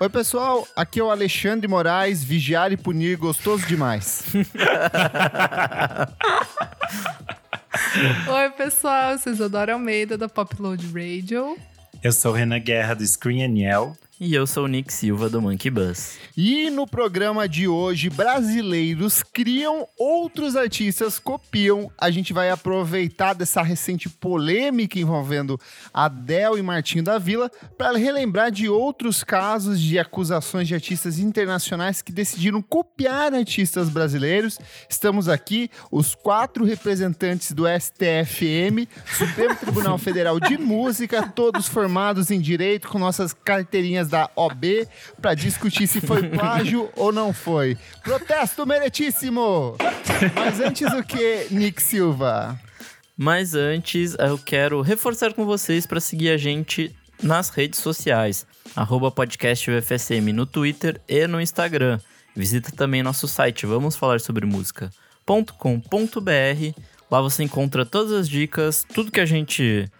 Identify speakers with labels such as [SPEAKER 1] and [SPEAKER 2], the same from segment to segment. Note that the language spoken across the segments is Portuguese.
[SPEAKER 1] Oi, pessoal. Aqui é o Alexandre Moraes, vigiar e punir gostoso demais.
[SPEAKER 2] Oi, pessoal. Vocês adoram Almeida da Popload Radio.
[SPEAKER 3] Eu sou Renan Guerra do Screen and Yell.
[SPEAKER 4] E eu sou o Nick Silva do Monkey Bus.
[SPEAKER 1] E no programa de hoje, brasileiros criam, outros artistas copiam. A gente vai aproveitar dessa recente polêmica envolvendo Adele e Martinho da Vila para relembrar de outros casos de acusações de artistas internacionais que decidiram copiar artistas brasileiros. Estamos aqui, os quatro representantes do STFM, Supremo Tribunal Federal de Música, todos formados em direito com nossas carteirinhas da OB para discutir se foi plágio ou não foi. Protesto meritíssimo! Mas antes o que, Nick Silva?
[SPEAKER 4] Mas antes, eu quero reforçar com vocês para seguir a gente nas redes sociais, arroba podcast UFSM no Twitter e no Instagram. Visita também nosso site vamos falar sobre música.com.br. Lá você encontra todas as dicas, tudo que a gente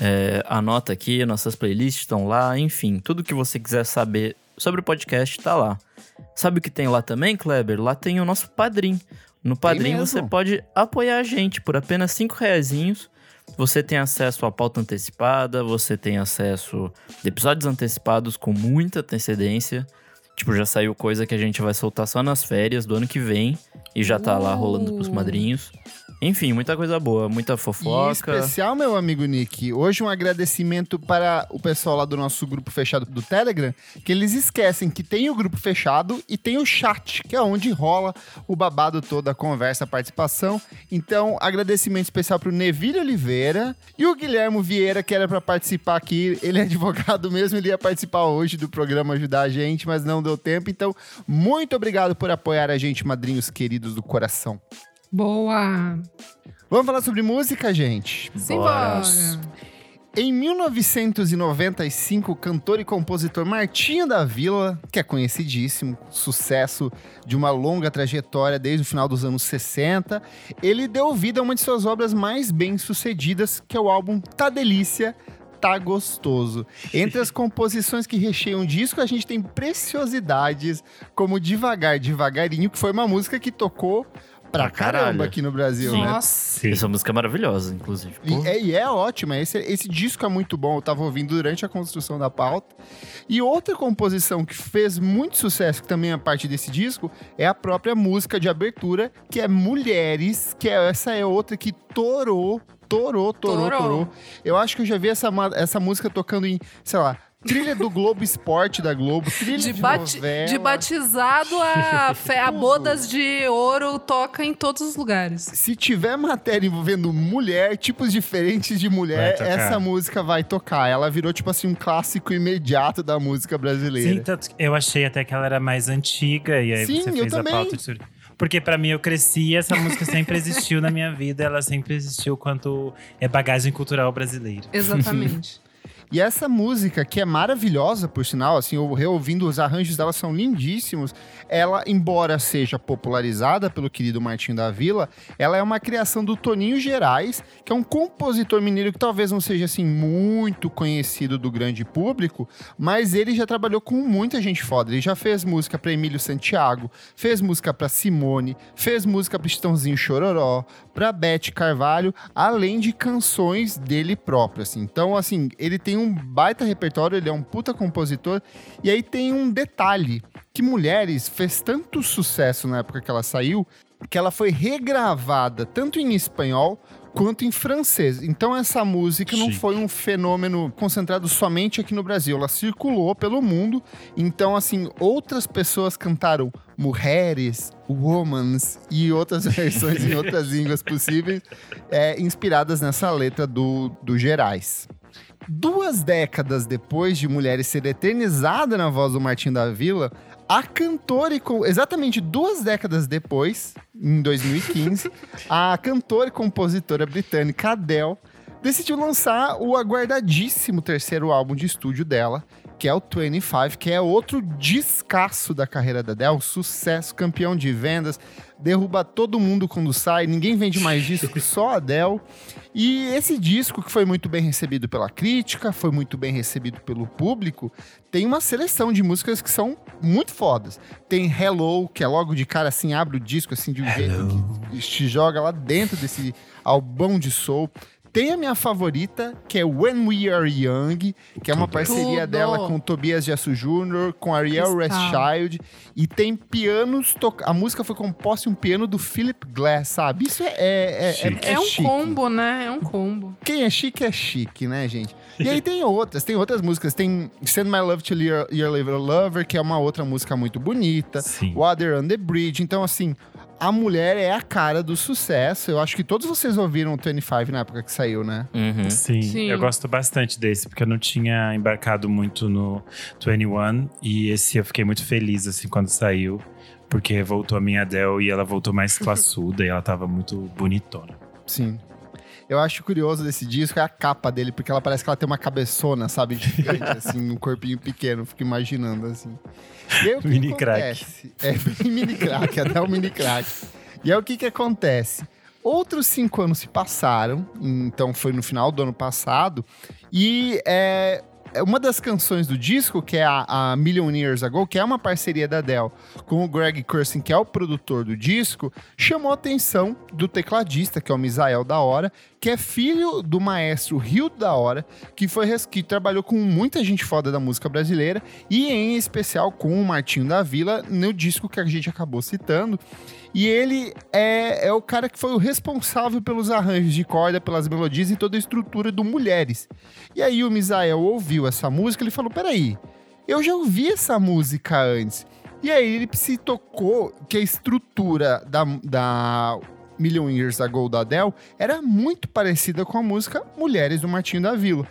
[SPEAKER 4] é, anota aqui, nossas playlists estão lá, enfim, tudo que você quiser saber sobre o podcast está lá. Sabe o que tem lá também, Kleber? Lá tem o nosso padrinho. No padrinho você pode apoiar a gente por apenas 5 reais. Você tem acesso à pauta antecipada, você tem acesso a episódios antecipados com muita antecedência. Tipo, já saiu coisa que a gente vai soltar só nas férias do ano que vem e já tá lá rolando pros madrinhos. Enfim, muita coisa boa, muita fofoca.
[SPEAKER 1] E especial, meu amigo Nick, hoje um agradecimento para o pessoal lá do nosso grupo fechado do Telegram, que eles esquecem que tem o grupo fechado e tem o chat, que é onde rola o babado todo, a conversa, a participação. Então, agradecimento especial para o Neville Oliveira e o Guilherme Vieira, que era para participar aqui. Ele é advogado mesmo, ele ia participar hoje do programa ajudar a gente, mas não deu tempo. Então, muito obrigado por apoiar a gente, madrinhos queridos do coração.
[SPEAKER 2] Boa!
[SPEAKER 1] Vamos falar sobre música, gente?
[SPEAKER 2] Simbora!
[SPEAKER 1] Em 1995, o cantor e compositor Martinho da Vila, que é conhecidíssimo, sucesso de uma longa trajetória desde o final dos anos 60, ele deu vida a uma de suas obras mais bem-sucedidas, que é o álbum Tá Delícia, Tá Gostoso. Entre as composições que recheiam o disco, a gente tem preciosidades como Devagar, Devagarinho, que foi uma música que tocou pra caramba aqui no Brasil,
[SPEAKER 4] Sim.
[SPEAKER 1] né?
[SPEAKER 2] Nossa!
[SPEAKER 4] Essa música é maravilhosa, inclusive.
[SPEAKER 1] E é, e é ótima, esse, esse disco é muito bom, eu tava ouvindo durante a construção da pauta. E outra composição que fez muito sucesso, que também é parte desse disco, é a própria música de abertura, que é Mulheres, que é, essa é outra que torou, torou, torou,
[SPEAKER 2] Torou.
[SPEAKER 1] Eu acho que eu já vi essa, essa música tocando em, sei lá, trilha do Globo Esporte da Globo, trilha
[SPEAKER 2] De,
[SPEAKER 1] de,
[SPEAKER 2] bati-
[SPEAKER 1] novela.
[SPEAKER 2] de batizado a, fe- a bodas de ouro toca em todos os lugares.
[SPEAKER 1] Se tiver matéria envolvendo mulher, tipos diferentes de mulher, essa música vai tocar. Ela virou, tipo assim, um clássico imediato da música brasileira.
[SPEAKER 3] Sim, tanto eu achei até que ela era mais antiga e aí
[SPEAKER 1] Sim,
[SPEAKER 3] você
[SPEAKER 1] eu
[SPEAKER 3] fez a pauta de porque pra mim eu cresci e essa música sempre existiu na minha vida, ela sempre existiu quanto é bagagem cultural brasileira.
[SPEAKER 2] Exatamente.
[SPEAKER 1] E essa música, que é maravilhosa, por sinal, assim, eu reouvindo, os arranjos dela são lindíssimos. Ela, embora seja popularizada pelo querido Martinho da Vila, ela é uma criação do Toninho Gerais, que é um compositor mineiro que talvez não seja, assim, muito conhecido do grande público, mas ele já trabalhou com muita gente foda. Ele já fez música para Emílio Santiago, fez música para Simone, fez música para Estãozinho Chororó, para Beth Carvalho, além de canções dele próprio, assim. Então, assim, ele tem um baita repertório, ele é um puta compositor. E aí tem um detalhe, que Mulheres fez tanto sucesso na época que ela saiu, que ela foi regravada tanto em espanhol quanto em francês. Então essa música não
[SPEAKER 3] Chique.
[SPEAKER 1] foi um fenômeno concentrado somente aqui no Brasil, ela circulou pelo mundo. Então assim, outras pessoas cantaram Mulheres, Womans e outras versões em outras línguas possíveis, é, inspiradas nessa letra do, do Gerais. Duas décadas depois de Mulheres ser eternizada na voz do Martim da Vila, a cantora e com... exatamente duas décadas depois, em 2015, a cantora e compositora britânica Adele decidiu lançar o aguardadíssimo terceiro álbum de estúdio dela, que é o 25, que é outro descasso da carreira da Adele, sucesso, campeão de vendas, derruba todo mundo quando sai, ninguém vende mais disco, só a Adele. E esse disco, que foi muito bem recebido pela crítica, foi muito bem recebido pelo público, tem uma seleção de músicas que são muito fodas. Tem Hello, que é logo de cara assim, abre o disco assim de um jeito que te joga lá dentro desse albão de soul. Tem a minha favorita, que é When We Are Young, que é uma parceria
[SPEAKER 2] Tudo.
[SPEAKER 1] dela com Tobias Yasu Jr., com Ariel. Rothschild. E tem pianos. To... A música foi composta em um piano do Philip Glass, sabe? Isso é. é, é,
[SPEAKER 3] Chique.
[SPEAKER 1] é,
[SPEAKER 2] É, um
[SPEAKER 1] chique.
[SPEAKER 2] combo, né? É um combo.
[SPEAKER 1] Quem é chique é chique, né, gente? E aí tem outras, tem outras músicas. Tem Send My Love to Your, Your Little Lover, que é uma outra música muito bonita.
[SPEAKER 3] Sim.
[SPEAKER 1] Water on the Bridge. Então, assim, a mulher é a cara do sucesso. Eu acho que todos vocês ouviram o 25 na época que saiu, né?
[SPEAKER 4] Uhum.
[SPEAKER 3] Sim,
[SPEAKER 2] Sim.
[SPEAKER 3] eu gosto bastante desse, porque eu não tinha embarcado muito no 21 e esse eu fiquei muito feliz assim quando saiu, porque voltou a minha Adele e ela voltou mais classuda e ela tava muito bonitona.
[SPEAKER 1] Sim. Eu acho curioso desse disco é a capa dele, porque ela parece que ela tem uma cabeçona, sabe? Assim, um corpinho pequeno. Fico imaginando, assim. E aí,
[SPEAKER 3] Mini
[SPEAKER 1] acontece? É, bem mini crack, até o mini crack. E aí, o que que acontece? Outros cinco anos se passaram, então foi no final do ano passado, e é, é uma das canções do disco, que é a, a Million Years Ago, que é uma parceria da Adele com o Greg Kurstin, que é o produtor do disco, chamou a atenção do tecladista, que é o Misael da Hora, que é filho do maestro Rio da Hora, que foi que trabalhou com muita gente foda da música brasileira e em especial com o Martinho da Vila no disco que a gente acabou citando. E ele é, é o cara que foi o responsável pelos arranjos de corda, pelas melodias e toda a estrutura do Mulheres. E aí o Misael ouviu essa música e ele falou: peraí, eu já ouvi essa música antes. E aí ele se tocou que a estrutura da, da Million Years Ago da Adele era muito parecida com a música Mulheres do Martinho da Vila.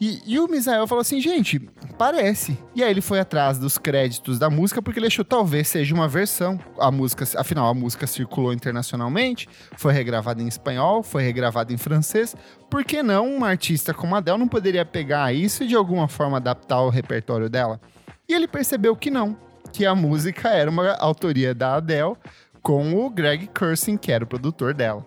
[SPEAKER 1] E, e o Misael falou assim, gente, parece. E aí ele foi atrás dos créditos da música porque ele achou talvez seja uma versão. A música, afinal, a música circulou internacionalmente, foi regravada em espanhol, foi regravada em francês. Por que não uma artista como a Adele não poderia pegar isso e de alguma forma adaptar o repertório dela? E ele percebeu que não, que a música era uma autoria da Adele com o Greg Kurstin, que era o produtor dela.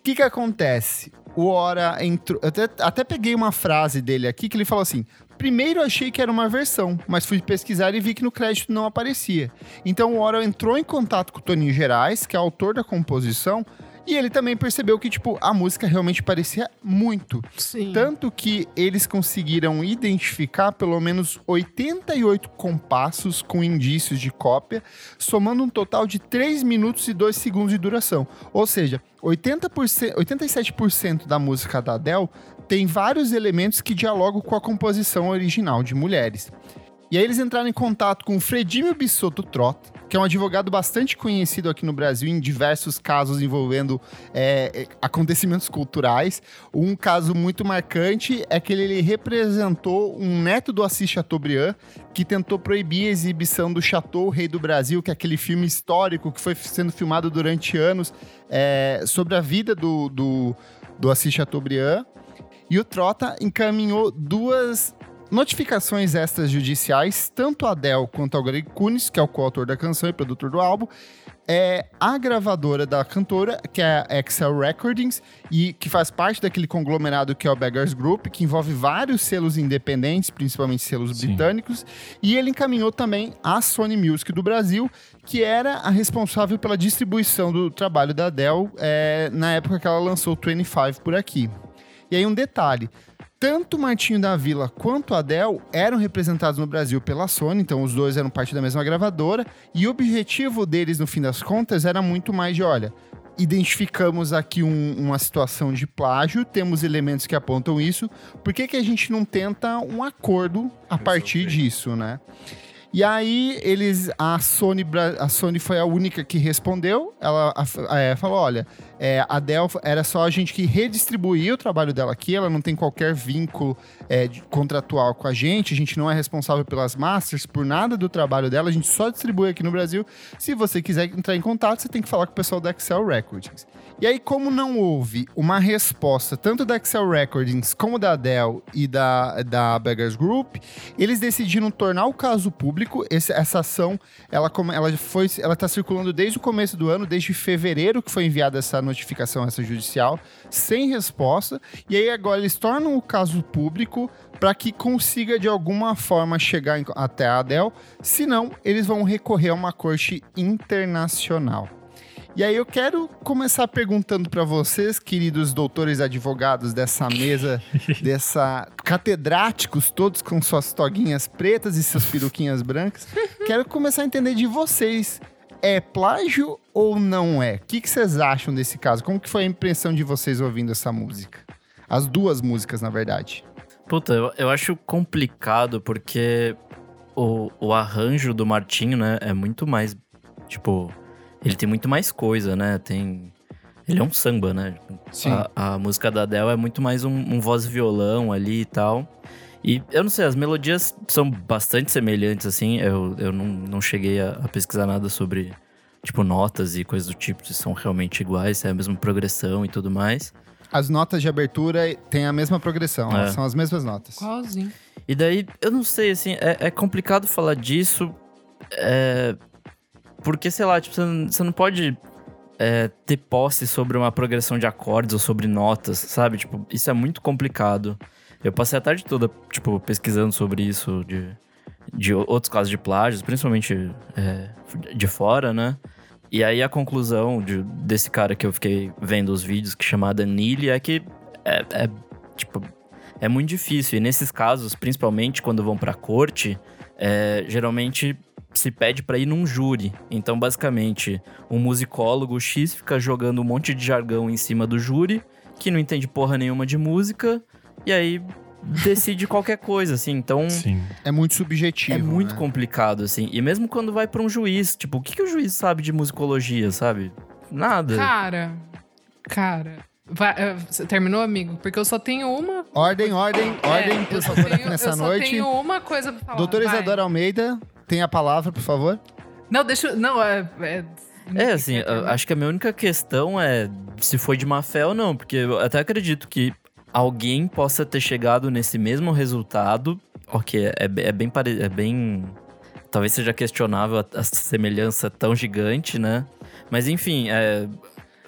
[SPEAKER 1] O que que acontece? O Hora entrou. Até, até peguei uma frase dele aqui que ele falou assim: Primeiro achei que era uma versão, mas fui pesquisar e vi que no crédito não aparecia. Então o Hora entrou em contato com o Toninho Gerais, que é autor da composição, e ele também percebeu que, tipo, a música realmente parecia muito.
[SPEAKER 2] Sim.
[SPEAKER 1] Tanto que eles conseguiram identificar pelo menos 88 compassos com indícios de cópia, somando um total de 3 minutos e 2 segundos de duração. Ou seja, 80%, 87% da música da Adele tem vários elementos que dialogam com a composição original de Mulheres. E aí eles entraram em contato com o Fredimio Bissotto Trota, que é um advogado bastante conhecido aqui no Brasil em diversos casos envolvendo é, é, acontecimentos culturais. Um caso muito marcante é que ele representou um neto do Assis Chateaubriand que tentou proibir a exibição do Chateau Rei do Brasil, que é aquele filme histórico que foi sendo filmado durante anos é, sobre a vida do, do, do Assis Chateaubriand. E o Trota encaminhou duas notificações extrajudiciais, tanto a Adele quanto ao Greg Kunis, que é o coautor da canção e produtor do álbum, é a gravadora da cantora, que é a Excel Recordings, e que faz parte daquele conglomerado que é o Beggars Group, que envolve vários selos independentes, principalmente selos
[SPEAKER 3] Sim.
[SPEAKER 1] britânicos, e ele encaminhou também a Sony Music do Brasil, que era a responsável pela distribuição do trabalho da Adele é, na época que ela lançou o 25 por aqui. E aí um detalhe, tanto o Martinho da Vila quanto a Adele eram representados no Brasil pela Sony, então os dois eram parte da mesma gravadora, e o objetivo deles, no fim das contas, era muito mais de, olha, identificamos aqui um- uma situação de plágio, temos elementos que apontam isso, por que, que a gente não tenta um acordo a partir disso, né? E aí eles, a Sony, a Sony foi a única que respondeu. Ela a- é, falou, olha, é, a Dell era só a gente que redistribuía o trabalho dela aqui. Ela não tem qualquer vínculo é, contratual com a gente. A gente não é responsável pelas masters, por nada do trabalho dela. A gente só distribui aqui no Brasil. Se você quiser entrar em contato, você tem que falar com o pessoal da Excel Recordings. E aí, como não houve uma resposta tanto da Excel Recordings como da Dell e da, da Beggars Group, eles decidiram tornar o caso público. Esse- essa ação, ela, come- ela foi, ela está circulando desde o começo do ano, desde fevereiro que foi enviada essa notificação essa judicial, sem resposta. E aí agora eles tornam o caso público para que consiga de alguma forma chegar em- até a Dell. Senão, eles vão recorrer a uma corte internacional. E aí eu quero começar perguntando para vocês, queridos doutores advogados dessa mesa, dessa catedráticos todos com suas toguinhas pretas e suas peruquinhas brancas. Quero começar a entender de vocês. É plágio ou não é? O que, vocês acham desse caso? Como que foi a impressão de vocês ouvindo essa música? As duas músicas, na verdade.
[SPEAKER 4] Puta, eu, eu acho complicado porque o, o arranjo do Martinho, né, é muito mais. Tipo, ele tem muito mais coisa, né? Tem. Ele é um samba, né?
[SPEAKER 1] Sim.
[SPEAKER 4] A, a música da Adele é muito mais um, um voz e violão ali e tal. E eu não sei, as melodias são bastante semelhantes, assim. Eu, eu não, não cheguei a, a pesquisar nada sobre, tipo, notas e coisas do tipo, se são realmente iguais, se é a mesma progressão e tudo mais.
[SPEAKER 1] As notas de abertura têm a mesma progressão,
[SPEAKER 4] É.
[SPEAKER 1] são as mesmas notas.
[SPEAKER 2] Igualzinho.
[SPEAKER 4] E daí, eu não sei, assim, é, é complicado falar disso. é, porque, sei lá, tipo, você não, você não pode é, ter posse sobre uma progressão de acordes ou sobre notas, sabe? Tipo, isso é muito complicado. Eu passei a tarde toda, tipo, pesquisando sobre isso de, de outros casos de plágios, principalmente é, de fora, né? E aí a conclusão de- desse cara que eu fiquei vendo os vídeos, que chama Danili, é que é, é, tipo, é muito difícil. E nesses casos, principalmente quando vão pra corte, é, geralmente se pede pra ir num júri. Então, basicamente, um musicólogo X fica jogando um monte de jargão em cima do júri, que não entende porra nenhuma de música, e aí decide qualquer coisa, assim. Então,
[SPEAKER 3] Sim.
[SPEAKER 1] É muito subjetivo.
[SPEAKER 4] é muito
[SPEAKER 1] né?
[SPEAKER 4] complicado, assim. E mesmo quando vai pra um juiz, tipo, o que, que o juiz sabe de musicologia, sabe? Nada.
[SPEAKER 2] Cara, cara. Vai, eh, você terminou, amigo? Porque eu só tenho uma.
[SPEAKER 1] Ordem, ordem, ordem,
[SPEAKER 2] É,
[SPEAKER 1] por
[SPEAKER 2] eu só
[SPEAKER 1] favor,
[SPEAKER 2] tenho-
[SPEAKER 1] nessa
[SPEAKER 2] eu só
[SPEAKER 1] noite.
[SPEAKER 2] tenho uma coisa pra falar.
[SPEAKER 1] Doutora
[SPEAKER 2] vai.
[SPEAKER 1] Isadora Almeida, tem a palavra, por favor.
[SPEAKER 2] Não, deixa eu. Não, é. É,
[SPEAKER 4] É, assim, eu acho que a minha única questão é se foi de má fé ou não, porque eu até acredito que alguém possa ter chegado nesse mesmo resultado, ok, é, é bem pare... é bem... Talvez seja questionável a, a semelhança tão gigante, né? Mas enfim, é,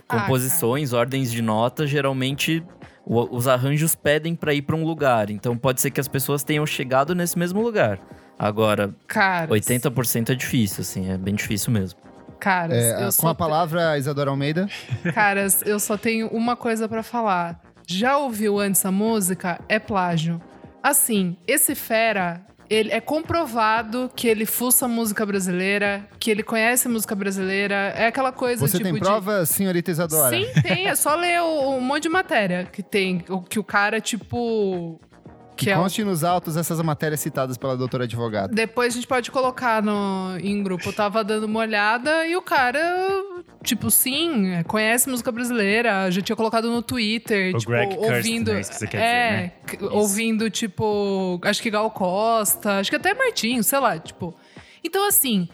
[SPEAKER 2] Ah,
[SPEAKER 4] composições, ordens de nota, geralmente o- os arranjos pedem pra ir pra um lugar. Então pode ser que as pessoas tenham chegado nesse mesmo lugar. Agora,
[SPEAKER 2] Cara.
[SPEAKER 4] 80% é difícil, assim, é bem difícil mesmo.
[SPEAKER 2] Caras,
[SPEAKER 1] É,
[SPEAKER 2] eu
[SPEAKER 1] com
[SPEAKER 2] só
[SPEAKER 1] a palavra, Isadora Almeida.
[SPEAKER 2] Caras, eu só tenho uma coisa pra falar. Já ouviu antes a música? É plágio. Assim, esse fera, ele é comprovado que ele fuça música brasileira, que ele conhece música brasileira. É aquela coisa
[SPEAKER 1] Você
[SPEAKER 2] tipo
[SPEAKER 1] tem
[SPEAKER 2] de-
[SPEAKER 1] prova, senhorita Isadora?
[SPEAKER 2] Sim, tem. É só ler o, um monte de matéria que tem. Que o cara, tipo.
[SPEAKER 1] Que
[SPEAKER 2] Que é
[SPEAKER 1] conste nos autos essas matérias citadas pela doutora advogada.
[SPEAKER 2] Depois a gente pode colocar no, em grupo. Eu tava dando uma olhada e o cara, tipo, sim, conhece música brasileira. Já tinha colocado no Twitter,
[SPEAKER 3] O
[SPEAKER 2] tipo,
[SPEAKER 3] Greg Kirsten,
[SPEAKER 2] ouvindo.
[SPEAKER 3] é isso que você quer
[SPEAKER 2] é,
[SPEAKER 3] dizer, né?
[SPEAKER 2] ouvindo, tipo, acho que Gal Costa, acho que até Martinho, sei lá, tipo. Então, assim.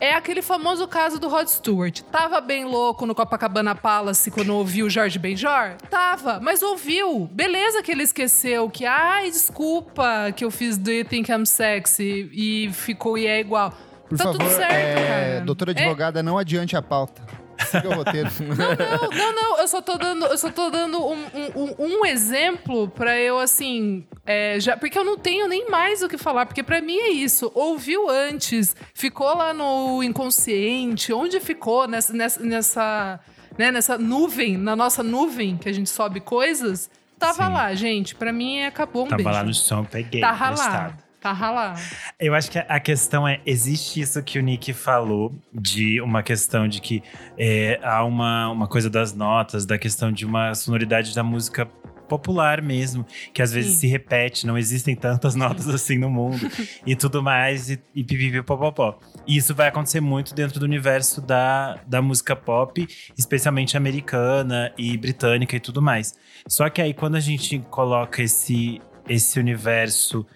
[SPEAKER 2] É aquele famoso caso do Rod Stewart. Tava bem louco no Copacabana Palace quando ouviu o Jorge Benjor? Tava, mas ouviu. Beleza que ele esqueceu que, ai, desculpa que eu fiz Do You Think I'm Sexy e ficou e é igual.
[SPEAKER 1] Por
[SPEAKER 2] tá
[SPEAKER 1] favor,
[SPEAKER 2] tudo certo,
[SPEAKER 1] é,
[SPEAKER 2] cara.
[SPEAKER 1] doutora
[SPEAKER 2] É-
[SPEAKER 1] advogada, não adiante a pauta. Siga o roteiro.
[SPEAKER 2] Não, não, não, eu só tô dando, eu só tô dando um, um- um- exemplo pra eu, assim, é, já, porque eu não tenho nem mais o que falar, porque pra mim é isso. Ouviu antes, ficou lá no inconsciente, onde ficou nessa, nessa, nessa, né, nessa nuvem, na nossa nuvem que a gente sobe coisas, tava
[SPEAKER 3] Sim.
[SPEAKER 2] lá, gente. Pra mim acabou um
[SPEAKER 3] Tava
[SPEAKER 2] beijo.
[SPEAKER 3] lá no chão, peguei.
[SPEAKER 2] Tá
[SPEAKER 3] no
[SPEAKER 2] tá ralado.
[SPEAKER 3] Eu acho que a questão é: existe isso que o Nick falou, de uma questão de que é, há uma, uma coisa das notas, da questão de uma sonoridade da música popular mesmo, que às vezes
[SPEAKER 2] Sim.
[SPEAKER 3] se repete, não existem tantas notas assim no mundo e tudo mais, e, e pipipi popopó. E isso vai acontecer muito dentro do universo da, da música pop, especialmente americana e britânica e tudo mais. Só que aí quando a gente coloca esse, esse universo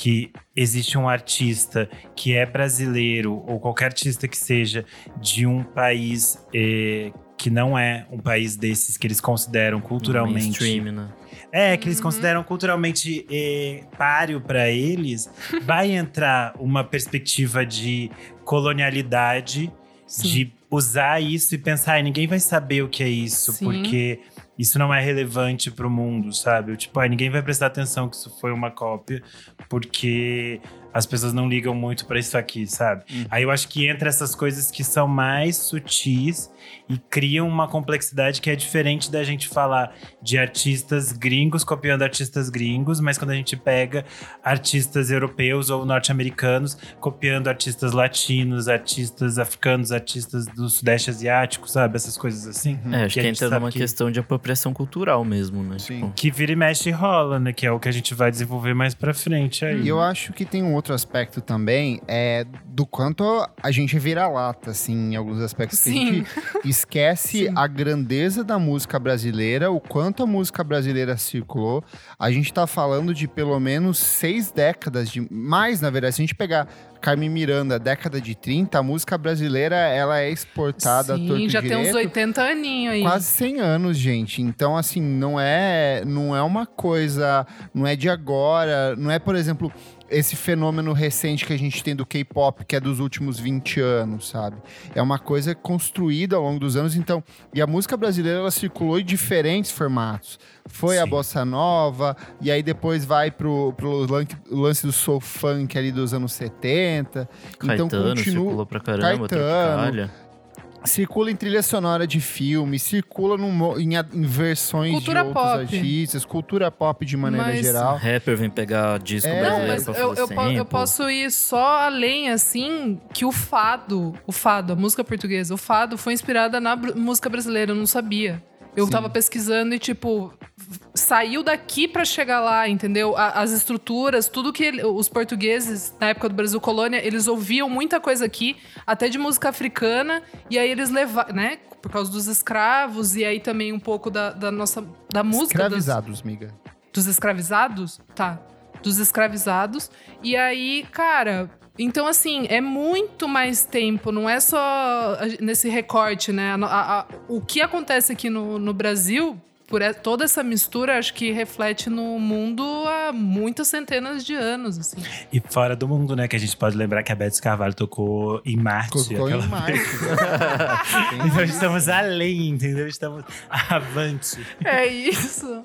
[SPEAKER 3] que existe um artista que é brasileiro, ou qualquer artista que seja de um país eh, que não é um país desses que eles consideram culturalmente.
[SPEAKER 4] Mainstream, né?
[SPEAKER 3] É, que eles
[SPEAKER 2] Uhum.
[SPEAKER 3] consideram culturalmente eh, páreo para eles, vai entrar uma perspectiva de colonialidade,
[SPEAKER 2] Sim.
[SPEAKER 3] de usar isso e pensar, "Ai, ninguém vai saber o que é isso,
[SPEAKER 2] Sim.
[SPEAKER 3] porque isso não é relevante pro mundo, sabe? Tipo, "Ai, ninguém vai prestar atenção que isso foi uma cópia, porque as pessoas não ligam muito pra isso aqui, sabe?
[SPEAKER 1] Uhum.
[SPEAKER 3] Aí eu acho que entra essas coisas que são mais sutis e criam uma complexidade que é diferente da gente falar de artistas gringos copiando artistas gringos, mas quando a gente pega artistas europeus ou norte-americanos copiando artistas latinos, artistas africanos, artistas do sudeste asiático, sabe? Essas coisas assim.
[SPEAKER 4] É, acho que,
[SPEAKER 3] a gente
[SPEAKER 4] entra numa
[SPEAKER 3] que-
[SPEAKER 4] questão de apropriação cultural mesmo, né?
[SPEAKER 1] Sim.
[SPEAKER 4] Tipo,
[SPEAKER 3] Que vira e mexe e rola, né? Que é o que a gente vai desenvolver mais pra frente aí.
[SPEAKER 1] E eu acho que tem um outro aspecto também, é do quanto a gente vira lata, assim, em alguns aspectos. Que a
[SPEAKER 2] Sim.
[SPEAKER 1] gente esquece
[SPEAKER 2] Sim.
[SPEAKER 1] a grandeza da música brasileira, o quanto a música brasileira circulou. A gente tá falando de pelo menos seis décadas, de mais, na verdade. Se a gente pegar Carmen Miranda, década de 30, a música brasileira, ela é exportada a torto
[SPEAKER 2] Sim,
[SPEAKER 1] e
[SPEAKER 2] já tem uns
[SPEAKER 1] direito.
[SPEAKER 2] 80 aninhos aí.
[SPEAKER 1] Quase 100 anos, gente. Então, assim, não é, não é uma coisa, não é de agora, não é, por exemplo, esse fenômeno recente que a gente tem do K-pop, que é dos últimos 20 anos, sabe? É uma coisa construída ao longo dos anos, então, e a música brasileira ela circulou em diferentes formatos. Foi a
[SPEAKER 3] Sim.
[SPEAKER 1] bossa nova, e aí depois vai pro, pro lan- lance do soul funk ali dos anos 70. então
[SPEAKER 4] Caetano
[SPEAKER 1] continua
[SPEAKER 4] circulou pra caramba,
[SPEAKER 1] Caetano, circula em trilha sonora de filme, circula num mo- em, a- em versões
[SPEAKER 2] Cultura
[SPEAKER 1] de outros
[SPEAKER 2] pop.
[SPEAKER 1] artistas, cultura pop de maneira
[SPEAKER 2] Mas-
[SPEAKER 1] geral.
[SPEAKER 4] Rapper vem pegar disco
[SPEAKER 1] É.
[SPEAKER 2] Não,
[SPEAKER 4] brasileiro
[SPEAKER 2] mas
[SPEAKER 4] pra
[SPEAKER 2] eu, eu, po- eu posso ir só além, assim, que o fado, o fado, a música portuguesa, o fado foi inspirada na música brasileira, eu não sabia. Eu
[SPEAKER 1] Sim.
[SPEAKER 2] tava pesquisando e, tipo, saiu daqui pra chegar lá, entendeu? As estruturas, tudo que ele- os portugueses, na época do Brasil Colônia, eles ouviam muita coisa aqui, até de música africana, e aí eles levaram, né? Por causa dos escravos, e aí também um pouco da, da nossa da música. das-
[SPEAKER 1] Escravizados, miga.
[SPEAKER 2] dos escravizados? Tá. Dos escravizados. E aí, cara. Então, assim, é muito mais tempo, não é só nesse recorte, né? A- a- o que acontece aqui no, no Brasil, por toda essa mistura, acho que reflete no mundo há muitas centenas de anos, assim.
[SPEAKER 3] E fora do mundo, né? Que a gente pode lembrar que a Beth Carvalho tocou em Marte. Aquela-
[SPEAKER 1] em Marte.
[SPEAKER 3] Então estamos além, entendeu? Estamos avante.
[SPEAKER 2] É isso.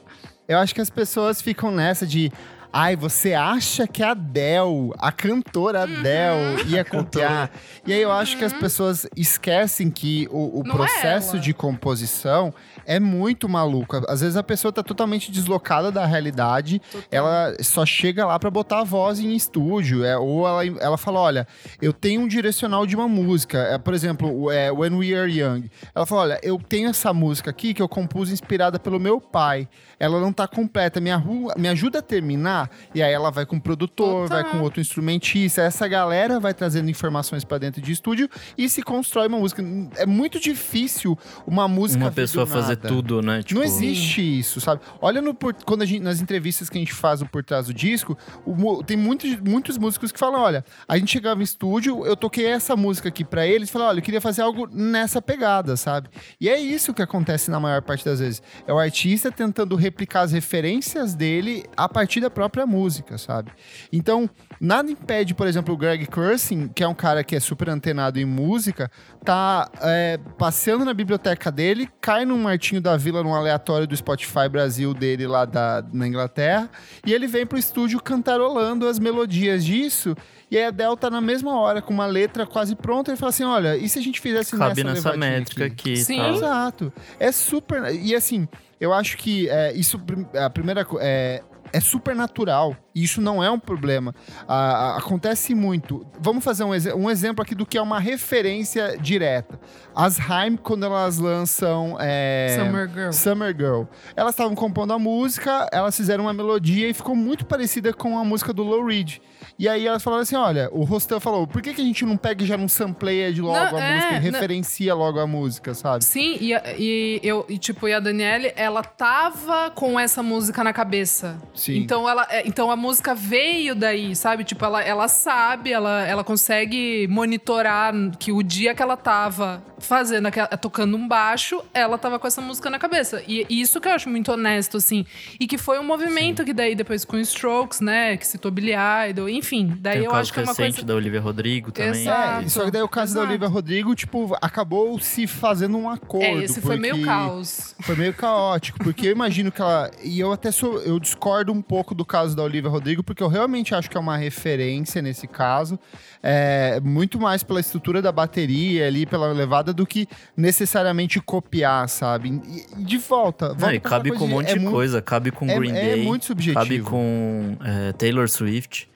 [SPEAKER 1] Eu acho que as pessoas ficam nessa de. Ai, você acha que a Adele, a cantora
[SPEAKER 2] Uhum.
[SPEAKER 1] Adele, ia copiar? E aí eu acho que as pessoas esquecem que o, o
[SPEAKER 2] é
[SPEAKER 1] processo
[SPEAKER 2] ela.
[SPEAKER 1] de composição é muito maluco. Às vezes a pessoa tá totalmente deslocada da realidade, ela só chega lá pra botar a voz em estúdio, é, ou ela, ela fala, olha, eu tenho um direcional de uma música, é, por exemplo, é, When We Are Young. Ela fala, olha, eu tenho essa música aqui que eu compus inspirada pelo meu pai. Ela não tá completa, me, arru- me ajuda a terminar? E aí ela vai com o produtor,
[SPEAKER 2] Total.
[SPEAKER 1] vai com outro instrumentista, essa galera vai trazendo informações pra dentro de estúdio e se constrói uma música. É muito difícil uma música
[SPEAKER 4] Uma pessoa fazer
[SPEAKER 1] nada.
[SPEAKER 4] tudo, né? Tipo,
[SPEAKER 1] Não existe isso, sabe? Olha no por- quando a gente, nas entrevistas que a gente faz o por trás do disco, o tem muitos, muitos músicos que falam: olha, a gente chegava em estúdio, eu toquei essa música aqui pra eles, falaram: olha, eu queria fazer algo nessa pegada, sabe? E é isso que acontece na maior parte das vezes. É o artista tentando replicar as referências dele a partir da própria música, sabe? Então, nada impede, por exemplo, o Greg Kursing, que é um cara que é super antenado em música, tá é, passeando na biblioteca dele, cai num Martinho da Vila, num aleatório do Spotify Brasil dele lá da, na Inglaterra, e ele vem pro estúdio cantarolando as melodias disso, e aí a Adele tá na mesma hora, com uma letra quase pronta, e fala assim, olha, e se a gente fizesse
[SPEAKER 4] cabe
[SPEAKER 1] nessa,
[SPEAKER 4] nessa métrica
[SPEAKER 1] aqui?
[SPEAKER 4] aqui.
[SPEAKER 2] Sim.
[SPEAKER 4] tal.
[SPEAKER 1] Exato. É super. E assim, eu acho que é, isso, a primeira é, é super natural E isso não é um problema. Ah, acontece muito. Vamos fazer um, exe- um exemplo aqui do que é uma referência direta. As Haim, quando elas lançam. é,
[SPEAKER 2] Summer Girl.
[SPEAKER 1] Summer Girl. Elas estavam compondo a música, elas fizeram uma melodia e ficou muito parecida com a música do Lou Reed. E aí elas falaram assim: olha, o Rostan falou, por que, que a gente não pega e já não sampleia de logo
[SPEAKER 2] Não,
[SPEAKER 1] a
[SPEAKER 2] é,
[SPEAKER 1] música e
[SPEAKER 2] não.
[SPEAKER 1] referencia logo a música, sabe?
[SPEAKER 2] Sim, e, e eu, e, tipo, e a Daniele, ela tava com essa música na cabeça.
[SPEAKER 1] Sim.
[SPEAKER 2] Então, ela, é, então a música veio daí, sabe? Tipo, ela, ela sabe, ela, ela consegue monitorar que o dia que ela tava fazendo, aquela- tocando um baixo, ela tava com essa música na cabeça. E, e isso que eu acho muito honesto, assim. E que foi um movimento que daí depois com Strokes, né? Que citou Billy Idol, enfim. Daí
[SPEAKER 4] Tem o
[SPEAKER 2] eu
[SPEAKER 4] caso
[SPEAKER 2] acho que é uma
[SPEAKER 4] recente
[SPEAKER 2] coisa...
[SPEAKER 4] da Olivia Rodrigo também.
[SPEAKER 2] Exato.
[SPEAKER 1] É, só que daí o caso da
[SPEAKER 2] Exato.
[SPEAKER 1] Olivia Rodrigo, tipo, acabou se fazendo um acordo.
[SPEAKER 2] É, esse foi meio caos.
[SPEAKER 1] Foi meio caótico, porque eu imagino que ela. E eu até sou. Eu discordo um pouco do caso da Olivia Rodrigo, porque eu realmente acho que é uma referência nesse caso. É, muito mais pela estrutura da bateria ali, pela levada, do que necessariamente copiar, sabe? E, de volta.
[SPEAKER 4] Não,
[SPEAKER 1] volta
[SPEAKER 4] e cabe com um monte
[SPEAKER 1] é
[SPEAKER 4] de
[SPEAKER 1] mu-
[SPEAKER 4] coisa. Cabe com
[SPEAKER 1] é-
[SPEAKER 4] Green
[SPEAKER 1] é
[SPEAKER 4] Day.
[SPEAKER 1] muito subjetivo.
[SPEAKER 4] Cabe com é, Taylor Swift.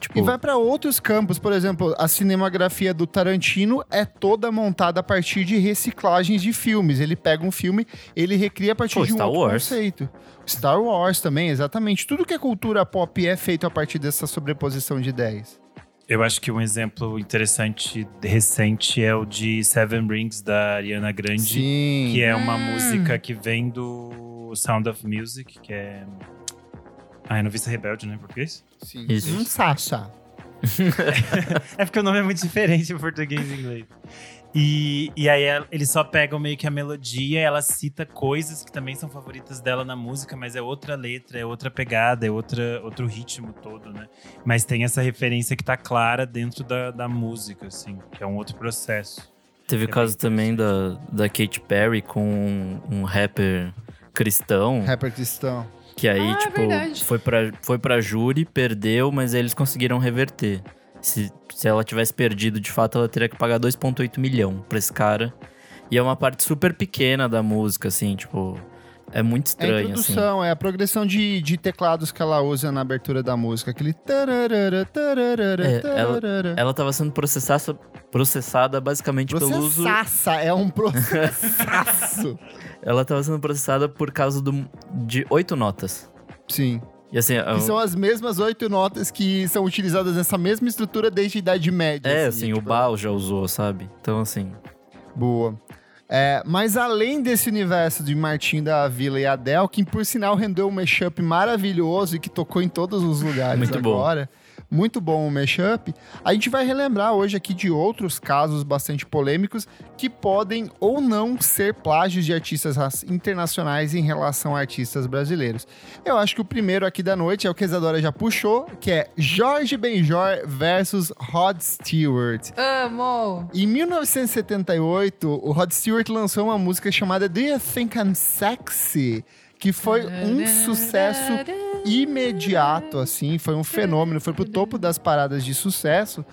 [SPEAKER 4] Tipo,
[SPEAKER 1] E vai pra outros campos, por exemplo, a cinematografia do Tarantino é toda montada a partir de reciclagens de filmes. Ele pega um filme, ele recria a partir
[SPEAKER 4] Pô,
[SPEAKER 1] de um
[SPEAKER 4] Star Wars.
[SPEAKER 1] conceito. Star Wars também, exatamente. Tudo que é cultura pop é feito a partir dessa sobreposição de ideias.
[SPEAKER 3] Eu acho que um exemplo interessante recente é o de Seven Rings da Ariana Grande,
[SPEAKER 1] Sim.
[SPEAKER 3] que é uma
[SPEAKER 2] Hum.
[SPEAKER 3] música que vem do Sound of Music, que é. Ah, é Rebelde, né, em português?
[SPEAKER 1] Sim.
[SPEAKER 4] Isso.
[SPEAKER 1] Hum, Sasha.
[SPEAKER 3] É porque o nome é muito diferente em português e inglês. E, e aí eles só pegam meio que a melodia, ela cita coisas que também são favoritas dela na música, mas é outra letra, é outra pegada, é outra, outro ritmo todo, né? Mas tem essa referência que tá clara dentro da, da música, assim, que é um outro processo.
[SPEAKER 4] teve o
[SPEAKER 3] é
[SPEAKER 4] caso também da, da Katy Perry com um, um rapper cristão.
[SPEAKER 1] Rapper cristão.
[SPEAKER 4] Que aí,
[SPEAKER 2] Ah, é
[SPEAKER 4] tipo,
[SPEAKER 2] verdade.
[SPEAKER 4] foi pra, foi pra júri, perdeu, mas aí eles conseguiram reverter. Se, se ela tivesse perdido, de fato, ela teria que pagar 2,8 milhão pra esse cara. E é uma parte super pequena da música, assim, tipo. É muito
[SPEAKER 1] É a
[SPEAKER 4] estranho, assim.
[SPEAKER 1] introdução, é a progressão de, de teclados que ela usa na abertura da música. Aquele. tararara, tararara,
[SPEAKER 4] É, ela-
[SPEAKER 1] tararara.
[SPEAKER 4] Ela tava sendo processada, processada basicamente pelo uso.
[SPEAKER 1] Processaça, é um processaço.
[SPEAKER 4] Ela tava sendo processada por causa do, de oito notas.
[SPEAKER 1] Sim.
[SPEAKER 4] E assim,
[SPEAKER 1] Que são as mesmas oito notas que são utilizadas nessa mesma estrutura desde a Idade Média.
[SPEAKER 4] é, assim, o
[SPEAKER 1] tipo,
[SPEAKER 4] Baal já usou, sabe? Então, assim.
[SPEAKER 1] Boa. É, mas além desse universo de Martim da Vila e Adele, que por sinal rendeu um mashup maravilhoso e que tocou em todos os lugares
[SPEAKER 4] Muito bom.
[SPEAKER 1] Muito bom o mashup. A gente vai relembrar hoje aqui de outros casos bastante polêmicos que podem ou não ser plágios de artistas internacionais em relação a artistas brasileiros. Eu acho que o primeiro aqui da noite é o que a Isadora já puxou, que é Jorge Benjor versus Rod Stewart.
[SPEAKER 2] Amo!
[SPEAKER 1] Em 1978, o Rod Stewart lançou uma música chamada Do You Think I'm Sexy? Que foi um sucesso imediato, assim, foi um fenômeno, foi pro topo das paradas de sucesso.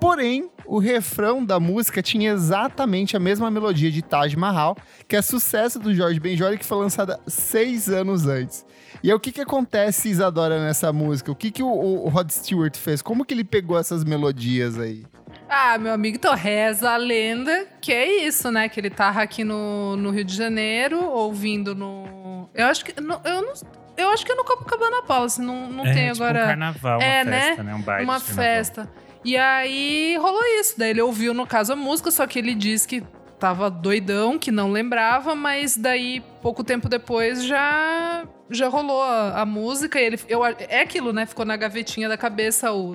[SPEAKER 1] Porém, o refrão da música tinha exatamente a mesma melodia de Taj Mahal, que é sucesso do Jorge Benjor e que foi lançada seis anos antes. E aí, o que que acontece, Isadora, nessa música? O que que o, o Rod Stewart fez? Como que ele pegou essas melodias aí?
[SPEAKER 2] Ah, meu amigo, então reza a lenda que é isso, né? Que ele tava aqui no, no Rio de Janeiro, ouvindo no. Eu acho que. no- eu, não, eu acho que é no Copacabana Palace, não, não
[SPEAKER 3] é
[SPEAKER 2] tem
[SPEAKER 3] tipo
[SPEAKER 2] agora.
[SPEAKER 3] um carnaval, uma
[SPEAKER 2] É, né?
[SPEAKER 3] festa, né? Um baile
[SPEAKER 2] uma festa. E aí rolou isso. Daí ele ouviu, no caso, a música, só que ele disse que tava doidão, que não lembrava, mas daí, pouco tempo depois, já já rolou a, a música e ele eu, é aquilo, né? Ficou na gavetinha da cabeça o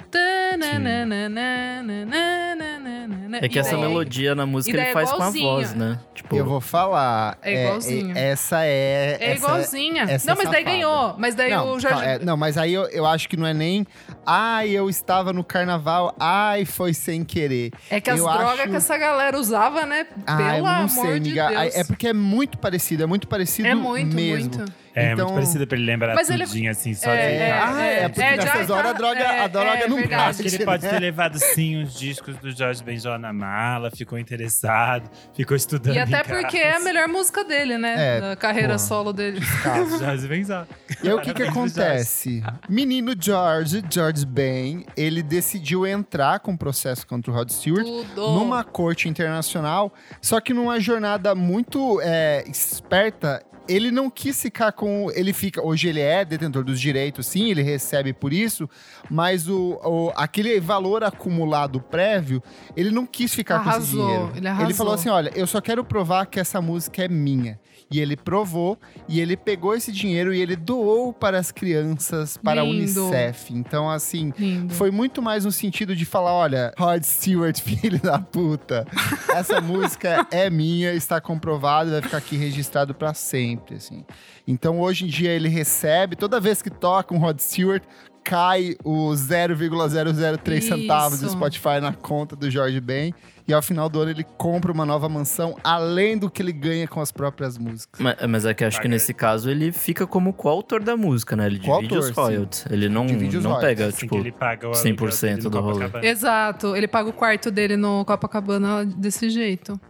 [SPEAKER 4] É que essa
[SPEAKER 2] daí-
[SPEAKER 4] melodia na música
[SPEAKER 2] daí
[SPEAKER 4] ele
[SPEAKER 2] é
[SPEAKER 4] faz com a voz, né? Tipo,
[SPEAKER 1] Eu vou falar.
[SPEAKER 2] É igualzinho.
[SPEAKER 1] essa é.
[SPEAKER 2] É
[SPEAKER 1] essa
[SPEAKER 2] igualzinha.
[SPEAKER 1] essa
[SPEAKER 2] não,
[SPEAKER 1] é
[SPEAKER 2] mas daí
[SPEAKER 1] safada.
[SPEAKER 2] ganhou. Mas daí
[SPEAKER 1] não,
[SPEAKER 2] o Jorge.
[SPEAKER 1] é, não, mas aí eu, eu acho que não é nem. Ai, eu estava no carnaval. Ai, foi sem querer.
[SPEAKER 2] É que as
[SPEAKER 1] eu
[SPEAKER 2] drogas
[SPEAKER 1] acho-
[SPEAKER 2] que essa galera usava, né? Pelo
[SPEAKER 1] eu não
[SPEAKER 2] amor
[SPEAKER 1] sei,
[SPEAKER 2] de
[SPEAKER 1] amiga.
[SPEAKER 2] Deus.
[SPEAKER 1] É porque é muito parecido, é muito parecido
[SPEAKER 2] É muito,
[SPEAKER 1] mesmo.
[SPEAKER 2] muito.
[SPEAKER 3] É,
[SPEAKER 1] Então-
[SPEAKER 3] muito parecido pra ele lembrar
[SPEAKER 2] Mas ele-
[SPEAKER 3] tudinho, assim, só
[SPEAKER 2] É,
[SPEAKER 3] de...
[SPEAKER 1] É, ah, é, porque
[SPEAKER 2] é,
[SPEAKER 1] nessas
[SPEAKER 2] já
[SPEAKER 1] horas a
[SPEAKER 2] tá-
[SPEAKER 1] droga,
[SPEAKER 2] é,
[SPEAKER 1] a droga
[SPEAKER 2] é
[SPEAKER 1] não
[SPEAKER 2] verdade.
[SPEAKER 3] Acho que ele
[SPEAKER 1] bate,
[SPEAKER 3] pode
[SPEAKER 1] né?
[SPEAKER 3] ter levado sim os discos do Jorge Benjor na mala, ficou interessado, ficou estudando.
[SPEAKER 2] E até porque é a melhor música dele, né?
[SPEAKER 1] É,
[SPEAKER 2] da carreira
[SPEAKER 1] pô.
[SPEAKER 2] solo dele.
[SPEAKER 3] Se pensar.
[SPEAKER 1] E aí o que que
[SPEAKER 3] Jorge.
[SPEAKER 1] acontece? Menino George, George Ben, ele decidiu entrar com processo contra o Rod Stewart
[SPEAKER 2] Tudo.
[SPEAKER 1] numa corte internacional, só que numa jornada muito é, esperta. Ele não quis ficar com. Ele fica. Hoje ele é detentor dos direitos, sim, ele recebe por isso, mas o, o- aquele valor acumulado prévio, ele não quis ficar com esse
[SPEAKER 2] Arrasou,
[SPEAKER 1] dinheiro.
[SPEAKER 2] ele arrasou.
[SPEAKER 1] falou assim: olha, eu só quero provar que essa música é minha. E ele provou, e ele pegou esse dinheiro e ele doou para as crianças, para a
[SPEAKER 2] Lindo.
[SPEAKER 1] Unicef. Então, assim,
[SPEAKER 2] Lindo.
[SPEAKER 1] foi muito mais no sentido de falar: olha, Rod Stewart, filho da puta, essa música é minha, está comprovado, vai ficar aqui registrado para sempre, assim. Então, hoje em dia, ele recebe, toda vez que toca um Rod Stewart, cai o 0,003 centavos do. Spotify na conta do Jorge Ben. E ao final do ano ele compra uma nova mansão, além do que ele ganha com as próprias músicas.
[SPEAKER 4] Mas, mas é que acho que nesse caso ele fica como coautor da música, né? Ele divide os
[SPEAKER 1] sim.
[SPEAKER 4] royalties. Ele não, não
[SPEAKER 1] royalties.
[SPEAKER 4] pega,
[SPEAKER 3] Assim
[SPEAKER 4] tipo.
[SPEAKER 3] que ele paga o
[SPEAKER 4] 100%
[SPEAKER 3] aluguel dele no
[SPEAKER 4] do rolê.
[SPEAKER 2] Exato. Ele paga o quarto dele no Copacabana desse jeito.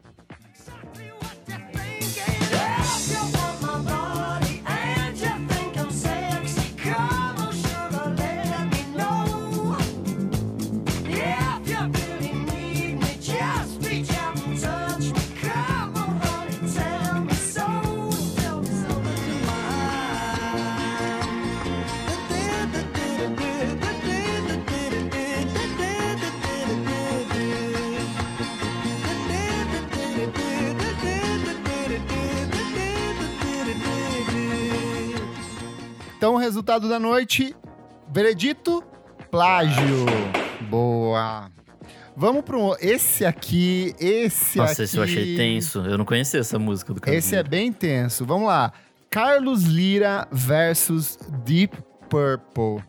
[SPEAKER 1] Então, o resultado da noite: veredito, plágio. Boa. Vamos para um. Esse aqui, esse
[SPEAKER 4] Nossa,
[SPEAKER 1] aqui.
[SPEAKER 4] esse eu achei tenso. Eu não conhecia essa música do Carlos
[SPEAKER 1] Esse é bem tenso. Vamos lá. Carlos Lira versus Deep Purple.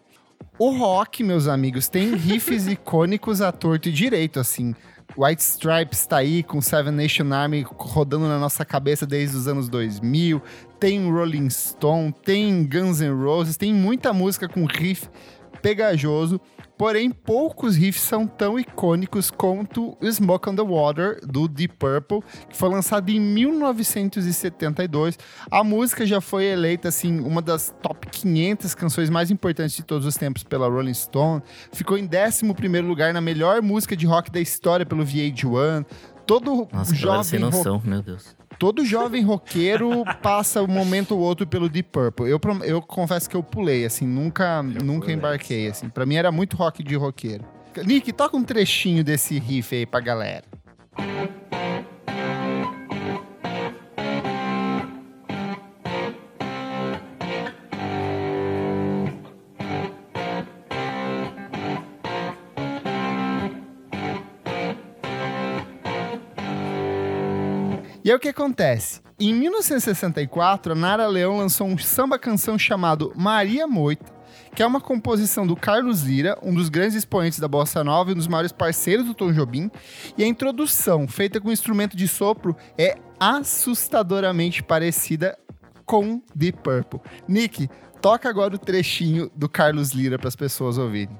[SPEAKER 1] O rock, meus amigos, tem riffs icônicos à torto e direito, assim. White Stripes tá aí com Seven Nation Army rodando na nossa cabeça desde os anos 2000. Tem Rolling Stone, tem Guns N' Roses, tem muita música com riff pegajoso. Porém, poucos riffs são tão icônicos quanto Smoke on the Water, do Deep Purple, que foi lançado em 1972. A música já foi eleita, assim, uma das top 500 canções mais importantes de todos os tempos pela Rolling Stone. Ficou em 11º lugar na melhor música de rock da história pelo VH1. Todo
[SPEAKER 4] Nossa,
[SPEAKER 1] jovem rock
[SPEAKER 4] noção, meu Deus.
[SPEAKER 1] Todo jovem roqueiro passa um momento ou outro pelo Deep Purple. Eu, eu confesso que eu pulei, assim, nunca, nunca
[SPEAKER 3] pulei,
[SPEAKER 1] embarquei, assim. Pra mim era muito rock de roqueiro. Nick, toca um trechinho desse riff aí pra galera. E aí o que acontece? Em 1964, a Nara Leão lançou um samba canção chamado Maria Moita, que é uma composição do Carlos Lira, um dos grandes expoentes da bossa nova e um dos maiores parceiros do Tom Jobim. E a introdução, feita com instrumento de sopro, é assustadoramente parecida com Deep Purple. Nick, toca agora o trechinho do Carlos Lira para as pessoas ouvirem.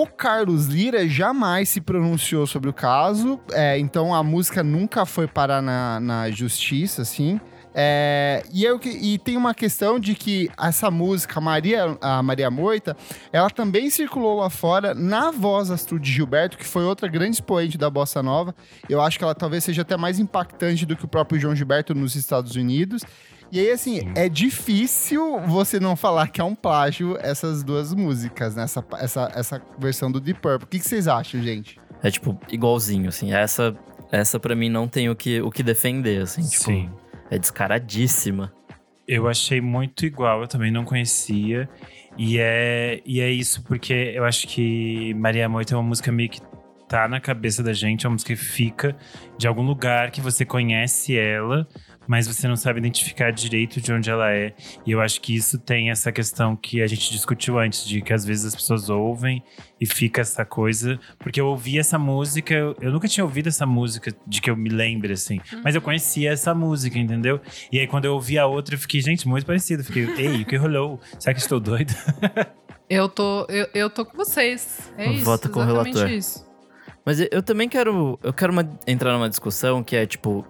[SPEAKER 1] O Carlos Lira jamais se pronunciou sobre o caso, é, então a música nunca foi parar na, na justiça, assim. É, e, eu, que- e tem uma questão de que essa música, Maria, a Maria Moita, ela também circulou lá fora na voz Astrid Gilberto, que foi outra grande expoente da bossa nova. Eu acho que ela talvez seja até mais impactante do que o próprio João Gilberto nos Estados Unidos. E aí, assim, é difícil você não falar que é um plágio essas duas músicas, né? Essa, essa, essa versão do Deep Purple. O que, que vocês acham, gente?
[SPEAKER 4] É tipo, igualzinho, assim. Essa, essa pra mim não tem o que, o que defender, assim. Tipo,
[SPEAKER 3] Sim.
[SPEAKER 4] é descaradíssima.
[SPEAKER 3] Eu achei muito igual, eu também não conhecia. E é, e é isso, porque eu acho que Maria Moita é uma música meio que tá na cabeça da gente, é uma música que fica de algum lugar que você conhece ela, mas você não sabe identificar direito de onde ela é. E eu acho que isso tem essa questão que a gente discutiu antes, de que às vezes as pessoas ouvem e fica essa coisa. Porque eu ouvi essa música, eu nunca tinha ouvido essa música de que eu me lembre, assim. Mas eu conhecia essa música, entendeu? E aí quando eu ouvi a outra, eu fiquei, gente, muito parecido. Fiquei, ei, o que rolou? Será que estou doido?
[SPEAKER 2] Eu tô, eu, eu tô com vocês. É isso.
[SPEAKER 4] Vota com o relator.
[SPEAKER 2] isso.
[SPEAKER 4] Mas eu também quero. Eu quero uma- entrar numa discussão que é tipo.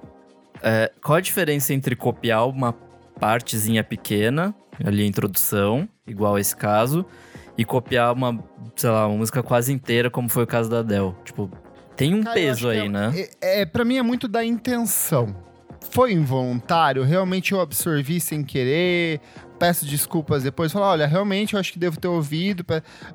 [SPEAKER 4] É, qual a diferença entre copiar uma partezinha pequena, ali a introdução, igual esse caso, e copiar uma, sei lá, uma música quase inteira, como foi o caso da Adele? Tipo, tem um
[SPEAKER 1] Cara,
[SPEAKER 4] peso aí,
[SPEAKER 1] é,
[SPEAKER 4] né?
[SPEAKER 1] É, é, pra mim é muito da intenção. Foi involuntário, realmente eu absorvi sem querer. Peço desculpas depois. Falar, olha, realmente eu acho que devo ter ouvido.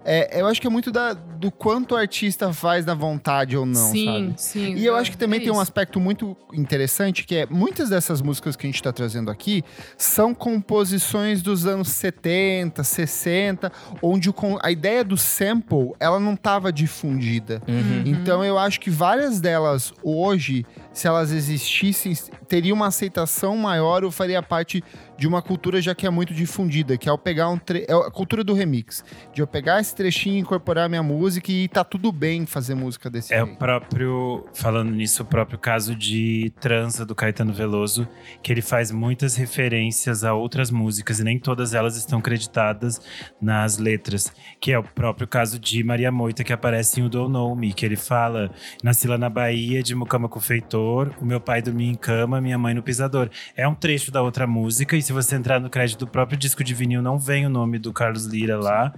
[SPEAKER 1] É, eu acho que é muito da, do quanto o artista faz na vontade ou não,
[SPEAKER 2] sim,
[SPEAKER 1] sabe?
[SPEAKER 2] sim.
[SPEAKER 1] E eu
[SPEAKER 2] é-
[SPEAKER 1] acho que também
[SPEAKER 2] é
[SPEAKER 1] tem um aspecto muito interessante, que é muitas dessas músicas que a gente está trazendo aqui são composições dos anos 70, 60, onde o a ideia do sample ela não estava difundida.
[SPEAKER 4] Uhum.
[SPEAKER 1] Então eu acho que várias delas hoje, se elas existissem, teriam uma aceitação maior ou faria parte de uma cultura já que é muito difundida, que é o pegar um tre- é a cultura do remix, de eu pegar esse trechinho, incorporar a minha música e tá tudo bem fazer música desse
[SPEAKER 3] É o
[SPEAKER 1] jeito.
[SPEAKER 3] próprio, falando nisso, o próprio caso de Transa do Caetano Veloso, que ele faz muitas referências a outras músicas e nem todas elas estão creditadas nas letras. Que é o próprio caso de Maria Moita, que aparece em O Don't Know Me, que ele fala: Nasci lá na Bahia, de mucama com feitor, o meu pai dormia em cama, minha mãe no pisador. É um trecho da outra música, e se você entrar no crédito do próprio disco de vinil, não vem o nome do Carlos Lira lá.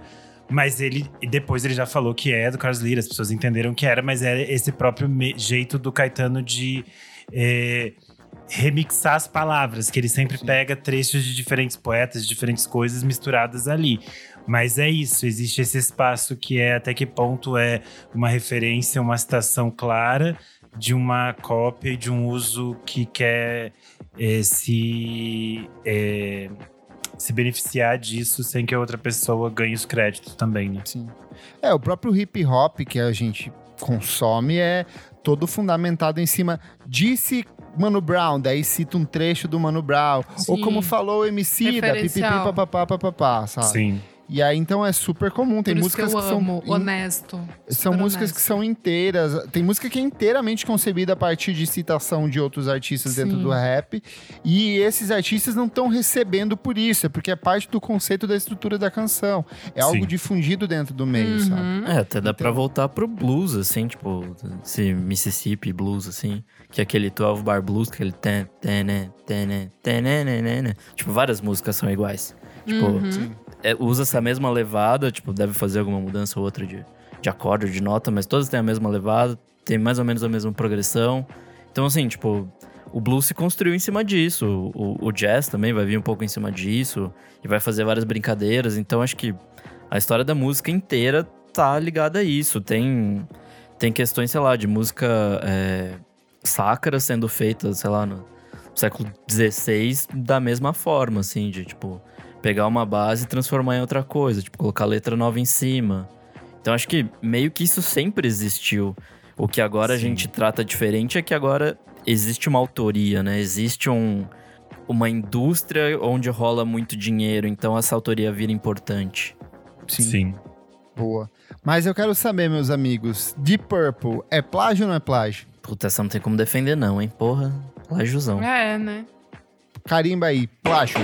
[SPEAKER 3] Mas ele, depois ele já falou que é do Carlos Lira, as pessoas entenderam que era, mas era esse próprio jeito do Caetano de é, remixar as palavras, que ele sempre pega trechos de diferentes poetas, de diferentes coisas misturadas ali. Mas é isso, existe esse espaço que é até que ponto é uma referência, uma citação clara de uma cópia e de um uso que quer é, se, é, se beneficiar disso sem que a outra pessoa ganhe os créditos também, né?
[SPEAKER 1] Sim. É, o próprio hip hop que a gente consome é todo fundamentado em cima disse Mano Brown, daí cita um trecho do Mano Brown. Ou
[SPEAKER 2] Sim.
[SPEAKER 1] como falou o MC da pipipi papapá papapá, sabe?
[SPEAKER 3] Sim.
[SPEAKER 1] E aí então é super comum, tem
[SPEAKER 2] Por isso que
[SPEAKER 1] músicas
[SPEAKER 2] eu
[SPEAKER 1] que,
[SPEAKER 2] amo,
[SPEAKER 1] são
[SPEAKER 2] honesto.
[SPEAKER 1] são músicas que
[SPEAKER 2] honesto.
[SPEAKER 1] são inteiras, tem música que é inteiramente concebida a partir de citação de outros artistas dentro
[SPEAKER 2] Sim.
[SPEAKER 1] do rap, e esses artistas não estão recebendo por isso, é porque é parte do conceito da estrutura da canção. É algo
[SPEAKER 3] Sim.
[SPEAKER 1] difundido dentro do meio,
[SPEAKER 2] Uhum.
[SPEAKER 1] sabe?
[SPEAKER 4] É, até dá
[SPEAKER 1] Então-
[SPEAKER 4] pra voltar pro blues, assim, tipo, esse Mississippi blues, assim, que é aquele 12 bar blues, aquele ten, tene, tene, tene, ne, ne, ne. Tipo, várias músicas são iguais. Tipo,
[SPEAKER 2] Uhum.
[SPEAKER 4] É, usa essa mesma levada, tipo, deve fazer alguma mudança ou outra de, de acorde, de nota, mas todas têm a mesma levada, tem mais ou menos a mesma progressão. Então, assim, tipo, o blues se construiu em cima disso. O, o jazz também vai vir um pouco em cima disso e vai fazer várias brincadeiras. Então, acho que a história da música inteira tá ligada a isso. Tem, tem questões, sei lá, de música é, sacra sendo feita, sei lá, no século XVI da mesma forma, assim, de tipo pegar uma base e transformar em outra coisa, tipo colocar letra nova em cima. Então acho que meio que isso sempre existiu. O que agora a
[SPEAKER 3] Sim.
[SPEAKER 4] gente trata diferente é que agora existe uma autoria, né? Existe um, uma indústria onde rola muito dinheiro, então essa autoria vira importante.
[SPEAKER 3] Sim.
[SPEAKER 1] Boa. Mas eu quero saber, meus amigos, Deep Purple é plágio ou não é plágio?
[SPEAKER 4] Puta, essa não tem como defender não, hein? Porra, plágiozão.
[SPEAKER 2] É, né?
[SPEAKER 1] Carimba aí, plágio.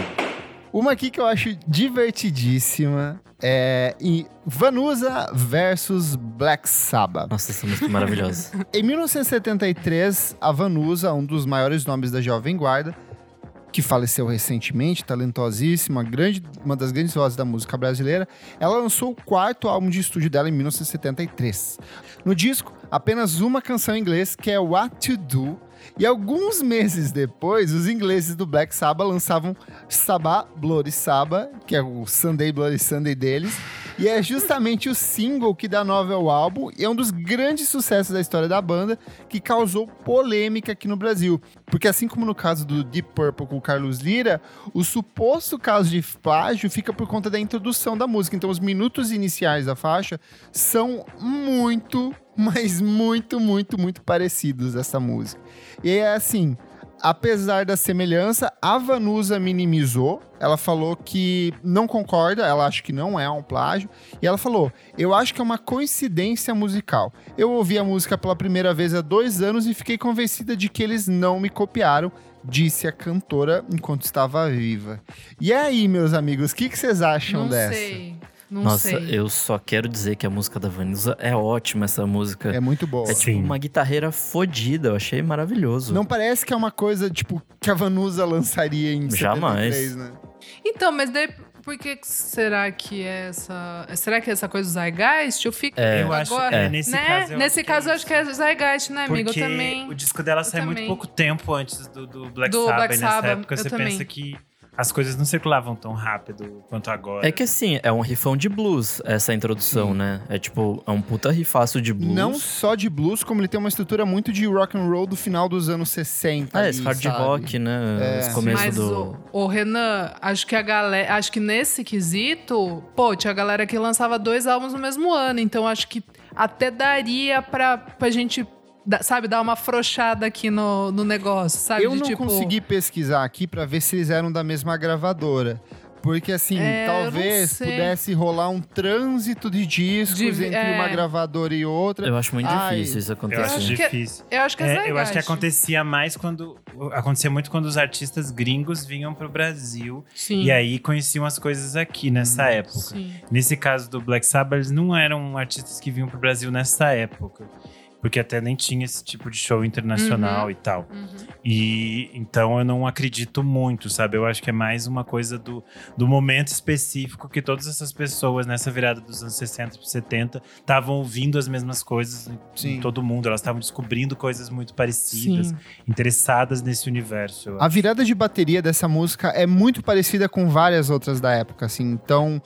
[SPEAKER 1] Uma aqui que eu acho divertidíssima é em Vanusa versus Black Sabbath.
[SPEAKER 4] Nossa, essa música é maravilhosa.
[SPEAKER 1] Em 1973, a Vanusa, um dos maiores nomes da Jovem Guarda, que faleceu recentemente, talentosíssima, grande, uma das grandes vozes da música brasileira, ela lançou o quarto álbum de estúdio dela em 1973. No disco, apenas uma canção em inglês, que é What to Do, e alguns meses depois, os ingleses do Black Sabbath lançavam Sabbath Bloody Sabbath, que é o Sunday Bloody Sunday deles, e é justamente o single que dá nome ao álbum e é um dos grandes sucessos da história da banda que causou polêmica aqui no Brasil. Porque assim como no caso do Deep Purple com o Carlos Lira, o suposto caso de plágio fica por conta da introdução da música. Então os minutos iniciais da faixa são muito, mas muito, muito, muito parecidos dessa música. E é assim, apesar da semelhança, a Vanusa minimizou. Ela falou que não concorda, ela acha que não é um plágio. E ela falou: Eu acho que é uma coincidência musical. Eu ouvi a música pela primeira vez há dois anos e fiquei convencida de que eles não me copiaram, disse a cantora enquanto estava viva. E aí, meus amigos, o que, que vocês acham
[SPEAKER 2] não
[SPEAKER 1] dessa?
[SPEAKER 2] sei. Não
[SPEAKER 4] Nossa,
[SPEAKER 2] sei.
[SPEAKER 4] eu só quero dizer que a música da Vanessa é ótima, essa música.
[SPEAKER 1] É muito boa.
[SPEAKER 4] É tipo
[SPEAKER 3] Sim.
[SPEAKER 4] uma guitarreira fodida, eu achei maravilhoso.
[SPEAKER 1] Não parece que é uma coisa, tipo, que a Vanusa lançaria em
[SPEAKER 4] Jamais.
[SPEAKER 1] 73, né?
[SPEAKER 2] Então, mas daí, por que que será que é essa... Será que é essa coisa do Zeitgeist? Eu fico
[SPEAKER 4] É,
[SPEAKER 3] eu acho
[SPEAKER 2] agora...
[SPEAKER 3] é, nesse
[SPEAKER 2] né?
[SPEAKER 3] caso. eu
[SPEAKER 2] Nesse
[SPEAKER 3] acho
[SPEAKER 2] caso,
[SPEAKER 3] que
[SPEAKER 2] eu acho que é Zeitgeist, né, amigo?
[SPEAKER 3] Porque
[SPEAKER 2] Eu também.
[SPEAKER 3] o disco dela sai muito
[SPEAKER 2] também.
[SPEAKER 3] pouco tempo antes do, do Black
[SPEAKER 2] Do
[SPEAKER 3] Sabbath.
[SPEAKER 2] Black
[SPEAKER 3] e nessa
[SPEAKER 2] Sabbath,
[SPEAKER 3] época
[SPEAKER 2] eu
[SPEAKER 3] você
[SPEAKER 2] também.
[SPEAKER 3] pensa que as coisas não circulavam tão rápido quanto agora.
[SPEAKER 4] É que assim, é um rifão de blues, essa introdução, né? É tipo, é um puta rifaço de blues.
[SPEAKER 1] Não só de blues, como ele tem uma estrutura muito de rock and roll do final dos anos 60.
[SPEAKER 4] É,
[SPEAKER 1] ali,
[SPEAKER 4] esse hard
[SPEAKER 1] sabe?
[SPEAKER 4] rock, né?
[SPEAKER 1] É.
[SPEAKER 4] Esse começo
[SPEAKER 2] Mas,
[SPEAKER 4] do.
[SPEAKER 2] o, o Renan, acho que a galera. Acho que nesse quesito, pô, tinha galera que lançava dois álbuns no mesmo ano. Então acho que até daria pra, pra gente, sabe, dar uma afrouxada aqui no, no negócio, sabe?
[SPEAKER 1] Eu
[SPEAKER 2] De,
[SPEAKER 1] não
[SPEAKER 2] tipo,
[SPEAKER 1] consegui pesquisar aqui pra ver se eles eram da mesma gravadora. Porque, assim,
[SPEAKER 2] É, eu
[SPEAKER 1] talvez pudesse rolar um trânsito de discos
[SPEAKER 2] De-
[SPEAKER 1] entre
[SPEAKER 2] é.
[SPEAKER 1] uma gravadora e outra.
[SPEAKER 4] Eu acho muito
[SPEAKER 1] Ai,
[SPEAKER 4] difícil isso
[SPEAKER 3] Eu
[SPEAKER 4] acontecer.
[SPEAKER 3] acho
[SPEAKER 2] acho que-
[SPEAKER 3] difícil.
[SPEAKER 2] Eu acho que é,
[SPEAKER 3] É, eu acho que acontecia mais quando. Acontecia muito quando os artistas gringos vinham pro Brasil.
[SPEAKER 2] Sim.
[SPEAKER 3] E aí conheciam as coisas aqui nessa época.
[SPEAKER 2] Sim.
[SPEAKER 3] Nesse caso do Black Sabbath, eles não eram artistas que vinham pro Brasil nessa época. Porque até nem tinha esse tipo de show internacional
[SPEAKER 2] Uhum.
[SPEAKER 3] e tal.
[SPEAKER 2] Uhum.
[SPEAKER 3] E então eu não acredito muito, sabe? Eu acho que é mais uma coisa do, do momento específico que todas essas pessoas nessa virada dos anos 60 para 70 estavam ouvindo as mesmas coisas em-
[SPEAKER 1] Sim.
[SPEAKER 3] em todo mundo. Elas estavam descobrindo coisas muito parecidas,
[SPEAKER 2] Sim.
[SPEAKER 3] interessadas nesse universo.
[SPEAKER 1] A virada de bateria dessa música é muito parecida com várias outras da época, assim. Então,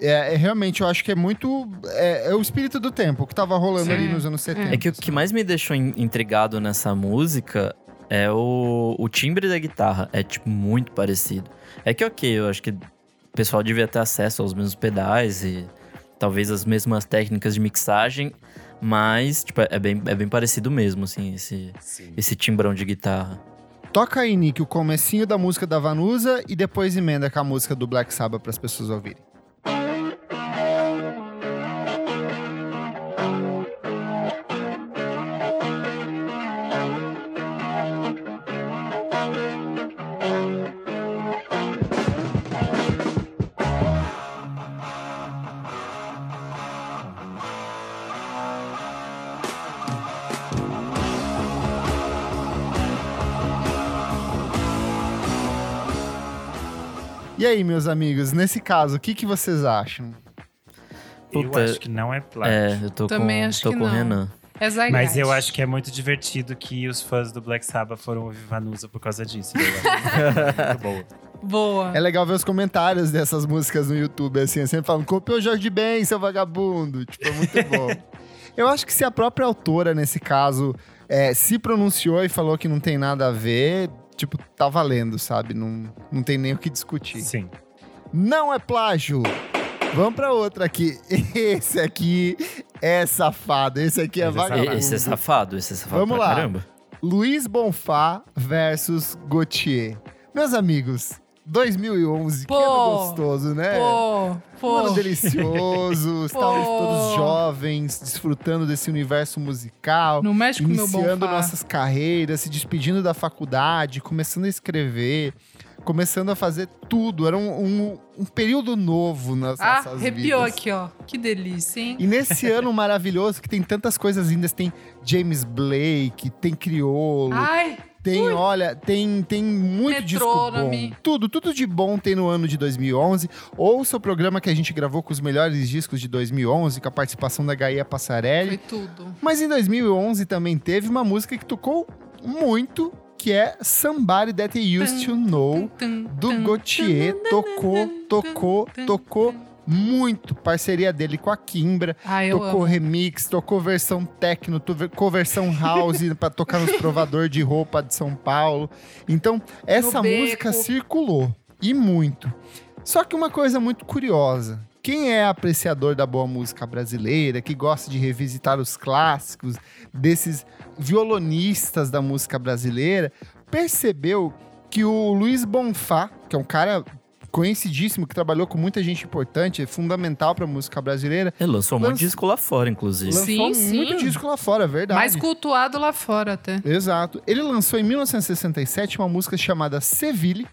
[SPEAKER 1] é, é realmente, eu acho que é muito. É, é o espírito do tempo, o que tava rolando
[SPEAKER 2] Sim.
[SPEAKER 1] ali nos anos 70.
[SPEAKER 4] É que o que mais me deixou in- intrigado nessa música é o, o timbre da guitarra. É, tipo, muito parecido. É que, ok, eu acho que o pessoal devia ter acesso aos mesmos pedais e talvez as mesmas técnicas de mixagem, mas, tipo, é bem, é bem parecido mesmo, assim, esse,
[SPEAKER 3] Sim.
[SPEAKER 4] esse timbrão de guitarra.
[SPEAKER 1] Toca aí, Nick, o comecinho da música da Vanusa e depois emenda com a música do Black Sabbath para as pessoas ouvirem. Aí, meus amigos, nesse caso, o que, que vocês acham?
[SPEAKER 3] Eu
[SPEAKER 4] Puta,
[SPEAKER 3] acho que não é plágio.
[SPEAKER 4] É, eu tô
[SPEAKER 2] Também
[SPEAKER 4] com,
[SPEAKER 2] acho
[SPEAKER 4] tô
[SPEAKER 2] que
[SPEAKER 4] com o
[SPEAKER 2] não.
[SPEAKER 4] Renan.
[SPEAKER 2] É.
[SPEAKER 3] Mas eu acho que é muito divertido que os fãs do Black Sabbath foram ouvir Vanusa por causa disso. Eu acho muito boa.
[SPEAKER 2] Boa.
[SPEAKER 1] É legal ver os comentários dessas músicas no YouTube, assim, sempre falando, copiou o Jorge Ben, seu vagabundo. Tipo, é muito bom. Eu acho que se a própria autora, nesse caso, é, se pronunciou e falou que não tem nada a ver, tipo, tá valendo, sabe? Não, não tem nem o que discutir.
[SPEAKER 3] Sim.
[SPEAKER 1] Não é plágio! Vamos pra outra aqui. Esse aqui é safado. Esse aqui é
[SPEAKER 3] Esse é
[SPEAKER 1] vagabundo.
[SPEAKER 3] safado.
[SPEAKER 4] Esse é safado, esse é safado
[SPEAKER 1] Vamos
[SPEAKER 4] pra
[SPEAKER 1] lá.
[SPEAKER 4] caramba.
[SPEAKER 1] Luiz Bonfá versus Gautier. Meus amigos, 2011, que
[SPEAKER 2] Pô.
[SPEAKER 1] ano gostoso, né?
[SPEAKER 2] Pô,
[SPEAKER 1] Um
[SPEAKER 2] pô.
[SPEAKER 1] ano delicioso, estávamos todos jovens, desfrutando desse universo musical,
[SPEAKER 2] Não mexe com o meu bom
[SPEAKER 1] iniciando nossas carreiras, se despedindo da faculdade, começando a escrever, começando a fazer tudo. Era um, um- um período novo nas
[SPEAKER 2] Ah,
[SPEAKER 1] nossas
[SPEAKER 2] arrepiou
[SPEAKER 1] vidas.
[SPEAKER 2] aqui, ó. Que delícia, hein?
[SPEAKER 1] E nesse ano maravilhoso que tem tantas coisas lindas, tem James Blake, tem Criolo,
[SPEAKER 2] Ai,
[SPEAKER 1] tem, olha, tem, tem muito disco bom. Tudo, tudo de bom tem no ano de 2011. Ouça o programa que a gente gravou com os melhores discos de 2011, com a participação da Gaia Passarelli.
[SPEAKER 2] foi tudo.
[SPEAKER 1] Mas em 2011 também teve uma música que tocou muito, que é Somebody That You Used to Know, do Gautier. Tocou, tocou, tocou muito. Parceria dele com a Kimbra.
[SPEAKER 2] Ah,
[SPEAKER 1] Tocou
[SPEAKER 2] amo.
[SPEAKER 1] remix, tocou versão techno, tocou versão house pra tocar nos provador de roupa de São Paulo. Então, essa música circulou e muito. Só que uma coisa muito curiosa. Quem é apreciador da boa música brasileira, que gosta de revisitar os clássicos desses violonistas da música brasileira, percebeu que o Luiz Bonfá, que é um cara conhecidíssimo, que trabalhou com muita gente importante, é fundamental pra música brasileira,
[SPEAKER 4] Ele lançou um monte
[SPEAKER 1] Lança-
[SPEAKER 4] de disco lá fora, inclusive.
[SPEAKER 2] Sim,
[SPEAKER 1] lançou
[SPEAKER 2] sim.
[SPEAKER 1] muito disco lá fora, é verdade.
[SPEAKER 2] Mais cultuado lá fora até.
[SPEAKER 1] Exato. Ele lançou em 1967 uma música chamada Seville.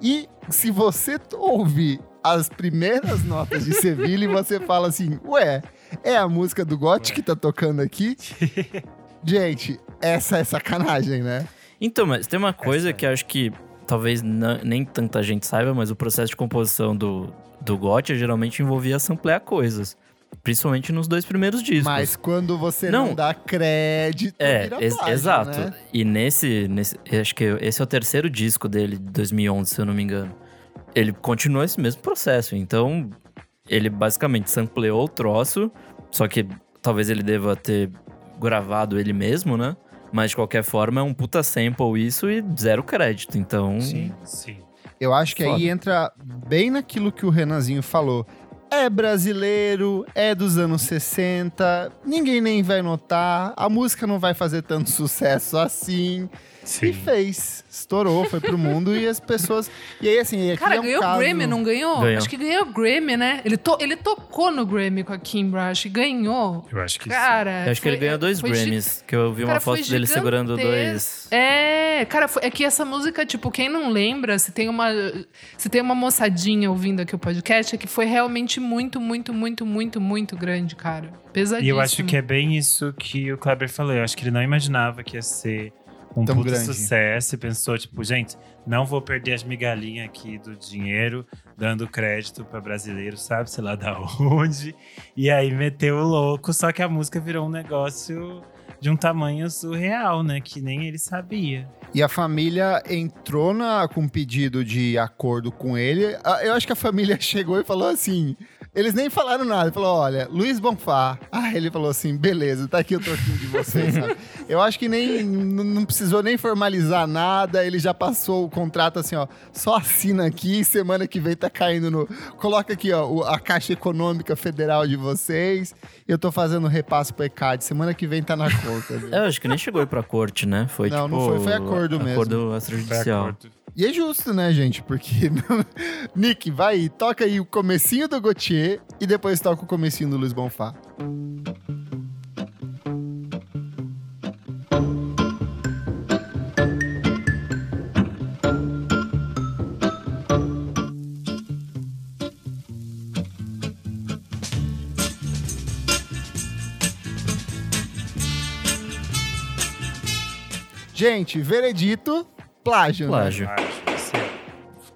[SPEAKER 1] E se você ouvir as primeiras notas de Seville, você fala assim: Ué, é a música do Gotti que tá tocando aqui? Gente, essa é sacanagem, né?
[SPEAKER 4] Então, mas tem uma coisa
[SPEAKER 3] é.
[SPEAKER 4] que eu acho que talvez nem tanta gente saiba, mas o processo de composição do, do Gotcha geralmente envolvia samplear coisas. Principalmente nos dois primeiros discos.
[SPEAKER 1] Mas quando você não,
[SPEAKER 4] Não.
[SPEAKER 1] dá crédito,
[SPEAKER 4] É, ex-
[SPEAKER 1] plágio,
[SPEAKER 4] exato.
[SPEAKER 1] né?
[SPEAKER 4] E nesse, nesse. Acho que esse é o terceiro disco dele, de 2011, se eu não me engano. Ele continua esse mesmo processo. Então, ele basicamente sampleou o troço, só que talvez ele deva ter gravado ele mesmo, né? Mas de qualquer forma é um puta sample isso e zero crédito. Então.
[SPEAKER 3] Sim, sim.
[SPEAKER 1] Eu acho que
[SPEAKER 4] Foda.
[SPEAKER 1] aí entra bem naquilo que o Renanzinho falou. É brasileiro, é dos anos 60, ninguém nem vai notar, a música não vai fazer tanto sucesso assim. E
[SPEAKER 3] Sim.
[SPEAKER 1] fez, estourou, foi pro mundo e as pessoas. E aí, assim, aqui
[SPEAKER 2] Cara,
[SPEAKER 1] é um
[SPEAKER 2] ganhou
[SPEAKER 1] caso...
[SPEAKER 2] Grammy, não ganhou?
[SPEAKER 4] Ganhou.
[SPEAKER 2] Acho que ganhou Grammy, né? Ele, to- ele tocou no Grammy com a Kimbra, acho que ganhou.
[SPEAKER 3] Eu acho que sim.
[SPEAKER 2] Cara,
[SPEAKER 4] Eu acho que ele ganhou dois
[SPEAKER 2] foi gi-
[SPEAKER 4] Grammys, que eu vi uma
[SPEAKER 2] Cara,
[SPEAKER 4] foto
[SPEAKER 2] foi
[SPEAKER 4] dele segurando dois.
[SPEAKER 2] É, cara, foi- é que essa música, tipo, quem não lembra, se tem uma se tem uma moçadinha ouvindo aqui o podcast, é que foi realmente muito, muito, muito, muito, muito grande, cara. Pesadíssimo.
[SPEAKER 3] E eu acho que é bem isso que o Kleber falou. Eu acho que ele não imaginava que ia ser um
[SPEAKER 1] Tão grande.
[SPEAKER 3] sucesso. E pensou, tipo, gente, não vou perder as migalhinhas aqui do dinheiro, dando crédito pra brasileiro, sabe? Sei lá da onde. E aí meteu o louco, só que a música virou um negócio de um tamanho surreal, né? Que nem ele sabia.
[SPEAKER 1] E a família entrou na, com um pedido de acordo com ele. Eu acho que a família chegou e falou assim. Eles nem falaram nada. Ele falou: olha, Luiz Bonfá. Ah, ele falou assim: beleza, tá aqui o troquinho de vocês, sabe? Eu acho que nem não precisou nem formalizar nada. Ele já passou o contrato assim, ó. Só assina aqui, semana que vem tá caindo no. Coloca aqui, ó, a Caixa Econômica Federal de vocês. Eu tô fazendo repasso pro ECAD. Semana que vem tá na conta. viu?
[SPEAKER 4] É, Eu acho que nem chegou aí pra corte, né? Foi
[SPEAKER 1] Não,
[SPEAKER 4] tipo.
[SPEAKER 1] não foi, foi acordo mesmo.
[SPEAKER 4] Acordo
[SPEAKER 3] Foi
[SPEAKER 4] extrajudicial.
[SPEAKER 3] acordo.
[SPEAKER 1] E é justo, né, gente? Porque. Nick, vai toca aí o comecinho do Gautier e depois toca o comecinho do Luiz Bonfá. Gente, veredito, plágio. né?
[SPEAKER 4] Plágio.
[SPEAKER 3] Acho, isso é-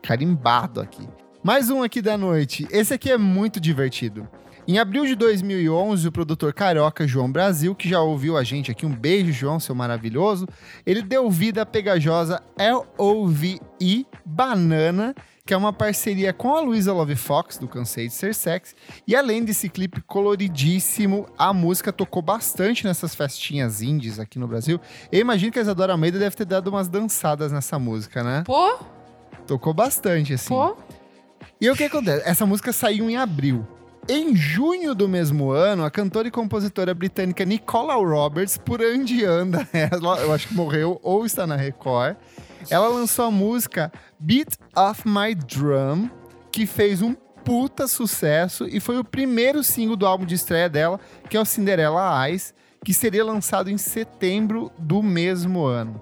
[SPEAKER 1] carimbado aqui. Mais um aqui da noite. Esse aqui é muito divertido. Em abril de 2011, o produtor carioca João Brasil, que já ouviu a gente aqui, um beijo, João, seu maravilhoso, ele deu vida à pegajosa L.O.V.I. Banana, que é uma parceria com a Luísa Love Fox, do Cansei de Ser Sexy. E além desse clipe coloridíssimo, a música tocou bastante nessas festinhas indies aqui no Brasil. Eu imagino que a Isadora Almeida deve ter dado umas dançadas nessa música, né?
[SPEAKER 2] Pô,
[SPEAKER 1] Tocou bastante, assim.
[SPEAKER 2] pô.
[SPEAKER 1] E o que acontece? Essa música saiu em abril. Em junho do mesmo ano, a cantora e compositora britânica Nicola Roberts, por onde anda, ela, eu acho que morreu ou está na Record, ela lançou a música Beat of My Drum, que fez um puta sucesso e foi o primeiro single do álbum de estreia dela, que é o Cinderella Eyes, que seria lançado em setembro do mesmo ano.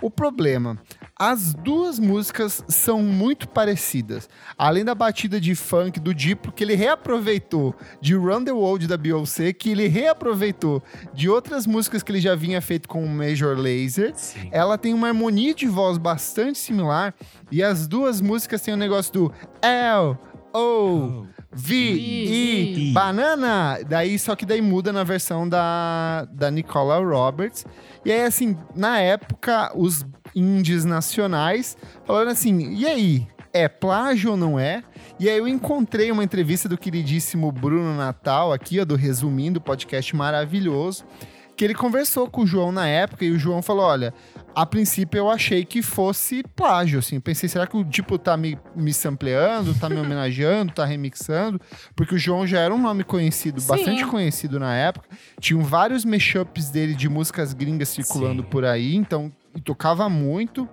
[SPEAKER 1] O problema, as duas músicas são muito parecidas. Além da batida de funk do Diplo, que ele reaproveitou de Run the World da Beyoncé, que ele reaproveitou de outras músicas que ele já vinha feito com o Major Lazer.
[SPEAKER 3] Sim.
[SPEAKER 1] Ela tem uma harmonia de voz bastante similar e as duas músicas têm o negócio do L, O, V, I,
[SPEAKER 2] I.
[SPEAKER 1] banana. Daí, só que daí muda na versão da, da Nicola Roberts. E aí, assim, na época, os indies nacionais falaram assim: e aí? É plágio ou não é? E aí eu encontrei uma entrevista do queridíssimo Bruno Natal, aqui, ó, do Resumindo, podcast maravilhoso, que ele conversou com o João na época e o João falou: olha, a princípio eu achei que fosse plágio, assim. Pensei, será que o tipo tá me, me sampleando, tá me homenageando, tá remixando? Porque o João já era um nome conhecido,
[SPEAKER 2] Sim.
[SPEAKER 1] bastante conhecido na época. Tinham vários mashups dele de músicas gringas circulando
[SPEAKER 3] Sim.
[SPEAKER 1] por aí, então e tocava muito.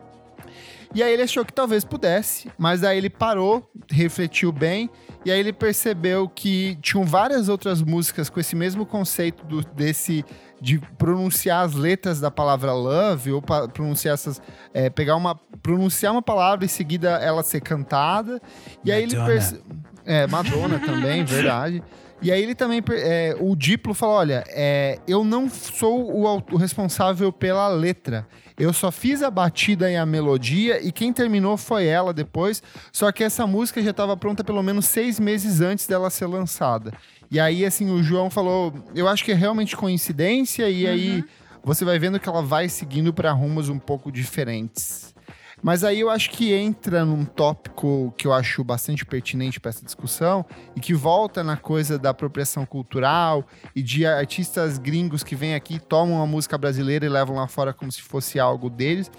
[SPEAKER 1] E aí ele achou que talvez pudesse, mas aí ele parou, refletiu bem, e aí ele percebeu que tinham várias outras músicas com esse mesmo conceito do, desse de pronunciar as letras da palavra love ou pronunciar essas é, pegar uma pronunciar uma palavra e em seguida ela ser cantada e aí ele
[SPEAKER 3] Madonna.
[SPEAKER 1] perce... é Madonna também verdade e aí ele também é, o Diplo falou olha é, eu não sou o, o responsável pela letra eu só fiz a batida e a melodia e quem terminou foi ela depois só que essa música já estava pronta pelo menos seis meses antes dela ser lançada e aí, assim, o João falou: eu acho que é realmente coincidência, e aí você vai vendo que ela vai seguindo para rumos um pouco diferentes. Mas aí eu acho que entra num tópico que eu acho bastante pertinente para essa discussão e que volta na coisa da apropriação cultural e de artistas gringos que vêm aqui, tomam a música brasileira e levam lá fora como se fosse algo deles,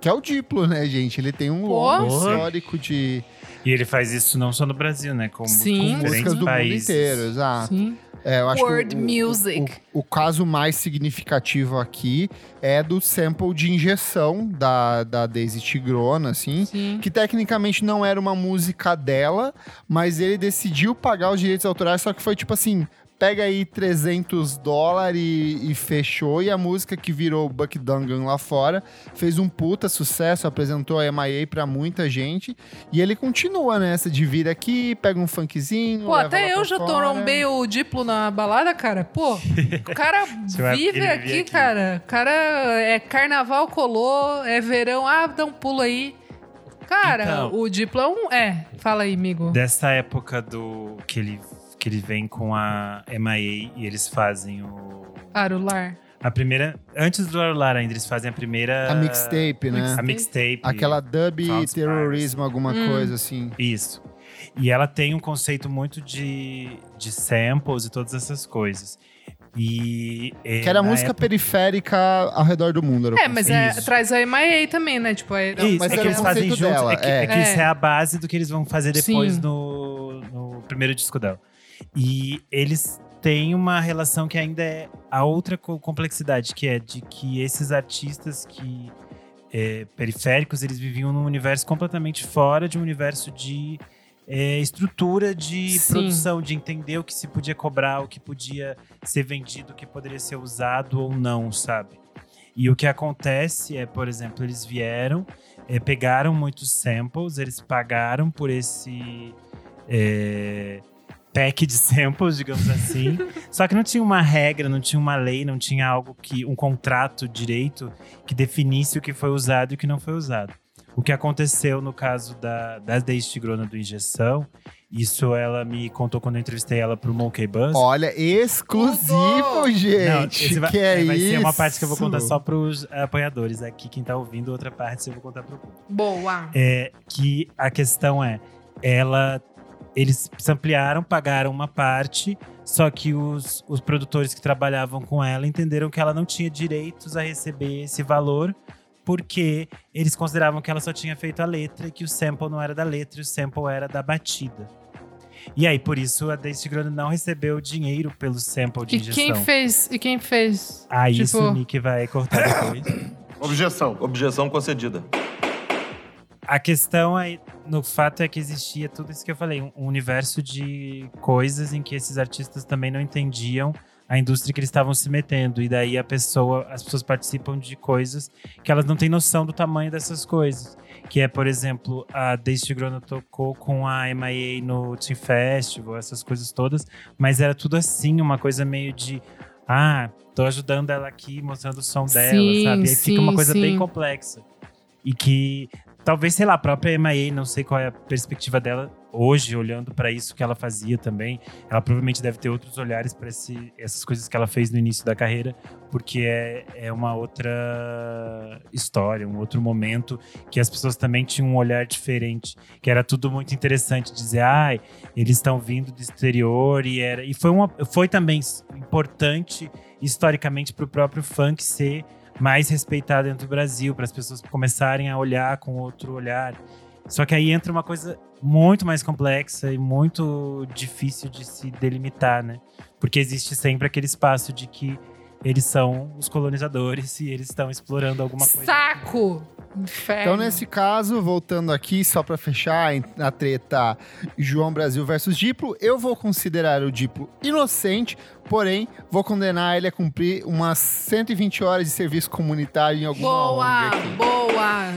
[SPEAKER 1] que é o Diplo, né, gente? Ele tem um longo histórico de
[SPEAKER 3] E ele faz isso não só no Brasil, né? Como
[SPEAKER 2] Sim.
[SPEAKER 3] com
[SPEAKER 1] músicas do
[SPEAKER 3] países.
[SPEAKER 1] mundo inteiro, exato.
[SPEAKER 2] Sim.
[SPEAKER 1] É, eu acho
[SPEAKER 2] World
[SPEAKER 1] que o, o-
[SPEAKER 2] music.
[SPEAKER 1] O, o caso mais significativo aqui é do sample de injeção da, da Daisy Tigrona, assim.
[SPEAKER 2] Sim.
[SPEAKER 1] Que tecnicamente não era uma música dela, mas ele decidiu pagar os direitos autorais, só que foi tipo assim. Pega aí 300 dólares e, e fechou. E a música que virou Buck Dungan lá fora fez um puta sucesso, apresentou a MIA pra muita gente. E ele continua nessa de vir aqui, pega um funkzinho.
[SPEAKER 2] Pô, até eu já
[SPEAKER 1] fora.
[SPEAKER 2] trombei o Diplo na balada, cara. Pô, o cara vive aqui,
[SPEAKER 3] aqui.
[SPEAKER 2] cara. O cara é carnaval, colou, é verão, ah, dá um pulo aí. Cara,
[SPEAKER 3] Então-
[SPEAKER 2] o Diplo é um... É, fala aí, amigo.
[SPEAKER 3] Dessa época do que ele, que ele vem com a MIA e eles fazem o.
[SPEAKER 2] Arular.
[SPEAKER 3] A primeira. Antes do Arular ainda, eles fazem a primeira.
[SPEAKER 1] A mixtape, né?
[SPEAKER 3] A mixtape.
[SPEAKER 1] Aquela dub
[SPEAKER 3] False
[SPEAKER 1] terrorismo, alguma
[SPEAKER 2] Hum.
[SPEAKER 1] coisa assim.
[SPEAKER 3] Isso. E ela tem um conceito muito de, de samples e todas essas coisas. E. é,
[SPEAKER 1] Que era música
[SPEAKER 3] época-
[SPEAKER 1] periférica ao redor do mundo. era o
[SPEAKER 2] É, mas é, traz a MIA também, né? Tipo, é,
[SPEAKER 3] Isso,
[SPEAKER 1] mas
[SPEAKER 3] é que eles fazem
[SPEAKER 1] conceito
[SPEAKER 3] juntos.
[SPEAKER 1] dela,
[SPEAKER 3] é que,
[SPEAKER 1] é.
[SPEAKER 3] é que isso
[SPEAKER 2] É.
[SPEAKER 3] é a base do que eles vão fazer depois no, no primeiro disco dela. E eles têm uma relação que ainda é a outra co- complexidade, que é de que esses artistas que é, periféricos, eles viviam num universo completamente fora de um universo de é, estrutura de
[SPEAKER 2] Sim.
[SPEAKER 3] produção, de entender o que se podia cobrar, o que podia ser vendido, o que poderia ser usado ou não, sabe? E o que acontece é, por exemplo, eles vieram, é, pegaram muitos samples, eles pagaram por esse é, pack de samples, digamos assim. Só que não tinha uma regra, não tinha uma lei, não tinha algo que um contrato direito que definisse o que foi usado e o que não foi usado. O que aconteceu no caso da, da Daisy Tigrona do Injeção, isso ela me contou quando eu entrevistei ela pro Monkey Buzz.
[SPEAKER 1] Olha, exclusivo,
[SPEAKER 2] Tudo!
[SPEAKER 1] gente.
[SPEAKER 3] Não, esse vai,
[SPEAKER 1] que é
[SPEAKER 3] vai
[SPEAKER 1] isso?
[SPEAKER 3] ser uma parte que eu vou contar só pros apanhadores aqui. Quem tá ouvindo, outra parte eu vou contar pro público.
[SPEAKER 2] Boa.
[SPEAKER 3] É que a questão é, ela, eles se ampliaram, pagaram uma parte, só que os, os produtores que trabalhavam com ela entenderam que ela não tinha direitos a receber esse valor, porque eles consideravam que ela só tinha feito a letra e que o sample não era da letra, e o sample era da batida. E aí, por isso, a Daisy Tigrona não recebeu dinheiro pelo sample de
[SPEAKER 2] E
[SPEAKER 3] injeção.
[SPEAKER 2] quem fez? E quem fez?
[SPEAKER 3] Ah,
[SPEAKER 2] Tipo-
[SPEAKER 3] isso o Nick vai cortar depois.
[SPEAKER 5] Objeção. Objeção concedida.
[SPEAKER 3] A questão aí, no fato é que existia tudo isso que eu falei, um universo de coisas em que esses artistas também não entendiam a indústria que eles estavam se metendo. E daí a pessoa, as pessoas participam de coisas que elas não têm noção do tamanho dessas coisas. Que é, por exemplo, a Daisy Tigrona tocou com a MIA no Team Festival, essas coisas todas, mas era tudo assim, uma coisa meio de. Ah, tô ajudando ela aqui, mostrando o som dela,
[SPEAKER 2] Sim,
[SPEAKER 3] sabe? Aí fica uma
[SPEAKER 2] sim,
[SPEAKER 3] coisa bem
[SPEAKER 2] sim.
[SPEAKER 3] complexa. E que talvez, sei lá, a própria MIA, não sei qual é a perspectiva dela hoje, olhando para isso que ela fazia também. Ela provavelmente deve ter outros olhares para essas coisas que ela fez no início da carreira, porque é, é uma outra história, um outro momento que as pessoas também tinham um olhar diferente, que era tudo muito interessante dizer, ai, eles estão vindo do exterior e era e foi uma foi também importante historicamente para o próprio funk ser mais respeitado dentro do Brasil, para as pessoas começarem a olhar com outro olhar. Só que aí entra uma coisa muito mais complexa e muito difícil de se delimitar, né? Porque existe sempre aquele espaço de que eles são os colonizadores e eles estão explorando alguma coisa.
[SPEAKER 2] Saco! Inferno.
[SPEAKER 1] Então, nesse caso, voltando aqui, só pra fechar a treta João Brasil versus Diplo, eu vou considerar o Diplo inocente, porém, vou condenar ele a cumprir umas 120 horas de serviço comunitário em alguma
[SPEAKER 2] Boa,
[SPEAKER 1] ONG aqui.
[SPEAKER 2] boa.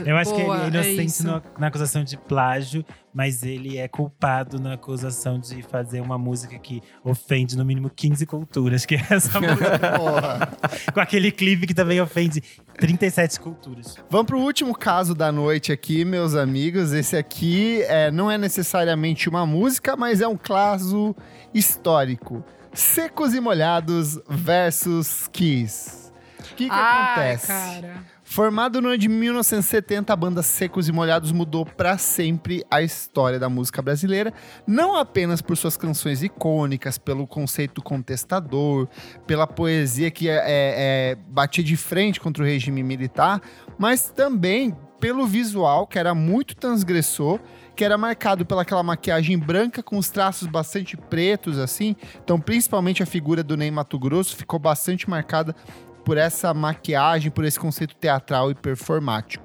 [SPEAKER 3] Eu acho que
[SPEAKER 2] boa,
[SPEAKER 3] ele é inocente
[SPEAKER 2] isso.
[SPEAKER 3] no- na acusação de plágio, mas ele é culpado na acusação de fazer uma música que ofende no mínimo 15 culturas, que é essa música.
[SPEAKER 1] Porra.
[SPEAKER 3] com aquele clipe que também ofende 37 culturas.
[SPEAKER 1] Vamos pro último caso da noite aqui, meus amigos. Esse aqui é, não é necessariamente uma música, mas é um caso histórico. Secos e Molhados versus Kiss. O que, que acontece?
[SPEAKER 2] cara.
[SPEAKER 1] Formado no ano de 1970, a banda Secos e Molhados mudou para sempre a história da música brasileira, não apenas por suas canções icônicas, pelo conceito contestador, pela poesia que é, é, é, batia de frente contra o regime militar, mas também pelo visual, que era muito transgressor, que era marcado pelaquela maquiagem branca com os traços bastante pretos, assim. Então, principalmente a figura do Ney Mato Grosso ficou bastante marcada por essa maquiagem, por esse conceito teatral e performático.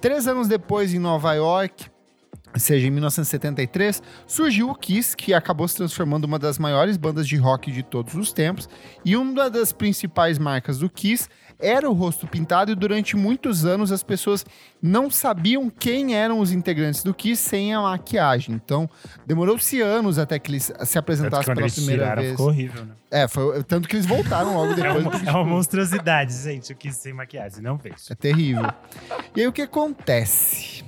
[SPEAKER 1] Três anos depois, em Nova York, seja, em 1973, surgiu o Kiss, que acabou se transformando uma das maiores bandas de rock de todos os tempos. E uma das principais marcas do Kiss era o rosto pintado, e durante muitos anos as pessoas não sabiam quem eram os integrantes do Kiss sem a maquiagem. Então, demorou-se anos até que eles se apresentassem pela primeira
[SPEAKER 3] tiraram,
[SPEAKER 1] vez.
[SPEAKER 3] ficou horrível, né?
[SPEAKER 1] É, foi, tanto que eles voltaram logo
[SPEAKER 3] É
[SPEAKER 1] depois.
[SPEAKER 3] uma, é uma monstruosidade, gente. Eu quis sem maquiagem, não vejo.
[SPEAKER 1] É terrível. e aí o que acontece?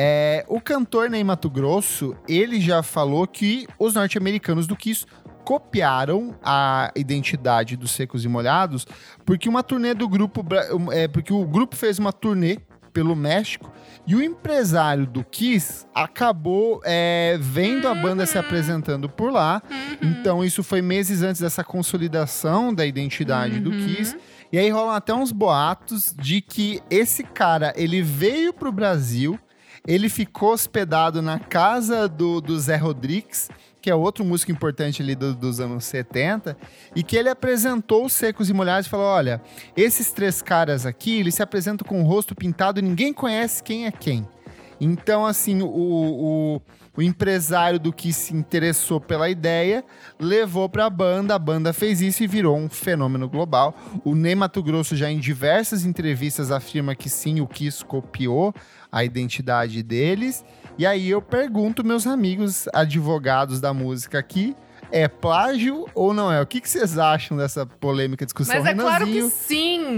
[SPEAKER 1] É, o cantor Ney Mato Grosso, ele já falou que os norte-americanos do Kiss copiaram a identidade dos Secos e Molhados, porque uma turnê do grupo, é, porque o grupo fez uma turnê pelo México e o empresário do Kiss acabou é, vendo a banda se apresentando por lá. Então isso foi meses antes dessa consolidação da identidade do Kiss. E aí rolam até uns boatos de que esse cara, ele veio pro Brasil, ele ficou hospedado na casa do, do Zé Rodrigues, que é outro músico importante ali do- dos anos 70, e que ele apresentou os Secos e Molhados e falou, olha, esses três caras aqui, eles se apresentam com o rosto pintado ninguém conhece quem é quem. Então, assim, o, o, o empresário do que se interessou pela ideia levou pra banda, a banda fez isso e virou um fenômeno global. O Ney Mato Grosso já em diversas entrevistas afirma que sim, o Kiss copiou a identidade deles. E aí eu pergunto, meus amigos advogados da música aqui, é plágio ou não é? O que, que vocês acham dessa polêmica discussão?
[SPEAKER 2] Mas é claro que
[SPEAKER 1] Renanzinho?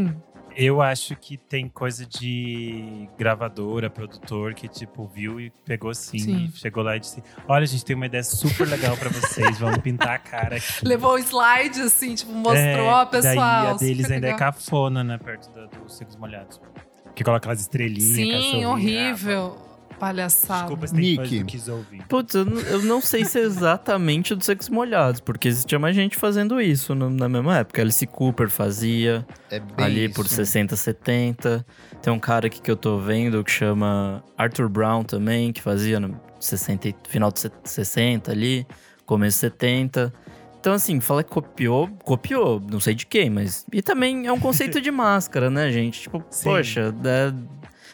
[SPEAKER 2] sim.
[SPEAKER 3] Eu acho que tem coisa de gravadora, produtor, que, tipo, viu e pegou sim,
[SPEAKER 2] Sim.
[SPEAKER 3] E chegou lá e disse: Olha, a gente tem uma ideia super legal pra vocês, vamos pintar a cara aqui.
[SPEAKER 2] Levou o slide, assim, tipo, mostrou,
[SPEAKER 3] É,
[SPEAKER 2] ó, pessoal.
[SPEAKER 3] Daí a deles ainda é
[SPEAKER 2] legal.
[SPEAKER 3] cafona, né? Perto da, dos secos molhados. Que coloca aquelas estrelinhas.
[SPEAKER 2] Sim, horrível. Palhaçada.
[SPEAKER 3] Desculpa se tem do Kiss ouvir.
[SPEAKER 4] Putz, eu, eu não sei se é exatamente do Secos Molhados, porque existia mais gente fazendo isso no- na mesma época. Alice Cooper fazia,
[SPEAKER 1] É
[SPEAKER 4] ali
[SPEAKER 1] isso.
[SPEAKER 4] por 60, 70. Tem um cara aqui que eu tô vendo que chama Arthur Brown também, que fazia no 60, e- final de 60 ali, começo de 70. Então, assim, fala que copiou, copiou, não sei de quem, mas. E também é um conceito de máscara, né, gente? Tipo,
[SPEAKER 3] Sim.
[SPEAKER 4] poxa, é,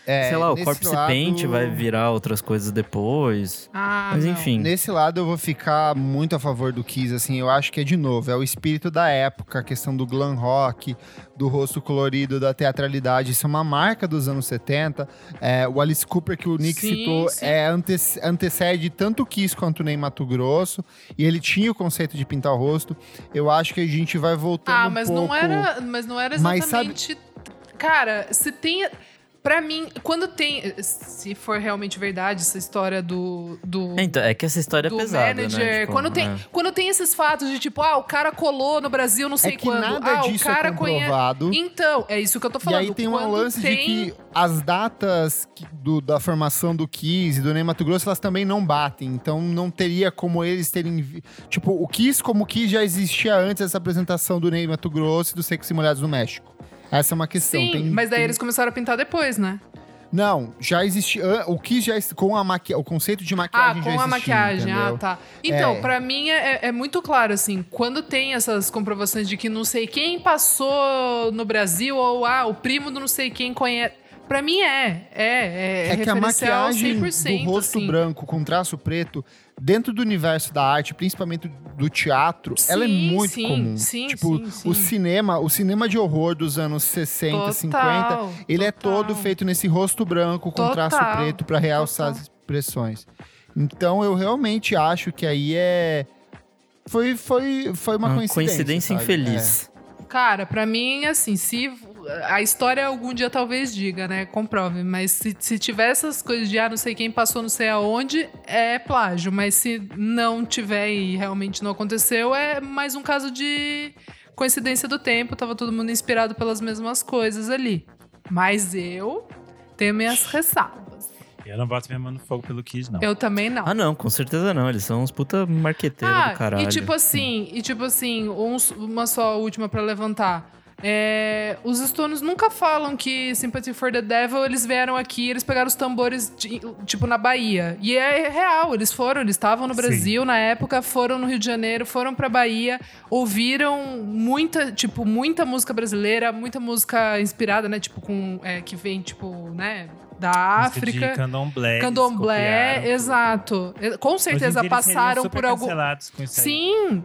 [SPEAKER 1] É,
[SPEAKER 4] sei lá, o Corpse
[SPEAKER 1] lado-
[SPEAKER 4] Paint vai virar outras coisas depois.
[SPEAKER 2] Ah,
[SPEAKER 4] Mas
[SPEAKER 2] não.
[SPEAKER 4] enfim.
[SPEAKER 1] Nesse lado eu vou ficar muito a favor do Kiss, assim, eu acho que é de novo, é o espírito da época, a questão do glam rock, do rosto colorido, da teatralidade, isso é uma marca dos anos 70. É, o Alice Cooper que o Nick
[SPEAKER 2] Sim,
[SPEAKER 1] citou
[SPEAKER 2] sim.
[SPEAKER 1] é ante antecede tanto o Kiss quanto o Ney Mato Grosso, e ele tinha o conceito de pintar o rosto. Eu acho que a gente vai voltando
[SPEAKER 2] Ah,
[SPEAKER 1] um
[SPEAKER 2] mas
[SPEAKER 1] pouco...
[SPEAKER 2] não era, mas não era
[SPEAKER 1] Mas sabe-
[SPEAKER 2] exatamente. Cara, se tem Pra mim, quando tem. Se for realmente verdade essa história do. do
[SPEAKER 4] Então, é que essa história
[SPEAKER 2] do
[SPEAKER 4] é pesada,
[SPEAKER 2] manager.
[SPEAKER 4] né? Tipo,
[SPEAKER 2] quando, tem,
[SPEAKER 4] é.
[SPEAKER 2] quando tem esses fatos de tipo, ah, o cara colou no Brasil não sei
[SPEAKER 1] É que
[SPEAKER 2] quando.
[SPEAKER 1] nada
[SPEAKER 2] ah,
[SPEAKER 1] disso
[SPEAKER 2] o cara
[SPEAKER 1] é
[SPEAKER 2] conhece.
[SPEAKER 1] comprovado.
[SPEAKER 2] Então, é isso que eu tô
[SPEAKER 1] E
[SPEAKER 2] falando.
[SPEAKER 1] aí tem um
[SPEAKER 2] Quando
[SPEAKER 1] lance de
[SPEAKER 2] tem-
[SPEAKER 1] que as datas do- da formação do Kiss e do Ney Mato Grosso, elas também não batem. Então não teria como eles terem... Tipo, o Kiss como o Kiss já existia antes dessa apresentação do Ney Mato Grosso e dos Secos e Molhados no México. Essa é uma questão.
[SPEAKER 2] Sim,
[SPEAKER 1] Tem-
[SPEAKER 2] mas daí
[SPEAKER 1] tem-
[SPEAKER 2] eles começaram a pintar depois, né?
[SPEAKER 1] Não, já existia... O Kiss já... Com a maqui... O conceito de
[SPEAKER 2] Ah,
[SPEAKER 1] maquiagem já
[SPEAKER 2] com a
[SPEAKER 1] existia,
[SPEAKER 2] maquiagem. Ah,
[SPEAKER 1] entendeu?
[SPEAKER 2] tá. Então,
[SPEAKER 1] É.
[SPEAKER 2] pra mim é, é muito claro, assim, quando tem essas comprovações de que não sei quem passou no Brasil, ou ah, o primo do não sei quem conhece. Pra mim é. É, é,
[SPEAKER 1] É que a maquiagem
[SPEAKER 2] 100%,
[SPEAKER 1] do rosto
[SPEAKER 2] assim.
[SPEAKER 1] branco com traço preto, dentro do universo da arte, principalmente do teatro, ela é
[SPEAKER 2] Sim,
[SPEAKER 1] muito
[SPEAKER 2] sim,
[SPEAKER 1] comum.
[SPEAKER 2] sim,
[SPEAKER 1] tipo,
[SPEAKER 2] sim, sim.
[SPEAKER 1] o cinema, o cinema de horror dos anos 60,
[SPEAKER 2] Total,
[SPEAKER 1] 50, ele é
[SPEAKER 2] total.
[SPEAKER 1] todo feito nesse rosto branco com traço
[SPEAKER 2] Total,
[SPEAKER 1] preto pra realçar
[SPEAKER 2] total.
[SPEAKER 1] as expressões. Então eu realmente acho que aí é foi foi foi uma,
[SPEAKER 4] Uma
[SPEAKER 1] coincidência.
[SPEAKER 4] coincidência
[SPEAKER 1] sabe?
[SPEAKER 4] infeliz.
[SPEAKER 2] Cara, pra mim, assim, se. A história algum dia talvez diga, né? Comprove. Mas se, se tiver essas coisas de, ah, não sei quem passou, não sei aonde, é plágio. Mas se não tiver e realmente não aconteceu, é mais um caso de coincidência do tempo. Tava todo mundo inspirado pelas mesmas coisas ali. Mas eu tenho minhas ressalvas.
[SPEAKER 3] Eu não boto minha mão no fogo pelo Kiss, não.
[SPEAKER 2] Eu também não.
[SPEAKER 4] Ah, não, com certeza não. Eles são uns puta marqueteiros
[SPEAKER 2] Ah,
[SPEAKER 4] do caralho.
[SPEAKER 2] E tipo assim, e tipo assim, uns- uma só última pra levantar. É, os Stones nunca falam que Sympathy for the Devil, eles vieram aqui, eles pegaram os tambores, de- tipo, na Bahia. E é real, eles foram, eles estavam no
[SPEAKER 3] Sim.
[SPEAKER 2] Brasil na época, foram no Rio de Janeiro, foram pra Bahia, ouviram muita, tipo, muita música brasileira, muita música inspirada, né, tipo, com, é, que vem, tipo, né, da África.
[SPEAKER 3] De candomblé.
[SPEAKER 2] Candomblé, exato. Com certeza passaram por algum. Sim,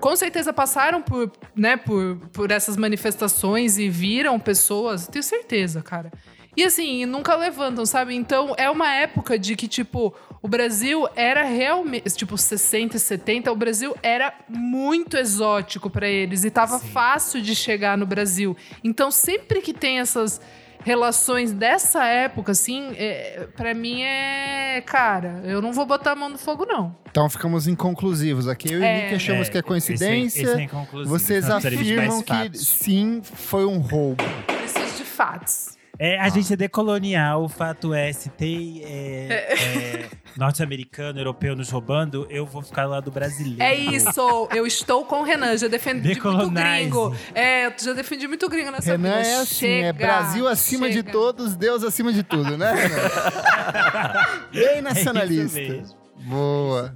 [SPEAKER 2] com certeza passaram por, né, por, por essas manifestações e viram pessoas, tenho certeza, cara. E assim, nunca levantam, sabe? Então é uma época de que, tipo, o Brasil era realmente, tipo, 60 e 70, o Brasil era muito exótico pra eles e tava
[SPEAKER 3] Sim.
[SPEAKER 2] fácil de chegar no Brasil. Então sempre que tem essas relações dessa época, assim, é, para mim é. Cara, eu não vou botar a mão no fogo, não.
[SPEAKER 1] Então ficamos inconclusivos aqui. Eu e
[SPEAKER 2] É.
[SPEAKER 1] Nick achamos que é coincidência.
[SPEAKER 3] Esse é, esse é.
[SPEAKER 1] Vocês afirmam que
[SPEAKER 3] fatos.
[SPEAKER 1] sim, foi um roubo.
[SPEAKER 2] Preciso de fatos.
[SPEAKER 3] É, a gente é decolonial, o fato é, se tem é, é, norte-americano, europeu nos roubando, eu vou ficar lá do brasileiro.
[SPEAKER 2] É isso, eu estou com o Renan, já defendi muito gringo. É, eu já defendi muito gringo nessa
[SPEAKER 1] Renan
[SPEAKER 2] vida.
[SPEAKER 1] é assim, é
[SPEAKER 2] Chega,
[SPEAKER 1] Brasil acima de
[SPEAKER 2] chega.
[SPEAKER 1] todos, Deus acima de tudo, né? Bem nacionalista.
[SPEAKER 3] É isso mesmo.
[SPEAKER 1] Boa.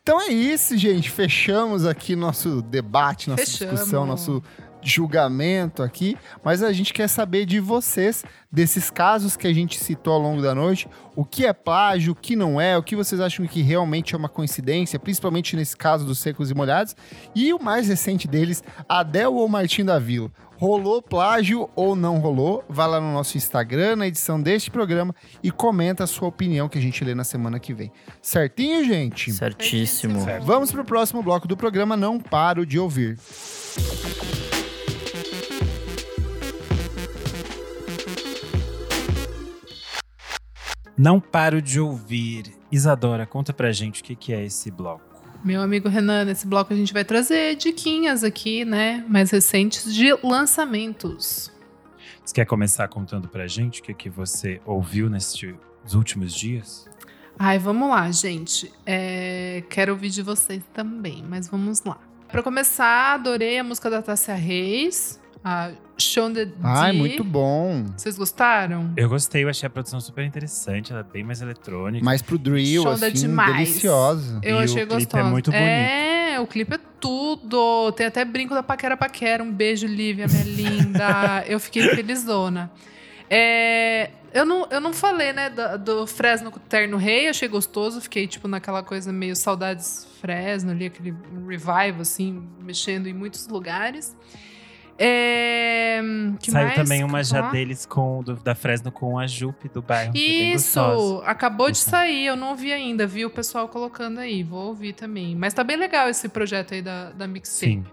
[SPEAKER 1] Então é isso, gente. Fechamos aqui nosso debate, nossa
[SPEAKER 2] Fechamos.
[SPEAKER 1] discussão, nosso julgamento aqui. Mas a gente quer saber de vocês, desses casos que a gente citou ao longo da noite, o que é plágio, o que não é, o que vocês acham que realmente é uma coincidência, principalmente nesse caso dos secos e molhados. E o mais recente deles, Adel ou Martim da Vila. Rolou plágio ou não rolou? Vai lá no nosso Instagram, na edição deste programa, e comenta a sua opinião que a gente lê na semana que vem. Certinho, gente?
[SPEAKER 4] Certíssimo.
[SPEAKER 3] Certo.
[SPEAKER 1] Vamos para o próximo bloco do programa Não Paro de Ouvir.
[SPEAKER 3] Não paro de ouvir. Isadora, conta pra gente o que, que é esse bloco.
[SPEAKER 2] Meu amigo Renan, nesse bloco a gente vai trazer diquinhas aqui, né? Mais recentes de lançamentos.
[SPEAKER 3] Você quer começar contando pra gente o que, que você ouviu nesses últimos dias?
[SPEAKER 2] Ai, vamos lá, gente. É, quero ouvir de vocês também, mas vamos lá. Pra começar, adorei a música da Tássia Reis, a Shonda D.
[SPEAKER 1] Ai, muito bom.
[SPEAKER 2] Vocês gostaram?
[SPEAKER 3] Eu gostei, eu achei a produção super interessante, ela é bem mais eletrônica.
[SPEAKER 1] Mais pro drill,
[SPEAKER 2] Shonda
[SPEAKER 1] assim,
[SPEAKER 2] demais.
[SPEAKER 1] deliciosa.
[SPEAKER 2] Eu
[SPEAKER 3] E o
[SPEAKER 2] achei
[SPEAKER 3] clipe é
[SPEAKER 2] gostosa.
[SPEAKER 3] muito bonito.
[SPEAKER 2] É, o clipe é tudo. Tem até brinco da Paquera Paquera. Um beijo, Lívia, minha linda. Eu fiquei felizona. É, eu, não, eu não falei, né, do, do Fresno com o Terno Rei. Achei gostoso. Fiquei, tipo, naquela coisa meio saudades Fresno ali, aquele revival, assim, mexendo em muitos lugares. É, que
[SPEAKER 3] Saiu
[SPEAKER 2] mais
[SPEAKER 3] também uma já
[SPEAKER 2] falar?
[SPEAKER 3] deles com, do- da Fresno com a Jupe do bairro. é.
[SPEAKER 2] Isso, acabou de
[SPEAKER 3] Isso.
[SPEAKER 2] sair, eu não ouvi ainda, vi o pessoal colocando aí, vou ouvir também. Mas tá bem legal esse projeto aí da, da Mixtape.
[SPEAKER 3] Sim.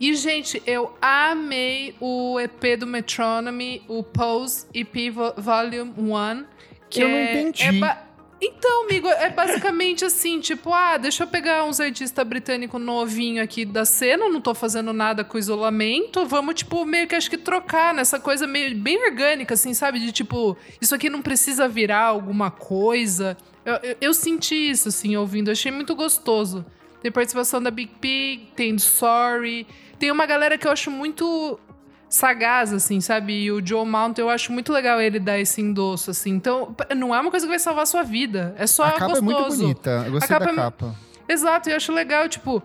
[SPEAKER 2] E, gente, eu amei o EP do Metronomy, o Pose EP Vo- Volume 1. Que
[SPEAKER 1] Eu não
[SPEAKER 2] é-
[SPEAKER 1] entendi.
[SPEAKER 2] é Então, amigo, é basicamente assim, tipo, ah, deixa eu pegar uns artistas britânicos novinho aqui da cena, não tô fazendo nada com isolamento, vamos, tipo, meio que acho que trocar nessa coisa meio bem orgânica, assim, sabe? De tipo, isso aqui não precisa virar alguma coisa. Eu, eu, eu senti isso, assim, ouvindo, achei muito gostoso. Tem participação da Big Pig, tem Sorry, tem uma galera que eu acho muito sagaz, assim, sabe? E o Joe Mount, eu acho muito legal ele dar esse endosso, assim. Então, não é uma coisa que vai salvar a sua vida. É só
[SPEAKER 1] a capa
[SPEAKER 2] gostoso.
[SPEAKER 1] é muito bonita. Eu gostei
[SPEAKER 2] A capa
[SPEAKER 1] da
[SPEAKER 2] é-
[SPEAKER 1] capa.
[SPEAKER 2] Exato, eu acho legal, tipo,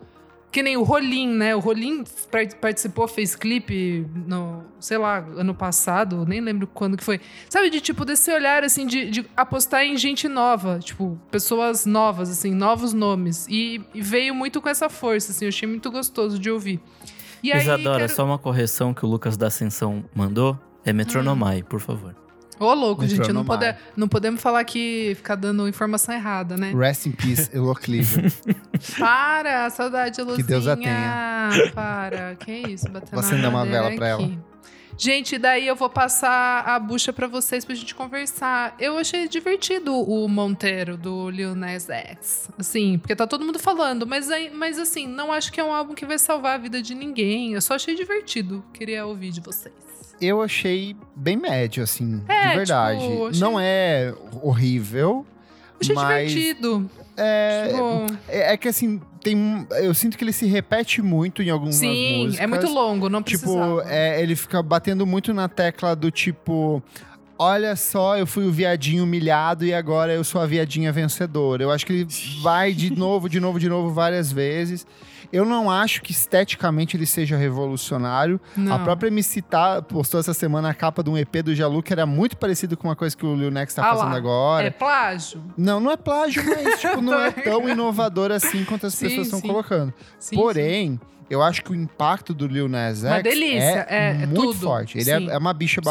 [SPEAKER 2] Que nem o Rolim, né? O Rolim par- participou, fez clipe no, sei lá, ano passado, nem lembro quando que foi. Sabe, de tipo, desse olhar, assim, de, de apostar em gente nova, tipo, pessoas novas, assim, novos nomes. E, e veio muito com essa força, assim, eu achei muito gostoso de ouvir. E aí,
[SPEAKER 4] Isadora,
[SPEAKER 2] quero-
[SPEAKER 4] só uma correção que o Lucas da Ascensão mandou. É Metronomai, por favor.
[SPEAKER 2] Ô, louco, gente, não, pode, não podemos falar que ficar dando informação errada, né?
[SPEAKER 1] Rest in peace, Elo Cleaver.
[SPEAKER 2] Para, saudade, Luzinha.
[SPEAKER 1] Que Deus a tenha.
[SPEAKER 2] Para, que isso, batendo
[SPEAKER 1] Vou acender uma vela pra
[SPEAKER 2] aqui.
[SPEAKER 1] ela.
[SPEAKER 2] Gente, daí eu vou passar a bucha pra vocês pra gente conversar. Eu achei divertido o Monteiro do Lil Nas X. Assim, porque tá todo mundo falando, mas, mas assim, não acho que é um álbum que vai salvar a vida de ninguém. Eu só achei divertido. Queria ouvir de vocês.
[SPEAKER 1] Eu achei bem médio, assim,
[SPEAKER 2] É,
[SPEAKER 1] de verdade.
[SPEAKER 2] tipo, achei-
[SPEAKER 1] Não é horrível,
[SPEAKER 2] Achei
[SPEAKER 1] mas
[SPEAKER 2] divertido.
[SPEAKER 1] é,
[SPEAKER 2] Tipo,
[SPEAKER 1] é, é que assim, tem, eu sinto que ele se repete muito em algumas
[SPEAKER 2] sim,
[SPEAKER 1] músicas.
[SPEAKER 2] é muito longo, não precisava.
[SPEAKER 1] Tipo, é, ele fica batendo muito na tecla do tipo. Olha só, eu fui o viadinho humilhado e agora eu sou a viadinha vencedora. Eu acho que ele vai de novo, de novo, de novo várias vezes. Eu não acho que esteticamente ele seja revolucionário.
[SPEAKER 2] Não.
[SPEAKER 1] A própria MC Tá postou essa semana a capa de um EP do Jalu que era muito parecido com uma coisa que o Lil Nex tá
[SPEAKER 2] Ah lá,
[SPEAKER 1] fazendo agora.
[SPEAKER 2] É plágio?
[SPEAKER 1] Não, não é plágio, mas tipo, não é tão inovador assim quanto as
[SPEAKER 2] Sim,
[SPEAKER 1] pessoas estão
[SPEAKER 2] sim.
[SPEAKER 1] colocando.
[SPEAKER 2] Sim,
[SPEAKER 1] Porém, eu acho que o impacto do Lil Nas X
[SPEAKER 2] delícia, é- é
[SPEAKER 1] muito
[SPEAKER 2] tudo.
[SPEAKER 1] forte. Ele é,
[SPEAKER 2] Sim.
[SPEAKER 1] é uma bicha
[SPEAKER 2] Sim.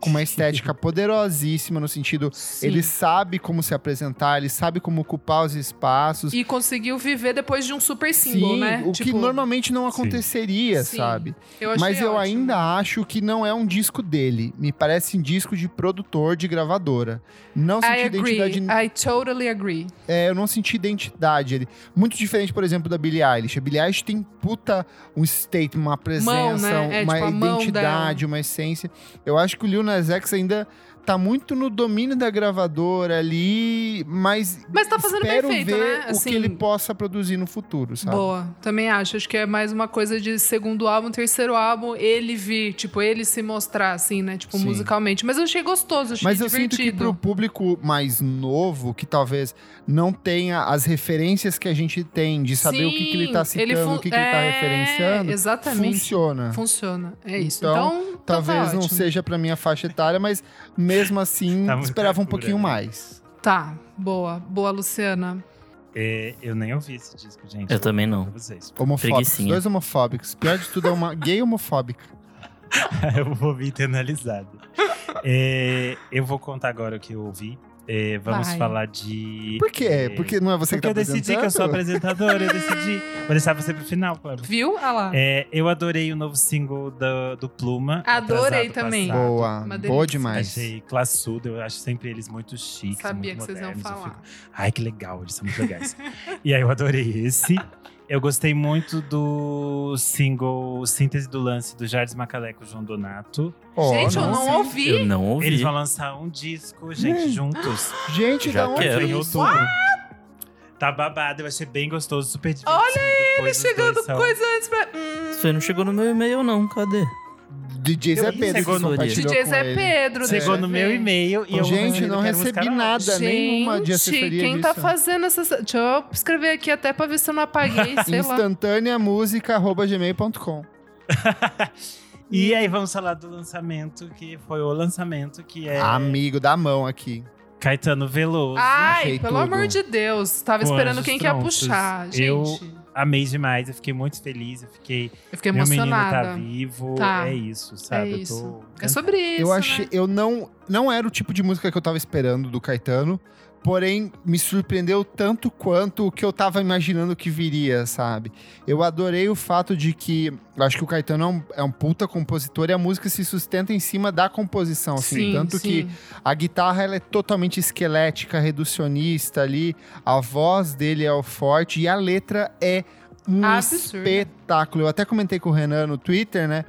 [SPEAKER 1] Com uma estética poderosíssima no sentido,
[SPEAKER 2] Sim.
[SPEAKER 1] ele sabe como se apresentar, ele sabe como ocupar os espaços.
[SPEAKER 2] E conseguiu viver depois de um super single,
[SPEAKER 1] Sim,
[SPEAKER 2] né?
[SPEAKER 1] o que normalmente não aconteceria,
[SPEAKER 2] Sim.
[SPEAKER 1] sabe?
[SPEAKER 2] eu
[SPEAKER 1] Mas eu
[SPEAKER 2] ótimo.
[SPEAKER 1] ainda acho que não é um disco dele. Me parece um disco de produtor, de gravadora. Não senti
[SPEAKER 2] I agree.
[SPEAKER 1] identidade
[SPEAKER 2] I totally agree.
[SPEAKER 1] é, eu não senti identidade ali. Muito diferente, por exemplo, da Billie Eilish. A Billie Eilish tem puta um statement, uma presença,
[SPEAKER 2] Mão, né? É,
[SPEAKER 1] uma
[SPEAKER 2] tipo,
[SPEAKER 1] identidade, uma essência. Eu acho que o Lil Nas X ainda tá muito no domínio da gravadora ali, mas,
[SPEAKER 2] Mas tá fazendo bem
[SPEAKER 1] espero
[SPEAKER 2] feito,
[SPEAKER 1] ver
[SPEAKER 2] né?
[SPEAKER 1] o
[SPEAKER 2] Assim,
[SPEAKER 1] que ele possa produzir no futuro, sabe?
[SPEAKER 2] Boa, também acho. Acho que é mais uma coisa de segundo álbum, terceiro álbum, ele vir, tipo, ele se mostrar, assim, né? Tipo,
[SPEAKER 1] Sim.
[SPEAKER 2] musicalmente. Mas eu achei gostoso, achei
[SPEAKER 1] Mas eu sinto
[SPEAKER 2] divertido.
[SPEAKER 1] que pro público mais novo, que talvez não tenha as referências que a gente tem de saber o que, que ele tá
[SPEAKER 2] Sim, ele
[SPEAKER 1] citando,
[SPEAKER 2] fun-
[SPEAKER 1] o que, que ele tá
[SPEAKER 2] é,
[SPEAKER 1] referenciando,
[SPEAKER 2] Exatamente.
[SPEAKER 1] funciona.
[SPEAKER 2] Funciona. É isso.
[SPEAKER 1] Então,
[SPEAKER 2] Então, então
[SPEAKER 1] Talvez
[SPEAKER 2] tá
[SPEAKER 1] não seja pra minha faixa etária, mas mesmo assim
[SPEAKER 3] Tá
[SPEAKER 1] esperava um pouquinho
[SPEAKER 3] né?
[SPEAKER 1] mais.
[SPEAKER 2] Tá, boa. Boa, Luciana.
[SPEAKER 3] É, eu nem ouvi esse disco, gente.
[SPEAKER 4] Eu também não.
[SPEAKER 3] Vocês.
[SPEAKER 1] Homofóbicos, dois homofóbicos. Pior de tudo é uma gay homofóbica.
[SPEAKER 3] eu vou ouvir internalizado. É, eu vou contar agora o que eu ouvi. É, vamos
[SPEAKER 2] Vai.
[SPEAKER 3] falar de.
[SPEAKER 1] Por quê?
[SPEAKER 3] é,
[SPEAKER 1] Porque não é você
[SPEAKER 3] porque
[SPEAKER 1] que tá
[SPEAKER 3] eu decidi que eu sou apresentadora, eu decidi. Vou deixar você pro final, Pablo.
[SPEAKER 2] Viu? Ah lá.
[SPEAKER 3] É, eu adorei o novo single do, do Pluma.
[SPEAKER 2] Adorei também.
[SPEAKER 3] passado.
[SPEAKER 1] Boa,
[SPEAKER 2] Uma
[SPEAKER 1] boa
[SPEAKER 2] delícia.
[SPEAKER 1] demais.
[SPEAKER 3] Achei classudo, eu acho sempre eles muito chiques.
[SPEAKER 2] Sabia
[SPEAKER 3] muito
[SPEAKER 2] que vocês iam
[SPEAKER 3] modernos,
[SPEAKER 2] falar.
[SPEAKER 3] fico, Ai, que legal, eles são muito legais. e aí eu adorei esse. Eu gostei muito do single Síntese do Lance do Jardim Macaleco João Donato.
[SPEAKER 1] Ó,
[SPEAKER 2] Gente, eu
[SPEAKER 1] nossa.
[SPEAKER 2] não ouvi.
[SPEAKER 4] Eu não ouvi.
[SPEAKER 3] Eles vão lançar um disco, gente, juntos.
[SPEAKER 1] Gente,
[SPEAKER 4] Já
[SPEAKER 1] da onde
[SPEAKER 4] quero.
[SPEAKER 1] Isso?
[SPEAKER 3] Tá babado, eu achei bem gostoso, super divertido.
[SPEAKER 2] Olha
[SPEAKER 3] os
[SPEAKER 2] Chegando coisa antes pra. Hum.
[SPEAKER 4] Isso aí não chegou no meu e-mail, não. Cadê?
[SPEAKER 1] DJ Zé
[SPEAKER 3] Eu-
[SPEAKER 1] Pedro
[SPEAKER 3] chegou
[SPEAKER 1] que
[SPEAKER 3] no-
[SPEAKER 1] compartilhou
[SPEAKER 2] DJ
[SPEAKER 1] com
[SPEAKER 2] Zé
[SPEAKER 1] ele.
[SPEAKER 2] Pedro,
[SPEAKER 3] Chegou no meu e-mail e eu
[SPEAKER 1] Gente,
[SPEAKER 3] eu
[SPEAKER 1] não recebi nada, nenhuma de
[SPEAKER 2] Gente,
[SPEAKER 1] assessoria
[SPEAKER 2] quem
[SPEAKER 1] disso.
[SPEAKER 2] tá fazendo essa. Deixa eu escrever aqui até pra ver se eu não apaguei, sei
[SPEAKER 3] E aí vamos falar do lançamento, que foi o lançamento, que é
[SPEAKER 1] Amigo da mão aqui.
[SPEAKER 3] Caetano Veloso.
[SPEAKER 2] Ai,
[SPEAKER 1] achei
[SPEAKER 2] pelo
[SPEAKER 1] tudo.
[SPEAKER 2] amor de Deus. Tava
[SPEAKER 3] Com
[SPEAKER 2] esperando quem que ia puxar, gente.
[SPEAKER 3] Eu-
[SPEAKER 2] Eu,
[SPEAKER 3] Amei demais, eu fiquei muito feliz, eu fiquei...
[SPEAKER 2] fiquei
[SPEAKER 3] Meu menino
[SPEAKER 2] emocionada.
[SPEAKER 3] tá vivo,
[SPEAKER 2] Tá.
[SPEAKER 3] é isso, sabe?
[SPEAKER 2] É
[SPEAKER 3] Eu
[SPEAKER 2] isso.
[SPEAKER 3] tô...
[SPEAKER 2] É sobre isso.
[SPEAKER 1] eu achei,
[SPEAKER 2] né?
[SPEAKER 1] eu não, não era o tipo de música que eu tava esperando do Caetano, porém me surpreendeu tanto quanto o que eu tava imaginando que viria, sabe? Eu adorei o fato de que, acho que o Caetano é um, é um puta compositor e a música se sustenta em cima da composição, assim,
[SPEAKER 2] Sim,
[SPEAKER 1] tanto que
[SPEAKER 2] sim.
[SPEAKER 1] a guitarra ela é totalmente esquelética, reducionista ali, a voz dele é o forte e a letra é um
[SPEAKER 2] Absurda.
[SPEAKER 1] espetáculo. Eu até comentei com o Renan no Twitter, né?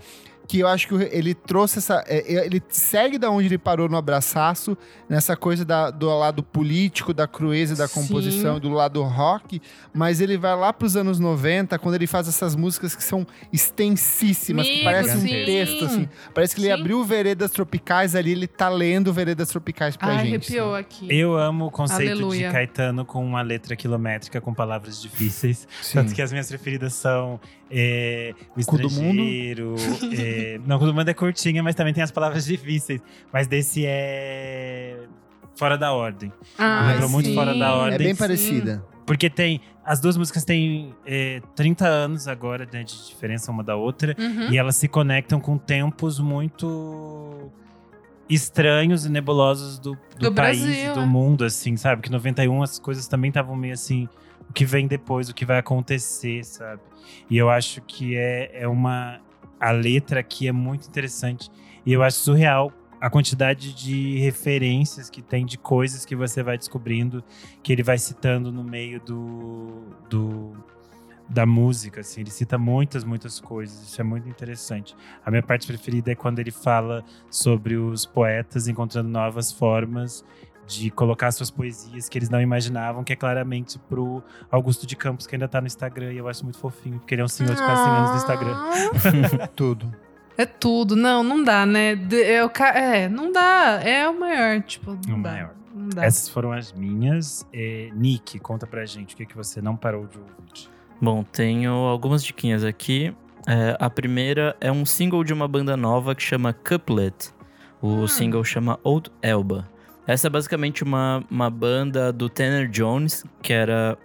[SPEAKER 1] Que eu acho que ele trouxe essa. é, é, Ele segue da onde ele parou no abraçaço, nessa coisa da- do lado político, da crueza da
[SPEAKER 2] Sim.
[SPEAKER 1] composição e do lado rock, mas ele vai lá pros anos 90, quando ele faz essas músicas que são extensíssimas, que
[SPEAKER 2] Amigo,
[SPEAKER 1] parecem um
[SPEAKER 3] sim.
[SPEAKER 1] texto, assim. Parece que ele
[SPEAKER 2] Sim.
[SPEAKER 1] abriu Veredas Tropicais ali, ele tá lendo Veredas Tropicais pra
[SPEAKER 2] Ai,
[SPEAKER 1] gente.
[SPEAKER 2] arrepiou aqui.
[SPEAKER 3] Eu amo o conceito
[SPEAKER 2] Aleluia.
[SPEAKER 3] de Caetano com uma letra quilométrica com palavras difíceis.
[SPEAKER 1] Sim.
[SPEAKER 3] Tanto que as minhas preferidas são é, o
[SPEAKER 1] Cu do Mundo.
[SPEAKER 3] estrangeiro. é, não, o Cu do Mundo é curtinha, mas também tem as palavras difíceis. Mas desse é fora da ordem.
[SPEAKER 2] Ai,
[SPEAKER 3] lembrou muito fora da ordem.
[SPEAKER 1] É bem
[SPEAKER 2] Sim.
[SPEAKER 1] parecida.
[SPEAKER 3] Porque tem. As duas músicas têm é, 30 anos agora né, de diferença uma da outra.
[SPEAKER 2] Uhum.
[SPEAKER 3] E elas se conectam com tempos muito estranhos e nebulosos do, do,
[SPEAKER 2] Do
[SPEAKER 3] país
[SPEAKER 2] Brasil,
[SPEAKER 3] e do
[SPEAKER 2] é.
[SPEAKER 3] mundo, assim, sabe? Que 91 as coisas também estavam meio assim, o que vem depois, o que vai acontecer, sabe? E eu acho que é, é uma. A letra aqui é muito interessante. E eu acho surreal a quantidade de referências que tem de coisas que você vai descobrindo, que ele vai citando no meio do. do da música, assim, ele cita muitas, muitas coisas, isso é muito interessante. A minha parte preferida é quando ele fala sobre os poetas encontrando novas formas de colocar suas poesias que eles não imaginavam, que é claramente pro Augusto de Campos, que ainda tá no Instagram, e eu acho muito fofinho, porque ele é um senhor de quase 100 anos no Instagram.
[SPEAKER 2] Ah,
[SPEAKER 1] Tudo.
[SPEAKER 2] É tudo. Não, não dá, né? De- É, é, não dá. É o maior, tipo, não
[SPEAKER 3] O
[SPEAKER 2] dá.
[SPEAKER 3] maior.
[SPEAKER 2] Não dá.
[SPEAKER 3] Essas foram as minhas. É, Nick, conta pra gente o que, que você não parou de ouvir.
[SPEAKER 4] Bom, tenho algumas diquinhas aqui. É, a primeira é um single de uma banda nova que chama Couplet. O
[SPEAKER 2] Hum.
[SPEAKER 4] single chama Old Elba. Essa é basicamente uma, uma banda do Tanner Jones, que era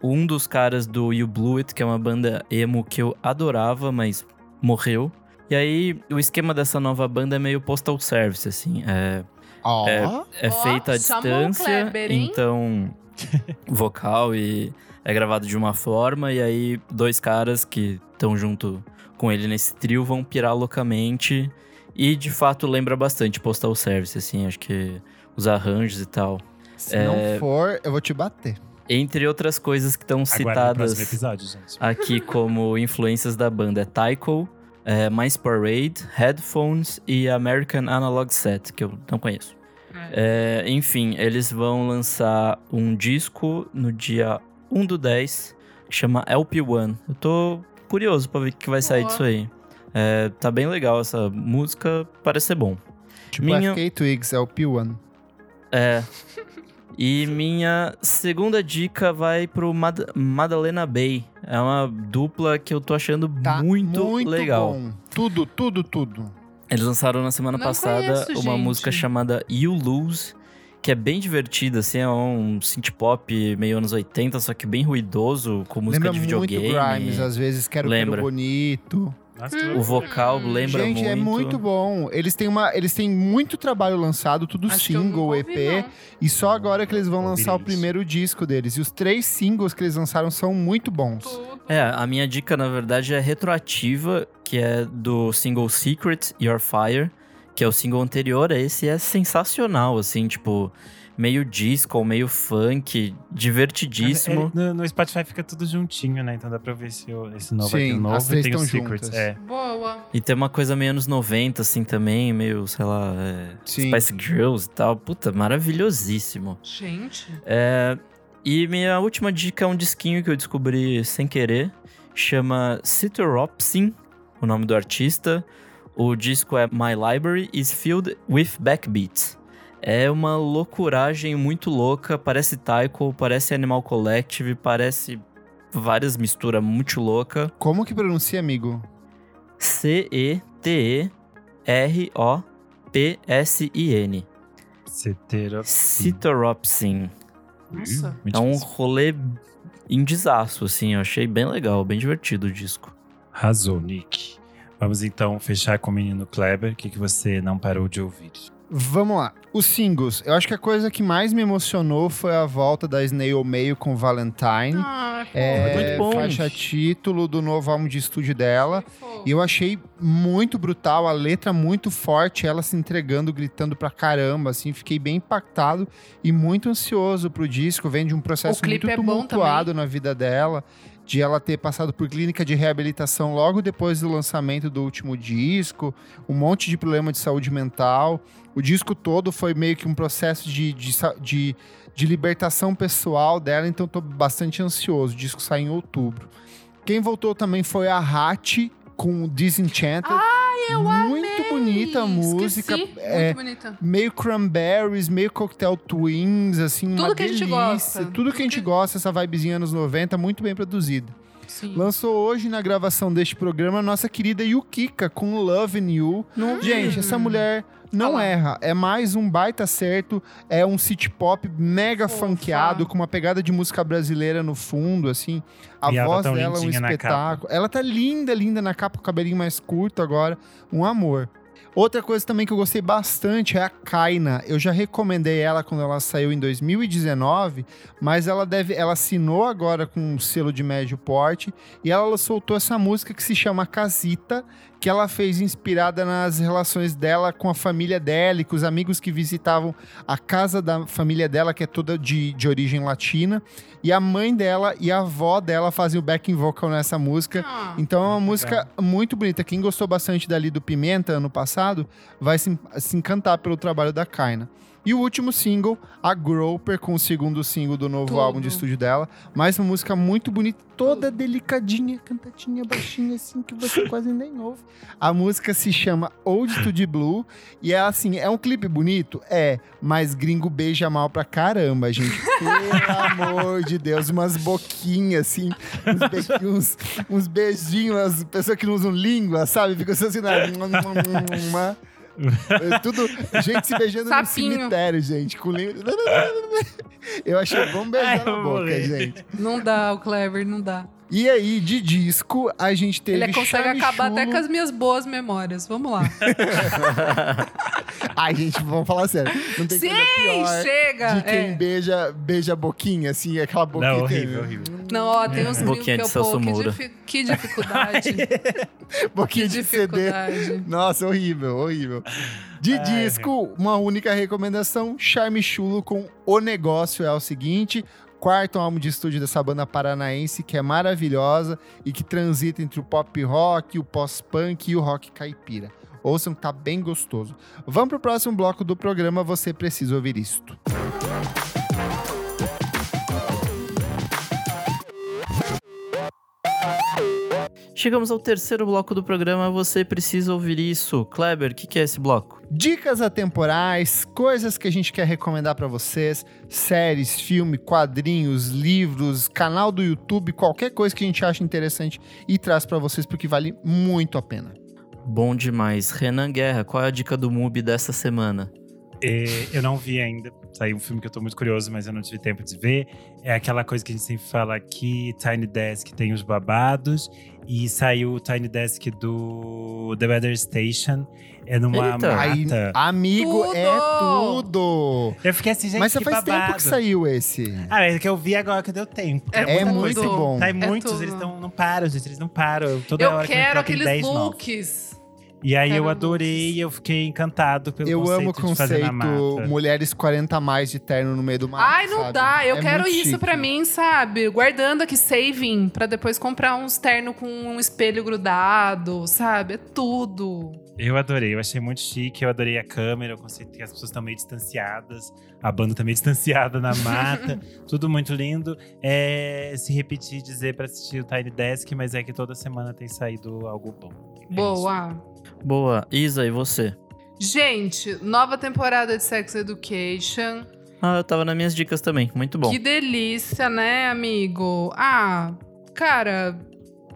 [SPEAKER 4] um dos caras do You Blew It, que é uma banda emo que eu adorava, mas morreu. E aí, o esquema dessa nova banda é meio postal service, assim. É,
[SPEAKER 1] Ó.
[SPEAKER 4] é
[SPEAKER 2] Ó,
[SPEAKER 4] feita à distância,
[SPEAKER 2] Kleber,
[SPEAKER 4] então vocal e é gravado de uma forma e aí dois caras que estão junto com ele nesse trio vão pirar loucamente e de fato lembra bastante Postal Service, assim, acho que os arranjos e tal.
[SPEAKER 1] Se
[SPEAKER 4] é-
[SPEAKER 1] não for, eu vou te bater.
[SPEAKER 4] Entre outras coisas que estão citadas
[SPEAKER 3] episódio,
[SPEAKER 4] aqui como influências da banda é Tycho, é, Mais Parade, Headphones e American Analog Set, que eu não conheço. É, enfim, eles vão lançar um disco no dia 1 do 10, que chama LP1. Eu tô curioso pra ver o que vai sair
[SPEAKER 2] Boa.
[SPEAKER 4] disso aí. É, tá bem legal essa música, parece ser bom.
[SPEAKER 1] Tipo
[SPEAKER 4] Minha-
[SPEAKER 1] FK Twigs, é o P1.
[SPEAKER 4] É. E minha segunda dica vai pro Mad Madalena Bay. É uma dupla que eu tô achando
[SPEAKER 1] Tá
[SPEAKER 4] muito, legal.
[SPEAKER 1] bom. Tudo, tudo, tudo.
[SPEAKER 4] Eles lançaram na semana
[SPEAKER 2] Não
[SPEAKER 4] passada
[SPEAKER 2] conheço,
[SPEAKER 4] uma
[SPEAKER 2] gente.
[SPEAKER 4] música chamada You Lose, que é bem divertida, assim, é um synth pop meio anos 80, só que bem ruidoso, com música
[SPEAKER 1] Lembra
[SPEAKER 4] de
[SPEAKER 1] muito
[SPEAKER 4] videogame.
[SPEAKER 1] Grimes, às vezes. Quero, quero
[SPEAKER 4] Lembra.
[SPEAKER 1] bonito.
[SPEAKER 3] Nossa, que
[SPEAKER 4] O vocal lembra
[SPEAKER 1] Gente,
[SPEAKER 4] muito.
[SPEAKER 1] é muito bom. Eles têm, uma, eles têm muito trabalho lançado, tudo
[SPEAKER 2] Acho
[SPEAKER 1] single, EP. E só agora que eles vão lançar o
[SPEAKER 3] isso.
[SPEAKER 1] primeiro disco deles. E os três singles que eles lançaram são muito bons.
[SPEAKER 2] Tudo.
[SPEAKER 4] É, a minha dica, na verdade, é retroativa, que é do single Secret Your Fire, que é o single anterior a esse, é sensacional, assim, tipo, meio disco, meio funk, divertidíssimo.
[SPEAKER 3] É, no, no Spotify fica tudo juntinho, né? Então dá pra ver esse, esse novo
[SPEAKER 1] Sim,
[SPEAKER 3] aqui, o novo
[SPEAKER 1] as três
[SPEAKER 3] e tem o Secrets. É.
[SPEAKER 2] Boa.
[SPEAKER 4] E tem uma coisa meio anos 90, assim, também, meio, sei lá, é. Spice Girls e tal. Puta, maravilhosíssimo.
[SPEAKER 2] Gente.
[SPEAKER 4] É, e minha última dica é um disquinho que eu descobri sem querer. Chama Citoropsin, o nome do artista. O disco é My Library is Filled with Backbeats. É uma loucuragem muito louca. Parece Tycho, parece Animal Collective, parece várias misturas muito louca.
[SPEAKER 1] Como que pronuncia, amigo?
[SPEAKER 4] C-E-T-E-R-O-P-S-I-N.
[SPEAKER 3] Cetero.
[SPEAKER 4] Citoropsin.
[SPEAKER 2] Nossa.
[SPEAKER 3] Muito
[SPEAKER 4] É um rolê indizaço, assim. Eu achei bem legal, bem divertido o disco.
[SPEAKER 3] Arrasou, Nick. Vamos então fechar com o menino Kleber. O que, que você não parou de ouvir?
[SPEAKER 1] Vamos lá. Os singles. Eu acho que a coisa que mais me emocionou foi a volta da Snail Mail com Valentine.
[SPEAKER 2] Ah,
[SPEAKER 1] É,
[SPEAKER 4] muito bom.
[SPEAKER 1] faixa título do novo álbum de estúdio dela. E eu achei muito brutal, a letra muito forte, ela se entregando, gritando pra caramba, assim, fiquei bem impactado e muito ansioso pro disco, vem de um processo muito
[SPEAKER 2] é
[SPEAKER 1] tumultuado na vida dela. De ela ter passado por clínica de reabilitação logo depois do lançamento do último disco, um monte de problema de saúde mental. O disco todo foi meio que um processo de, de, de, de libertação pessoal dela, então tô bastante ansioso. O disco sai em outubro. Quem voltou também foi a Hattie com Disenchanted.
[SPEAKER 2] Ai, eu
[SPEAKER 1] Muito
[SPEAKER 2] amei!
[SPEAKER 1] bonita a música.
[SPEAKER 2] Esqueci.
[SPEAKER 1] É,
[SPEAKER 2] Muito bonita.
[SPEAKER 1] meio cranberries, meio cocktail twins, assim,
[SPEAKER 2] Tudo
[SPEAKER 1] uma
[SPEAKER 2] que a gente
[SPEAKER 1] delícia.
[SPEAKER 2] gosta.
[SPEAKER 1] Tudo que a gente gosta, essa vibezinha anos 90, muito bem produzida.
[SPEAKER 2] Sim.
[SPEAKER 1] Lançou hoje na gravação deste programa a nossa querida Yukika com Love in You. Gente, essa mulher não
[SPEAKER 2] Olha lá.
[SPEAKER 1] erra. É mais um baita certo. É um city pop mega
[SPEAKER 2] Fofa.
[SPEAKER 1] funkeado, com uma pegada de música brasileira no fundo, assim. A
[SPEAKER 3] E ela tá
[SPEAKER 1] voz
[SPEAKER 3] tão
[SPEAKER 1] dela é um espetáculo. Ela tá linda, linda na capa, com o cabelinho mais curto agora. Um amor. Outra coisa também que eu gostei bastante é a Kaina. Eu já recomendei ela quando ela saiu em 2019, mas ela deve, ela assinou agora com um selo de médio porte e ela soltou essa música que se chama Casita, que ela fez inspirada nas relações dela com a família dela e com os amigos que visitavam a casa da família dela, que é toda de, de origem latina. E a mãe dela e a avó dela fazem o backing vocal nessa música.
[SPEAKER 2] Ah,
[SPEAKER 1] Então é uma música muito bonita. Quem gostou bastante dali do Pimenta ano passado vai se, se encantar pelo trabalho da Kaina. E o último single, a Groper, com o segundo single do novo
[SPEAKER 2] Tudo.
[SPEAKER 1] álbum de estúdio dela. Mais uma música muito bonita, toda delicadinha, cantadinha, baixinha, assim, que você quase nem ouve. A música se chama Old to the Blue. E é assim, é um clipe bonito? É, mas gringo beija mal pra caramba, gente. Pelo amor de Deus, umas boquinhas, assim, uns, be- uns, uns beijinhos, as pessoas que não usam língua, sabe? Ficam assim, na... uma... É Tudo, gente se beijando
[SPEAKER 2] Sapinho.
[SPEAKER 1] no cemitério, gente, com língua. Eu achei bom beijar
[SPEAKER 3] Ai,
[SPEAKER 1] na
[SPEAKER 3] eu vou
[SPEAKER 1] boca,
[SPEAKER 3] morrer.
[SPEAKER 1] gente.
[SPEAKER 2] não dá, o Clever, não dá.
[SPEAKER 1] E aí, de disco, a gente teve.
[SPEAKER 2] Ele consegue
[SPEAKER 1] Charme
[SPEAKER 2] acabar até
[SPEAKER 1] Chulo.
[SPEAKER 2] com as minhas boas memórias. Vamos lá.
[SPEAKER 1] Ai, gente, vamos falar sério. Não tem
[SPEAKER 2] Sim,
[SPEAKER 1] coisa pior
[SPEAKER 2] chega.
[SPEAKER 1] de quem
[SPEAKER 2] É.
[SPEAKER 1] beija, beija a boquinha, assim, aquela boquinha.
[SPEAKER 3] Não, horrível, horrível.
[SPEAKER 2] Não, ó, tem uns gringos
[SPEAKER 4] Boquinha
[SPEAKER 2] que
[SPEAKER 4] de
[SPEAKER 2] eu pô, que, difi- que dificuldade.
[SPEAKER 1] Boquinha
[SPEAKER 2] que
[SPEAKER 1] de CD.
[SPEAKER 2] dificuldade.
[SPEAKER 1] Nossa, horrível, horrível. De
[SPEAKER 3] Ai,
[SPEAKER 1] disco, uma única recomendação: Charme Chulo com O Negócio é o seguinte. Quarto álbum de estúdio dessa banda paranaense que é maravilhosa e que transita entre o pop rock, o pós-punk e o rock caipira. Ouçam tá bem gostoso. Vamos pro próximo bloco do programa Você Precisa Ouvir Isto.
[SPEAKER 4] Chegamos ao terceiro bloco do programa. Você precisa ouvir isso. Kleber, o que, que é esse bloco?
[SPEAKER 1] Dicas atemporais, coisas que a gente quer recomendar pra vocês, séries, filme, quadrinhos, livros, canal do YouTube, qualquer coisa que a gente acha interessante e traz pra vocês porque vale muito a pena.
[SPEAKER 4] Bom demais. Renan Guerra, qual é a dica do MUBI dessa semana?
[SPEAKER 3] É, eu não vi ainda. Saiu um filme que eu tô muito curioso, mas eu não tive tempo de ver. É aquela coisa que a gente sempre fala aqui: Tiny Desk tem os babados. E saiu o Tiny Desk do The Weather Station. É numa
[SPEAKER 4] Eita.
[SPEAKER 3] mata.
[SPEAKER 1] Amigo,
[SPEAKER 2] Tudo!
[SPEAKER 1] é tudo!
[SPEAKER 3] Eu fiquei assim, gente,
[SPEAKER 1] Mas você
[SPEAKER 3] que
[SPEAKER 1] faz
[SPEAKER 3] babado.
[SPEAKER 1] tempo que saiu esse.
[SPEAKER 3] Ah, é que eu vi agora que deu tempo.
[SPEAKER 2] É
[SPEAKER 1] É muito bom.
[SPEAKER 3] Tá,
[SPEAKER 2] É
[SPEAKER 3] muitos,
[SPEAKER 2] tudo.
[SPEAKER 3] eles tão, não param, gente. Eles não param. Toda
[SPEAKER 2] Eu
[SPEAKER 3] hora que
[SPEAKER 2] quero
[SPEAKER 3] tem
[SPEAKER 2] aqueles
[SPEAKER 3] 10 novos. E aí eu adorei, eu fiquei encantado pelo
[SPEAKER 1] Eu
[SPEAKER 3] conceito
[SPEAKER 1] amo o
[SPEAKER 3] de fazer na
[SPEAKER 1] conceito
[SPEAKER 3] mata.
[SPEAKER 1] mulheres 40 a mais de terno no meio do mato.
[SPEAKER 2] Ai, não
[SPEAKER 1] sabe?
[SPEAKER 2] dá. Eu
[SPEAKER 1] É
[SPEAKER 2] quero isso
[SPEAKER 1] chique.
[SPEAKER 2] pra mim, sabe? Guardando aqui, saving, pra depois comprar uns terno com um espelho grudado, sabe? É tudo.
[SPEAKER 3] Eu adorei, eu achei muito chique, eu adorei a câmera, o conceito que as pessoas estão meio distanciadas, a banda também distanciada na mata, tudo muito lindo. É, se repetir, dizer pra assistir o Tiny Desk, mas é que toda semana tem saído algo bom. É isso.
[SPEAKER 2] Boa.
[SPEAKER 4] Isa, e você?
[SPEAKER 2] Gente, nova temporada de Sex Education.
[SPEAKER 4] Ah, eu tava nas minhas dicas também. Muito bom.
[SPEAKER 2] Que delícia, né, amigo? Ah, cara,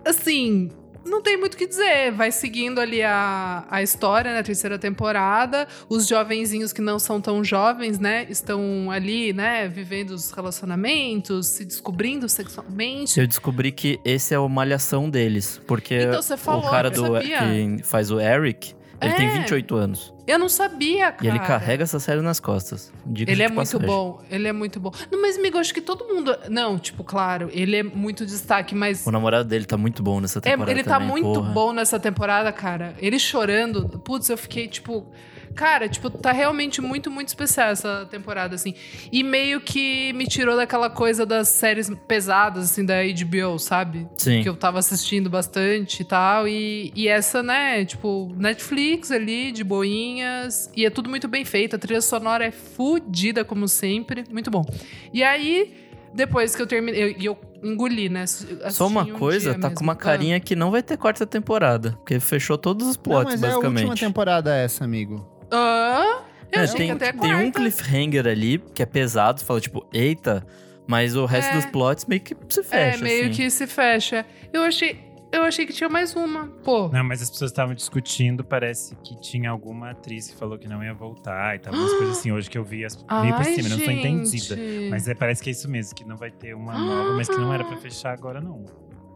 [SPEAKER 2] assim, não tem muito o que dizer. Vai seguindo ali a, a história, né? Terceira temporada. Os jovenzinhos que não são tão jovens, né? Estão ali, né? Vivendo os relacionamentos, se descobrindo sexualmente.
[SPEAKER 4] Eu descobri que esse é o malhação deles. Porque
[SPEAKER 2] Então, você falou,
[SPEAKER 4] o cara do, que faz o Eric, ele
[SPEAKER 2] É.
[SPEAKER 4] tem 28 anos.
[SPEAKER 2] Eu não sabia, cara.
[SPEAKER 4] E ele carrega essa série nas costas.
[SPEAKER 2] Ele é muito bom, ele é muito bom. Não, mas, amigo, acho que todo mundo. Não, tipo, claro, ele é muito destaque, mas.
[SPEAKER 4] O namorado dele tá muito bom nessa
[SPEAKER 2] É,
[SPEAKER 4] temporada
[SPEAKER 2] ele tá
[SPEAKER 4] também,
[SPEAKER 2] muito
[SPEAKER 4] porra.
[SPEAKER 2] bom nessa temporada, cara. Ele chorando. Putz, eu fiquei tipo. Cara, tipo, tá realmente muito, muito especial essa temporada, assim. E meio que me tirou daquela coisa das séries pesadas, assim, da HBO, sabe?
[SPEAKER 4] Sim.
[SPEAKER 2] Que eu tava assistindo bastante e tal. E, e essa, né, tipo, Netflix ali, de boinhas. E é tudo muito bem feito. A trilha sonora é fodida, como sempre. Muito bom. E aí, depois que eu terminei. E eu, engoli, né?
[SPEAKER 4] Só uma
[SPEAKER 2] um
[SPEAKER 4] coisa, tá
[SPEAKER 2] mesmo.
[SPEAKER 4] com uma
[SPEAKER 2] Ah.
[SPEAKER 4] carinha que não vai ter quarta temporada. Porque fechou todos os
[SPEAKER 1] Não,
[SPEAKER 4] plots,
[SPEAKER 1] mas é a última
[SPEAKER 4] basicamente.
[SPEAKER 1] temporada essa, amigo.
[SPEAKER 2] Ah, eu
[SPEAKER 4] É,
[SPEAKER 2] achei
[SPEAKER 4] tem,
[SPEAKER 2] que até a
[SPEAKER 4] tem um
[SPEAKER 2] quarta.
[SPEAKER 4] cliffhanger ali que é pesado, você fala tipo, eita, mas o resto
[SPEAKER 2] É.
[SPEAKER 4] dos plots meio que se
[SPEAKER 2] É,
[SPEAKER 4] fecha.
[SPEAKER 2] meio
[SPEAKER 4] assim.
[SPEAKER 2] que se fecha. Eu achei. Eu achei que tinha mais uma. Pô.
[SPEAKER 3] Não, mas as pessoas estavam discutindo, parece que tinha alguma atriz que falou que não ia voltar e tal. Umas coisas assim, hoje que eu vi as meio por
[SPEAKER 2] Ai,
[SPEAKER 3] cima, não sou entendida.
[SPEAKER 2] gente.
[SPEAKER 3] Mas é, parece que é isso mesmo, que não vai ter uma nova, mas que não era pra fechar agora, não.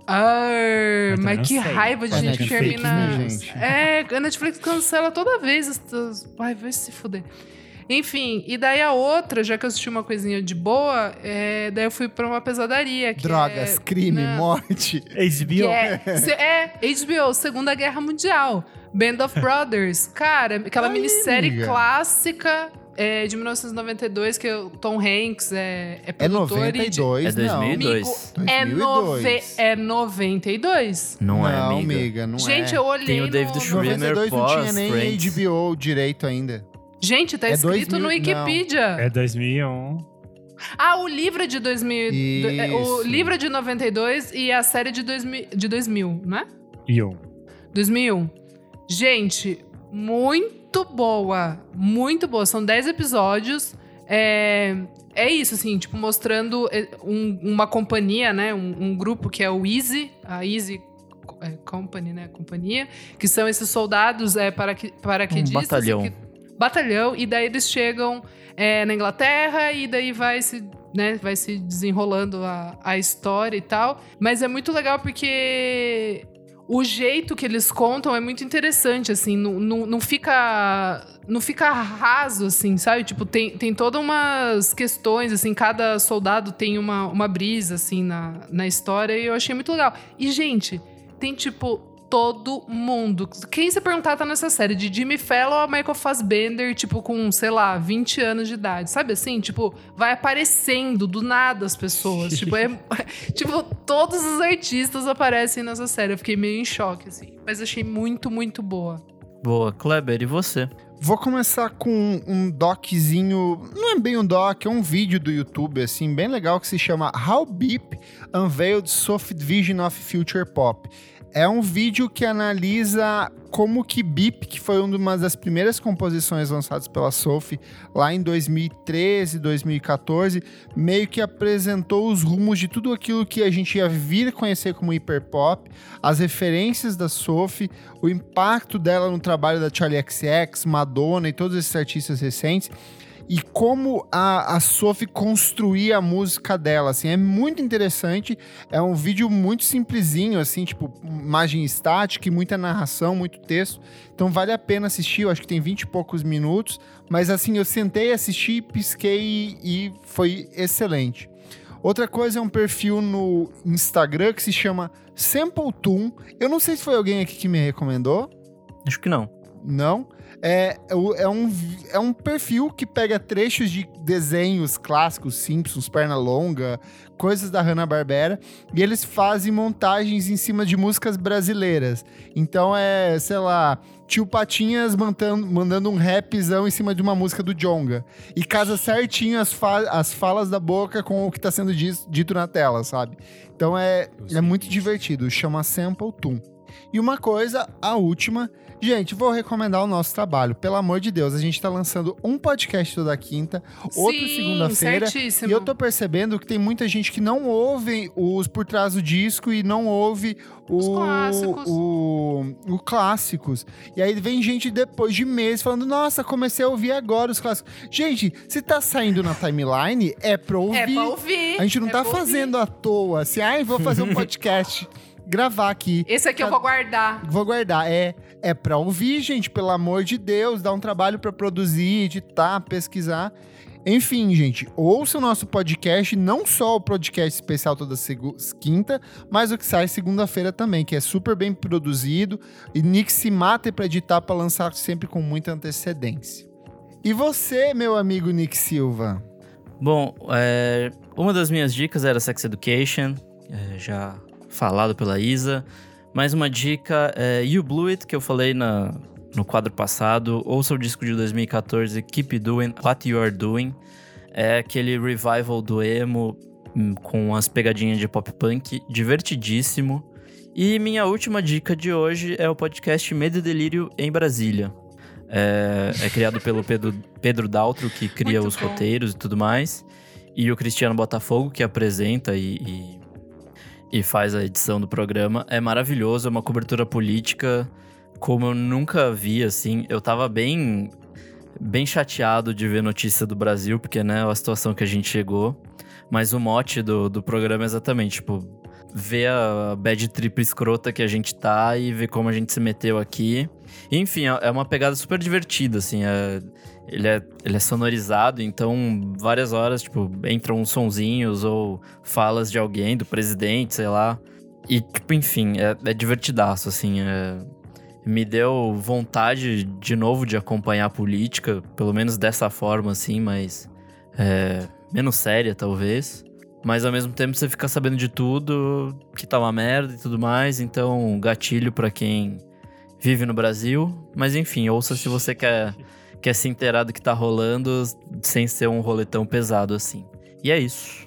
[SPEAKER 2] Ah,
[SPEAKER 3] também
[SPEAKER 2] mas que
[SPEAKER 3] sei.
[SPEAKER 2] raiva de
[SPEAKER 1] A
[SPEAKER 2] gente
[SPEAKER 1] né, gente?
[SPEAKER 2] É, a Netflix cancela toda vez. As... Ai, vai se fuder. Enfim, e daí a outra, já que eu assisti uma coisinha de boa, é, daí eu fui pra uma pesadaria. Que
[SPEAKER 1] Drogas,
[SPEAKER 2] é,
[SPEAKER 1] crime,
[SPEAKER 2] Não.
[SPEAKER 1] morte.
[SPEAKER 3] HBO.
[SPEAKER 2] É, é, HBO, Segunda Guerra Mundial. Band of Brothers. Cara, aquela
[SPEAKER 1] Aí,
[SPEAKER 2] minissérie
[SPEAKER 1] amiga.
[SPEAKER 2] clássica é, de 1992, que o Tom Hanks é, é
[SPEAKER 1] É
[SPEAKER 2] produtor e de-
[SPEAKER 1] 92,
[SPEAKER 4] É
[SPEAKER 1] não.
[SPEAKER 4] 2002.
[SPEAKER 2] Amigo, é,
[SPEAKER 1] 2002.
[SPEAKER 2] nove, é 92.
[SPEAKER 4] Não, é, amiga.
[SPEAKER 1] não
[SPEAKER 2] Gente,
[SPEAKER 1] é.
[SPEAKER 2] eu olhei
[SPEAKER 4] Tem o
[SPEAKER 2] no-
[SPEAKER 4] David
[SPEAKER 2] no-
[SPEAKER 4] Schwimmer
[SPEAKER 1] 92 não tinha nem
[SPEAKER 4] Friends.
[SPEAKER 1] HBO direito ainda.
[SPEAKER 2] Gente, tá
[SPEAKER 1] É
[SPEAKER 2] escrito
[SPEAKER 1] 2000
[SPEAKER 2] no Wikipedia.
[SPEAKER 3] É 2001.
[SPEAKER 2] Ah, o livro é de 2000. do- é, O
[SPEAKER 1] Isso.
[SPEAKER 2] livro é de 92 e a série é de 2000, de 2000 né?
[SPEAKER 3] E um.
[SPEAKER 2] 2001. Gente, muito boa. Muito boa. São 10 episódios. É, é isso, assim, tipo, mostrando é, um- uma companhia, né? Um, um grupo que é o Easy, a Easy é, Company, né? Companhia, que são esses soldados é, para que paraquedistas.
[SPEAKER 4] Um batalhão.
[SPEAKER 2] que- batalhão, e daí eles chegam é, na Inglaterra e daí vai se, né, vai se desenrolando a, a história e tal. Mas é muito legal porque o jeito que eles contam é muito interessante, assim, não, não, não fica. Não fica raso, assim, sabe? Tipo, tem, tem todas umas questões, assim, cada soldado tem uma, uma brisa, assim, na, na história, e eu achei muito legal. E, gente, tem, tipo, todo mundo. Quem se perguntar tá nessa série, de Jimmy Fallon a Michael Fassbender, tipo, com, sei lá, 20 anos de idade. Sabe assim? Tipo, vai aparecendo do nada as pessoas. tipo, é, tipo, todos os artistas aparecem nessa série. Eu fiquei meio em choque, assim. Mas achei muito, muito boa.
[SPEAKER 4] Boa, Kleber, e você?
[SPEAKER 1] Vou começar com um doczinho, não é bem um doc, é um vídeo do YouTube, assim, bem legal, que se chama How Beep Unveiled Soft Vision of Future Pop. É um vídeo que analisa como que Beep, que foi uma das primeiras composições lançadas pela Sophie lá em 2013, 2014, meio que apresentou os rumos de tudo aquilo que a gente ia vir conhecer como hiperpop, as referências da Sophie, o impacto dela no trabalho da Charlie XX, Madonna e todos esses artistas recentes e como a, a Sophie construía a música dela, assim, é muito interessante, é um vídeo muito simplesinho, assim, tipo, imagem estática e muita narração, muito texto, então vale a pena assistir, eu acho que tem 20 e poucos minutos, mas assim, eu sentei, assisti, pisquei e foi excelente. Outra coisa é um perfil no Instagram que se chama Sample Toon, eu não sei se foi alguém aqui que me recomendou,
[SPEAKER 4] Acho que não.
[SPEAKER 1] não. É, é um, é um perfil que pega trechos de desenhos clássicos, Simpsons, Pernalonga, coisas da Hanna-Barbera, e eles fazem montagens em cima de músicas brasileiras. Então é, sei lá, Tio Patinhas mandando, mandando um rapzão em cima de uma música do Jonga. E casa certinho as, fa- as falas da boca com o que tá sendo dito na tela, sabe? Então é, é muito divertido. Chama Sample Toon. E uma coisa, a última. Gente, vou recomendar o nosso trabalho. Pelo amor de Deus, a gente tá lançando um podcast toda quinta, outro segunda-feira.
[SPEAKER 2] certíssimo.
[SPEAKER 1] E eu tô percebendo que tem muita gente que não ouve os por trás do disco e não ouve
[SPEAKER 2] Os
[SPEAKER 1] o,
[SPEAKER 2] clássicos.
[SPEAKER 1] o, o clássicos. E aí vem gente depois de meses falando: Nossa, comecei a ouvir agora os clássicos. Gente, se tá saindo na timeline, é pra ouvir.
[SPEAKER 2] É pra ouvir.
[SPEAKER 1] A gente não
[SPEAKER 2] é
[SPEAKER 1] tá
[SPEAKER 2] pra ouvir.
[SPEAKER 1] fazendo à toa, assim, ai, vou fazer um podcast, gravar aqui.
[SPEAKER 2] Esse aqui eu vou guardar.
[SPEAKER 1] Vou guardar. É, é pra ouvir, gente, pelo amor de Deus. Dá um trabalho pra produzir, editar, pesquisar. Enfim, gente, ouça o nosso podcast, não só o podcast especial toda quinta, mas o que sai segunda-feira também, que é super bem produzido e Nick se mata para editar para lançar sempre com muita antecedência. E você, meu amigo Nick Silva?
[SPEAKER 4] Bom, é, uma das minhas dicas era Sex Education, é, já falado pela Isa. Mais uma dica é You Blew It, que eu falei na, no quadro passado. Ouça o disco de 2014, Keep Doing What You Are Doing. É aquele revival do emo hum, com as pegadinhas de pop punk, divertidíssimo. E minha última dica de hoje é o podcast Medo e Delírio em Brasília. É, é criado pelo Pedro, Pedro Daltro, que cria
[SPEAKER 2] Muito
[SPEAKER 4] os
[SPEAKER 2] bom.
[SPEAKER 4] roteiros e tudo mais. E o Cristiano Botafogo, que apresenta e, e, e faz a edição do programa. É maravilhoso, é uma cobertura política como eu nunca vi, assim. Eu tava bem, bem chateado de ver notícia do Brasil, porque, né, a situação que a gente chegou. Mas o mote do, do programa é exatamente, tipo, ver a bad trip escrota que a gente tá e ver como a gente se meteu aqui. Enfim, é é uma pegada super divertida, assim. é- ele, é, ele é sonorizado, então várias horas, tipo, entram uns sonzinhos ou falas de alguém, do presidente, sei lá. E, tipo, enfim, é, é divertidaço, assim. é- me deu vontade de novo de acompanhar a política, pelo menos dessa forma, assim, mas é, menos séria, talvez. Mas ao mesmo tempo você fica sabendo de tudo, que tá uma merda e tudo mais, então gatilho pra quem vive no Brasil. Mas enfim, ouça se você quer, quer se inteirar do que tá rolando sem ser um roletão pesado assim. E é isso.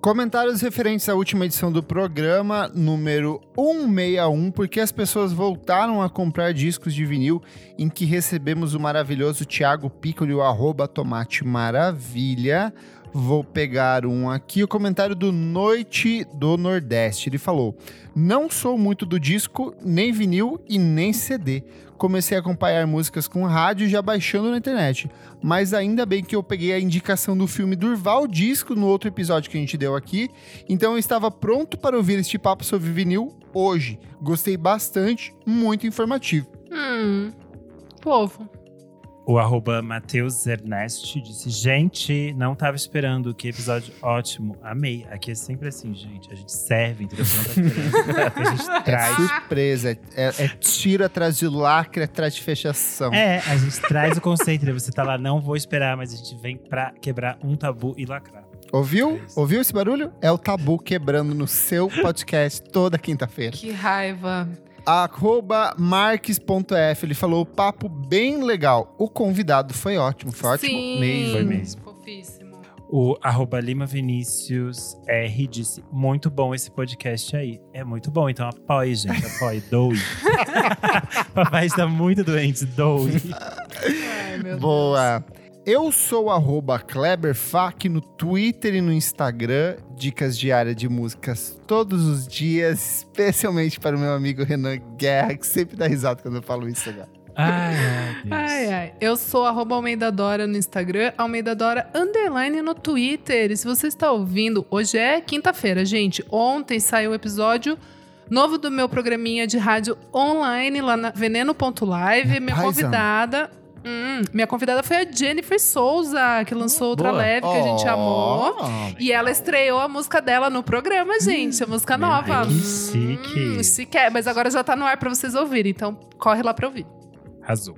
[SPEAKER 1] Comentários referentes à última edição do programa, número 161, porque as pessoas voltaram a comprar discos de vinil em que recebemos o maravilhoso Thiago Piccoli, o arroba Tomate Maravilha. Vou pegar um aqui, o comentário do Noite do Nordeste. Ele falou: Não sou muito do disco, nem vinil e nem CD. Comecei a acompanhar músicas com rádio já baixando na internet. Mas ainda bem que eu peguei a indicação do filme Durval Disco no outro episódio que a gente deu aqui. Então eu estava pronto para ouvir este papo sobre vinil hoje. Gostei bastante, muito informativo.
[SPEAKER 2] Hum. Povo.
[SPEAKER 3] O arroba Matheus Ernest disse: Gente, não tava esperando. Que episódio ótimo. Amei. Aqui é sempre assim, gente. A gente serve, entendeu? Tá esperando. a gente
[SPEAKER 1] É
[SPEAKER 3] traz.
[SPEAKER 1] surpresa, é, é tiro atrás de lacre, atrás de fechação.
[SPEAKER 3] É, a gente traz o conceito. né? Você tá lá, não vou esperar, mas a gente vem pra quebrar um tabu e lacrar.
[SPEAKER 1] Ouviu?
[SPEAKER 3] É.
[SPEAKER 1] Ouviu esse barulho? É o tabu quebrando no seu podcast toda quinta-feira.
[SPEAKER 2] Que raiva.
[SPEAKER 1] Arroba marques.f, ele falou papo bem legal. O convidado foi ótimo, foi ótimo
[SPEAKER 2] Sim.
[SPEAKER 1] mesmo.
[SPEAKER 3] Foi mesmo.
[SPEAKER 2] Fofíssimo.
[SPEAKER 3] O arroba Lima Vinícius R disse: Muito bom esse podcast aí. É muito bom, então apoie, gente. Apoie, doe. Papai está muito doente, doe.
[SPEAKER 2] Ai, meu
[SPEAKER 1] Boa. Eu sou o arroba KleberFac no Twitter e no Instagram. Dicas diárias de músicas todos os dias, especialmente para o meu amigo Renan Guerra, que sempre dá risada quando eu falo isso agora.
[SPEAKER 3] Ai, ai.
[SPEAKER 2] Ai, ai. Eu sou arroba Almeida Dora no Instagram, Almeida Dora underline no Twitter. E se você está ouvindo, hoje é quinta-feira, gente. Ontem saiu o episódio novo do meu programinha de rádio online lá na Veneno.live. Minha convidada. Hum, minha convidada foi a Jennifer Souza, que lançou Outra
[SPEAKER 4] Boa.
[SPEAKER 2] Leve, que a gente
[SPEAKER 1] Oh.
[SPEAKER 2] amou. E ela estreou a música dela no programa, gente. A música
[SPEAKER 3] Meu
[SPEAKER 2] nova.
[SPEAKER 3] Deus, que chique.
[SPEAKER 2] Hum, chique. é, Mas agora já tá no ar pra vocês ouvirem. Então corre lá pra ouvir.
[SPEAKER 3] Arrasou.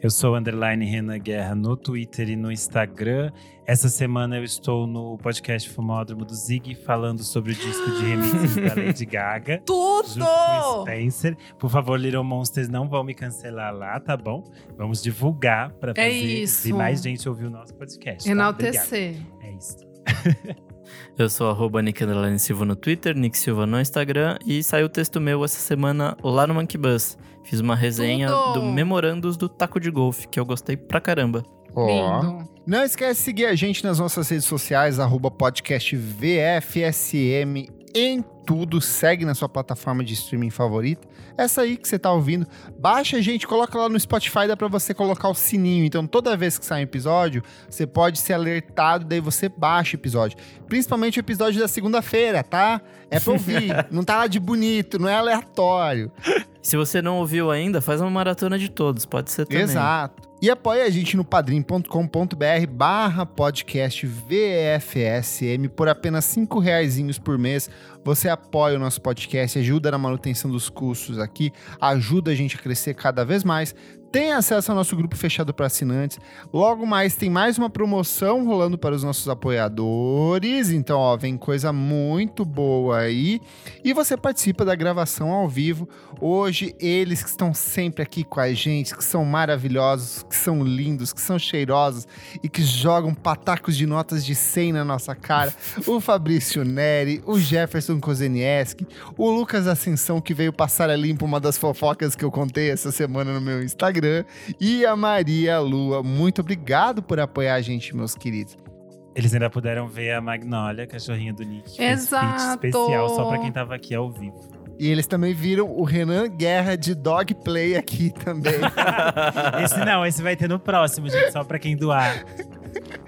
[SPEAKER 3] Eu sou underline Renan Guerra no Twitter e no Instagram. Essa semana eu estou no podcast Fumódromo do Zig falando sobre o disco de remixes da Lady Gaga. Junto com o
[SPEAKER 2] Tudo!
[SPEAKER 3] Spencer. Por favor, Little Monsters, não vão me cancelar lá, tá bom? Vamos divulgar pra fazer
[SPEAKER 2] É isso.
[SPEAKER 3] e mais gente ouvir o nosso podcast. tá?
[SPEAKER 2] Enaltecer.
[SPEAKER 3] Obrigado. É isso.
[SPEAKER 4] Eu sou arroba Nick Silva no Twitter, Nick Silva no Instagram e saiu o texto meu essa semana lá no Monkey Bus. Fiz uma resenha
[SPEAKER 2] Tudo!
[SPEAKER 4] do Memorandos do Taco de Golfe, que eu gostei pra caramba.
[SPEAKER 1] Ó.
[SPEAKER 2] Lindo.
[SPEAKER 1] Não esquece de seguir a gente nas nossas redes sociais, arroba podcast VFSM em tudo. Segue na sua plataforma de streaming favorita. Essa aí que você tá ouvindo. Baixa a gente, coloca lá no Spotify, dá pra você colocar o sininho. Então toda vez que sai um episódio, você pode ser alertado, daí você baixa o episódio. Principalmente o episódio da segunda-feira, tá? É pra ouvir. não tá lá de bonito, não é aleatório.
[SPEAKER 4] Se você não ouviu ainda, faz uma maratona de todos, pode ser também.
[SPEAKER 1] Exato. E apoie a gente no padrim.com.br barra podcast VFSM por apenas cinco reaisinhos por mês. Você apoia o nosso podcast, ajuda na manutenção dos custos aqui, ajuda a gente a crescer cada vez mais. Tem acesso ao nosso grupo fechado para assinantes. Logo mais tem mais uma promoção rolando para os nossos apoiadores. Então, ó, vem coisa muito boa aí. E você participa da gravação ao vivo. Hoje, eles que estão sempre aqui com a gente, que são maravilhosos, que são lindos, que são cheirosos e que jogam patacos de notas de 100 na nossa cara. o Fabrício Neri, o Jefferson Kozenieski, o Lucas Ascensão, que veio passar a limpo uma das fofocas que eu contei essa semana no meu Instagram. E a Maria Lua. Muito obrigado por apoiar a gente, meus queridos.
[SPEAKER 3] Eles ainda puderam ver a Magnolia, cachorrinha do Nick.
[SPEAKER 2] Exato.
[SPEAKER 3] especial só pra quem tava aqui ao vivo.
[SPEAKER 1] E eles também viram o Renan Guerra de Dog Play aqui também.
[SPEAKER 3] Esse não, esse vai ter no próximo, gente, só pra quem doar.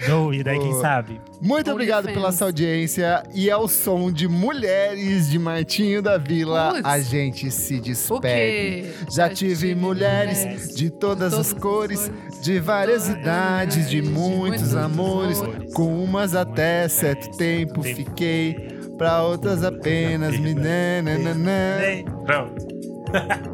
[SPEAKER 3] Doe, daí quem sabe.
[SPEAKER 1] Muito obrigado
[SPEAKER 2] OnlyFans.
[SPEAKER 1] pela sua audiência. E ao som de Mulheres de Martinho da Vila,
[SPEAKER 2] Puts.
[SPEAKER 1] a gente se despede. Já tive mulheres de todas as cores, de várias idades, de muitos amores. Com umas até certo tempo fiquei, pra outras apenas me nananana.
[SPEAKER 3] Pronto.